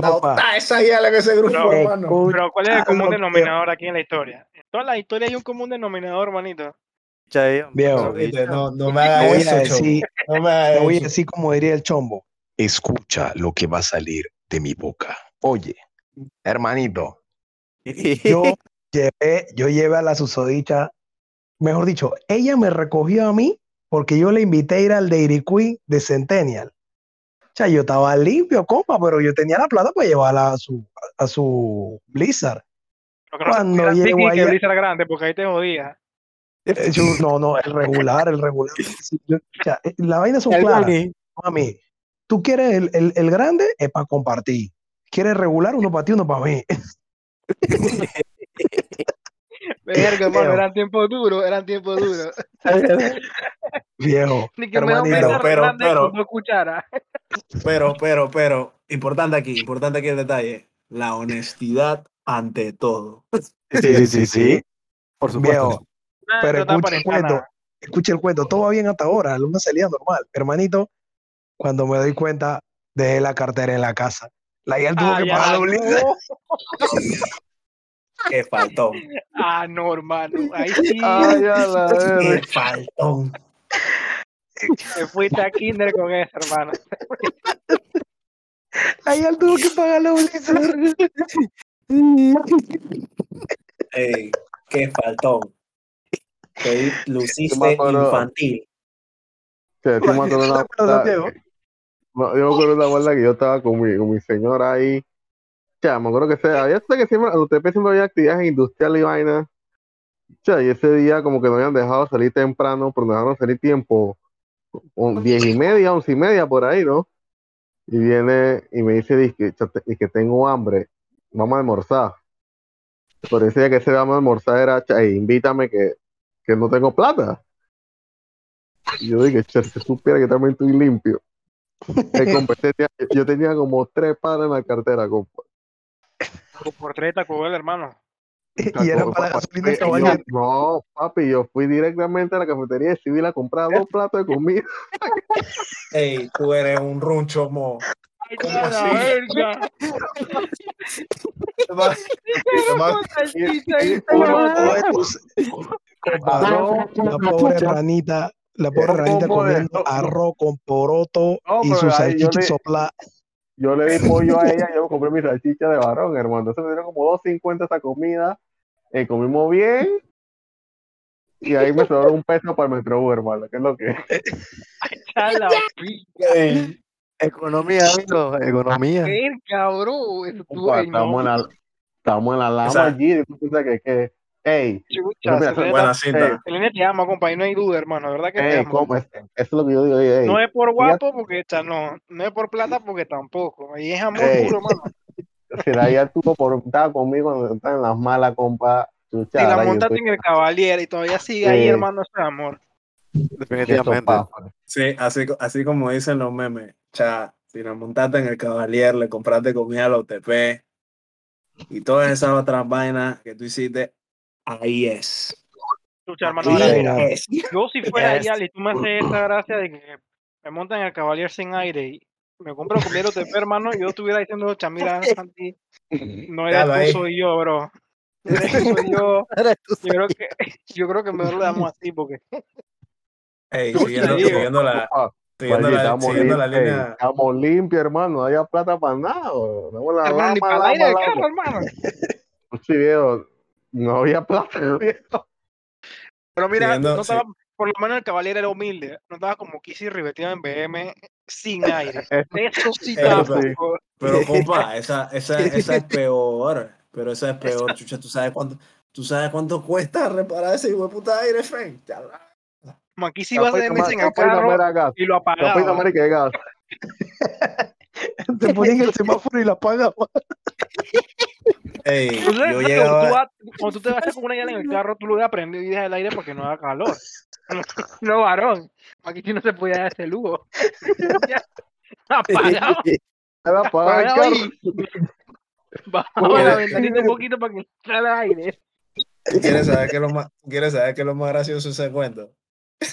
dado Compa. ta esa guía en ese grupo, No, hermano. Pero ¿cuál es el común que- denominador aquí en la historia? En toda la historia hay un común denominador, manito. Cha, ahí, hombre, Viejo. pero. No, no me hagas eso, decir, No me hagas voy a decir como diría el chombo. Escucha lo que va a salir de mi boca. Oye, hermanito, yo llevé, yo llevé a la susodicha, mejor dicho, ella me recogió a mí porque yo le invité a ir al Dairy Queen de Centennial. O sea, yo estaba limpio, compa, pero yo tenía la plata para llevarla a su, a su Blizzard. No se Cuando pudiera llego Tiki que allá- Blizzard grande, porque ahí te jodía. Eh, yo- no, no, el regular, el regular. Yo- o sea, eh, las vainas son claras. Mami, tú quieres el, el, el grande, es para compartir. ¿Quieres regular? Uno para ti, uno para mí. Verga, hermano, eran tiempos duros, eran tiempos duros. Viejo, Ni que me Pero, pero- cucharas. Pero, pero, pero, importante aquí, importante aquí el detalle. La honestidad ante todo. Sí, sí, sí, sí. Por supuesto. Viejo, pero escucha el cuento. escucha el cuento. Todo va bien hasta ahora. Una salida normal. Hermanito, cuando me doy cuenta, dejé la cartera en la casa. La guía tuvo Ah, que pagar no. Qué faltón. Ah, no, hermano. Ahí sí Ay, a la verga. Qué faltón. Te fuiste a Kinder con eso, hermano. La guía tuvo que pagar la Blizzard. Ey, qué faltón. Te Yo luciste me infantil. Me una- No, yo me acuerdo una vuelta que yo estaba con mi, con mi señora ahí. Ya, me acuerdo que se, había sé que siempre, UTP siempre había actividades industriales y vainas. Ya, y ese día como que nos habían dejado salir temprano, pero nos dejaron salir tiempo, un- diez y media, once y media por ahí, ¿no? Y viene y me dice, dice que, "Cha, te- y que tengo hambre. vamos a almorzar. Pero ese día que se vamos a almorzar era, "Cha, ey, invítame que, que no tengo plata. Y yo dije, che, si supiera que también estoy limpio. Yo tenía como tres pares en la cartera, compa. Por tres Taco Bell, hermano. Y era para la gasolina de caballero. No, papi, yo fui directamente a la cafetería de civil a comprar dos platos de comida. Ey, tú eres un runcho, mo. ¿Cómo A la así? pobre ranita, la pobre ranita comiendo arroz con poroto y su salchicha soplada. Yo le di pollo a ella, yo compré mi salchicha de varón, hermano. Entonces me dieron como 2.50 esa comida. eh, comimos bien. Y ahí me sobró un peso para el Metrobús, hermano. ¿Qué es lo que es? Ey, Economía, amigo, economía. Compa, ahí, estamos, en la, estamos en la lama allí. y tú piensas que, que, ey, Chucha, Mira, Selena- buena cinta. Selena te ama, compa, y no hay duda, hermano. ¿Verdad que te ey, compa, es- eso es lo que yo digo. ey, ey. No es por guapo, porque sea, no, no es por plata, porque tampoco. Ahí es amor Ey. puro, hermano. Si la ya tuvo por estar conmigo cuando estaba en las malas, compa. Si chuchara, la y montaste estoy- en el Cavalier y todavía sigue ahí, hermano, ese amor. y Definitivamente. Sí, así, así como dicen los memes. Cha, si la montaste en el Cavalier, le compraste comida a los TP y todas esas otras vainas que tú hiciste, ahí es. Chucha, hermano, ahora, mira. es. yo si fuera Es- allá y tú me haces esa gracia de que me montan en el Cavalier sin aire y me compro comida de hermano, yo estuviera diciendo, chamira, Santi, no eres Claro, tú, ahí. soy yo, bro. No eres tú, soy yo. Yo creo que, yo creo que mejor le damos así porque Ey, siguiendo, siguiendo la, siguiendo la, estamos siguiendo la línea. estamos limpios, hermano. No había plata para nada. la hermano, ni para el aire del lama. carro, hermano. Sí, viejo, no había plata, viejo. Pero mira, Siguiendo- no sí. estaba, por lo menos el Cavalier era humilde, no estaba como Kissy ribeteado en BM sin aire. Eso sí estaba. Pero compa, esa, esa, esa es peor. Pero esa es peor, chucha. ¿Tú sabes cuánto, tú sabes cuánto cuesta reparar ese hijo de puta aire, Frank? Aquí sí iba a meses en el carro y lo apagaba. Te ponen el semáforo y la pagas. Ey, Tú yo llegaba. tú vas- cuando tú te vas con una llave en el carro, tú lo prendido y dejas el aire porque no da calor. No, varón. Aquí sí no se podía dar ese lujo. El carro. y bajaba la ventanita un poquito para que entrara aire. ¿Quieres saber qué es lo más, quieres saber qué es lo más gracioso ese cuento?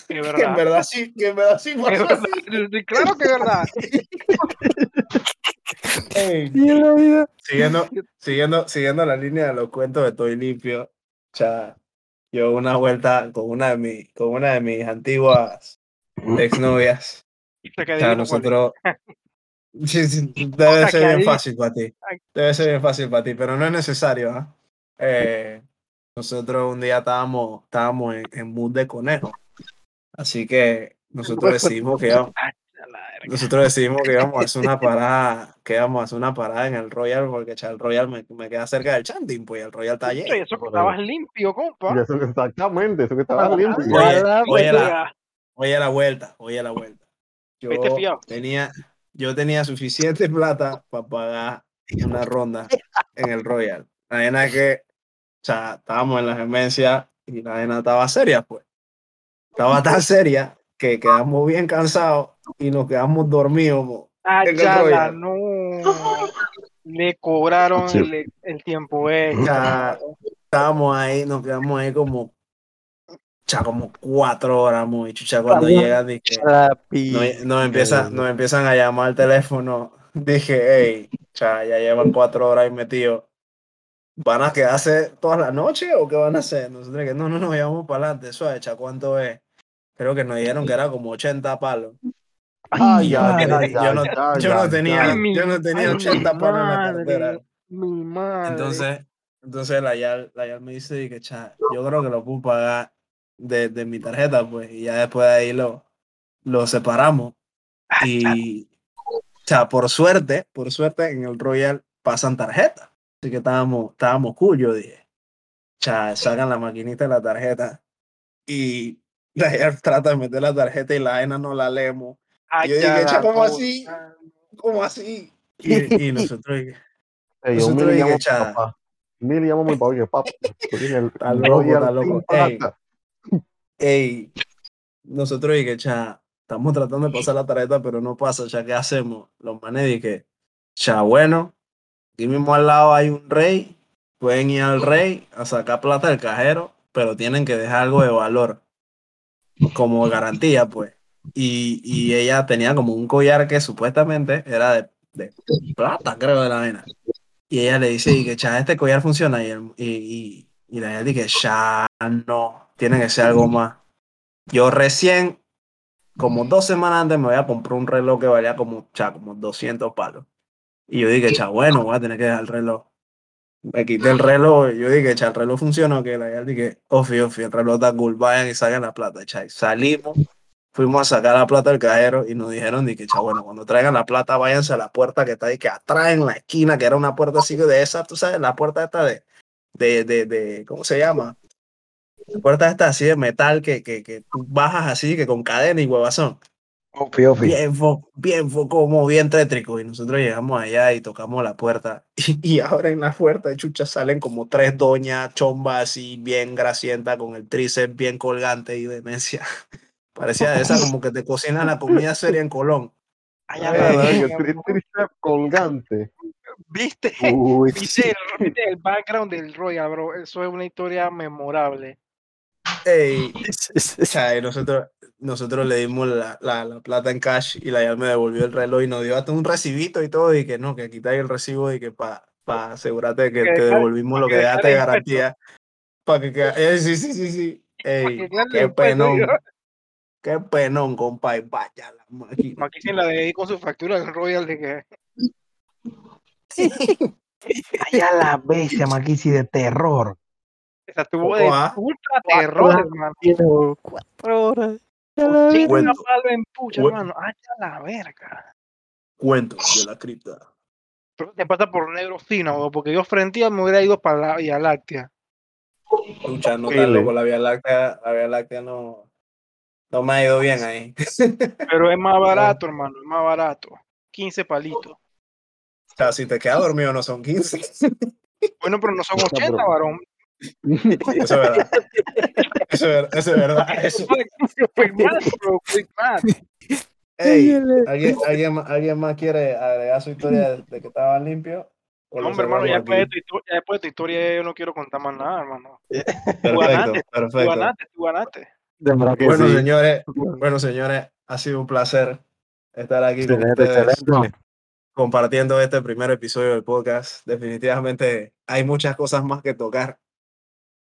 Que en verdad. sí, que en verdad. Sí, Claro que es verdad. Ey, Y en la vida. siguiendo, siguiendo, siguiendo la línea de los cuentos de Estoy Limpio, sea, yo una vuelta con una de mis, con una de mis antiguas exnovias. Con nosotros. Debe ser bien fácil para ti. Debe ser bien fácil para ti, pero no es necesario. ¿ah? Eh, nosotros un día estábamos, estábamos en, en mood de conejo. Así que nosotros decidimos que íbamos, A la verga. Nosotros decidimos que íbamos a hacer una parada, que íbamos a hacer una parada en el Royal, porque el Royal me, me queda cerca del Chanting, pues y el Royal está Oye, lleno. Eso que estabas limpio, compa. Y eso que exactamente, eso que estaba Ah, limpio. Oye, la oye, la, Oiga, oye la vuelta, oye la vuelta. Yo tenía, yo tenía suficiente plata para pagar una ronda en el Royal. La es que, o sea, estábamos en la gemencia y la vaina estaba seria, pues. Estaba tan seria que quedamos bien cansados y nos quedamos dormidos. mo. Ah, en el ya la Royal. no. Le cobraron Sí. el, el tiempo extra. Ya, estábamos ahí, nos quedamos ahí como, cha, como cuatro horas, muy chucha, cuando llegan, dije, nos, nos empiezan, nos empiezan a llamar al teléfono. Dije, hey, cha, ya llevan cuatro horas ahí metidos. ¿Van a quedarse toda la noche o qué van a hacer? Nosotros que no, no, no, ya vamos para adelante. Suave, cha, ¿cuánto es? Creo que nos dijeron que era como 80 palos. Ay, Yo, ay, no- ay, yo no, ay, yo no ay, tenía, yo no tenía ay, 80 mi palos en la cartera. Mi madre. Entonces, entonces la Yal, la Yal me dice que cha, yo creo que lo puedo pagar de, de mi tarjeta, pues, y ya después de ahí lo, lo separamos. Y, sea, por suerte, por suerte en el Royal pasan tarjeta. Así que estábamos, estábamos cool, yo dije. Cha, sacan la maquinita de la tarjeta y la Yal trata de meter la tarjeta y la vaina no la leemos. Ay, yo dije, la cha, ¿cómo puta. así? ¿Cómo así? Y, y nosotros, Ey, yo Nosotros Mili y llamo a mi papá. Mili llamo a mi papá que Está loco, está loco. Ey. Ey, nosotros y que cha, estamos tratando de pasar la tarjeta, pero no pasa, ya ¿qué hacemos? Los manes y que, cha, bueno, aquí mismo al lado hay un rey, pueden ir al rey a sacar plata del cajero, pero tienen que dejar algo de valor como garantía, pues. Y, y ella tenía como un collar que supuestamente era de, de plata, creo, de la vena. Y ella le dice, y que cha, este collar funciona. Y, el- y, y, y la ella dice, ya no, tiene que ser algo más. Yo recién, como dos semanas antes, me voy a comprar un reloj que valía como, cha, como 200 palos. Y yo dije, cha, bueno, voy a tener que dejar el reloj. Me quité el reloj, yo dije, cha, el reloj funciona, que la ella dije, ofi, ofi, el reloj está cool, vayan y saquen la plata, cha. Y Salimos, fuimos a sacar la plata del cajero y nos dijeron, dije, cha, bueno, cuando traigan la plata, váyanse a la puerta que está ahí, que atrás en la esquina, que era una puerta así de esa, tú sabes, la puerta esta de, de, de, de ¿cómo se llama? La puerta esta así de metal que, que, que tú bajas así, que con cadena y huevazón. Ofi, ofi. Bien, fo- bien, fo- como bien tétrico. Y nosotros llegamos allá y tocamos la puerta. Y, y ahora en la puerta de chucha salen como tres doñas chombas así, bien grasientas, con el tríceps bien colgante y demencia. Parecía de esa como que te cocinan la comida seria en Colón. Ay, Ah, ya la ¿verdad? Que verga, tri- bro. tríceps colgante. ¿Viste? Uy, ¿Viste el, viste el background del Royal, bro? Eso es una historia memorable. Ey, nosotros, nosotros le dimos la, la, la plata en cash y la ya me devolvió el reloj y nos dio hasta un recibito y todo. Y que no, que quitáis el recibo y que para pa asegurarte de que Que te devolvimos lo que dejaste de garantía. Para que eh, sí, sí, sí, sí. Ey, qué penón. Qué penón, compa. Y vaya la máquina. Aquí sí la de ahí con su factura del Royal de que Allá la bestia, Maquisi, de terror. esa tuvo de ah. ultra terror, hermano. Tiene cuatro horas. Ya la Ochenta Cuento. palos en pucha, hermano. Ay, la verga. Cuentos de la cripta. Pero te pasa por negro fino, bro, porque yo frente a me hubiera ido para la Vía Láctea. Luchando tan loco. La Vía Láctea, la Vía Láctea no, no me ha ido bien ahí. Pero es más barato, hermano, es más barato. 15 palitos. O sea, si te quedas dormido no son 15. Bueno, pero no son No, 80, pero- varón. Eso es verdad. Eso es, ver- eso es verdad. Eso. Quick math, bro, quick math. Ey, ¿alguien, alguien, más- ¿Alguien más quiere agregar su historia de, de que estaban limpios? ¿O No, hombre, hermano, ya después, de tu, histo- ya después de tu historia yo no quiero contar más nada, hermano. Tú Perfecto, ganaste, Tú perfecto. ganaste, tú ganaste. De verdad que Bueno, sí. señores, bueno, señores, ha sido un placer estar aquí con ustedes excelente. compartiendo este primer episodio del podcast. Definitivamente hay muchas cosas más que tocar,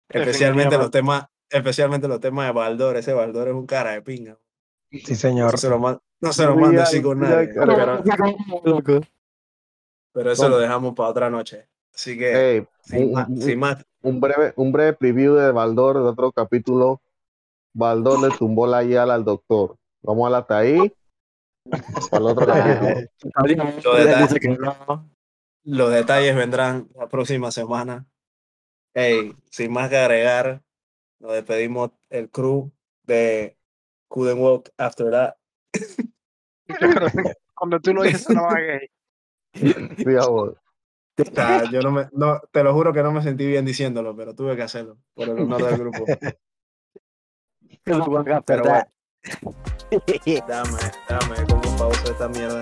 especialmente los temas, especialmente los temas de Baldor. Ese Baldor es un cara de pinga. Sí, señor. No se lo, man- no se lo así con nadie, pero, eso lo dejamos para otra noche. Así que, Ey, sin, un- más, un- sin más, un breve, un breve preview de Baldor, de otro capítulo. Baldor le tumbó la guía al doctor. Vamos a la hasta ahí. Para el otro. Los detalles vendrán la próxima semana. Hey, sin más que agregar, nos despedimos el crew de Couldn't Walk After That. Cuando tú lo dices, no gay. Sí, amor. O sea, yo no me, no, te lo juro que no me sentí bien diciéndolo, pero tuve que hacerlo por el honor del grupo. Pero bueno, dame, dame, como pausa esta mierda.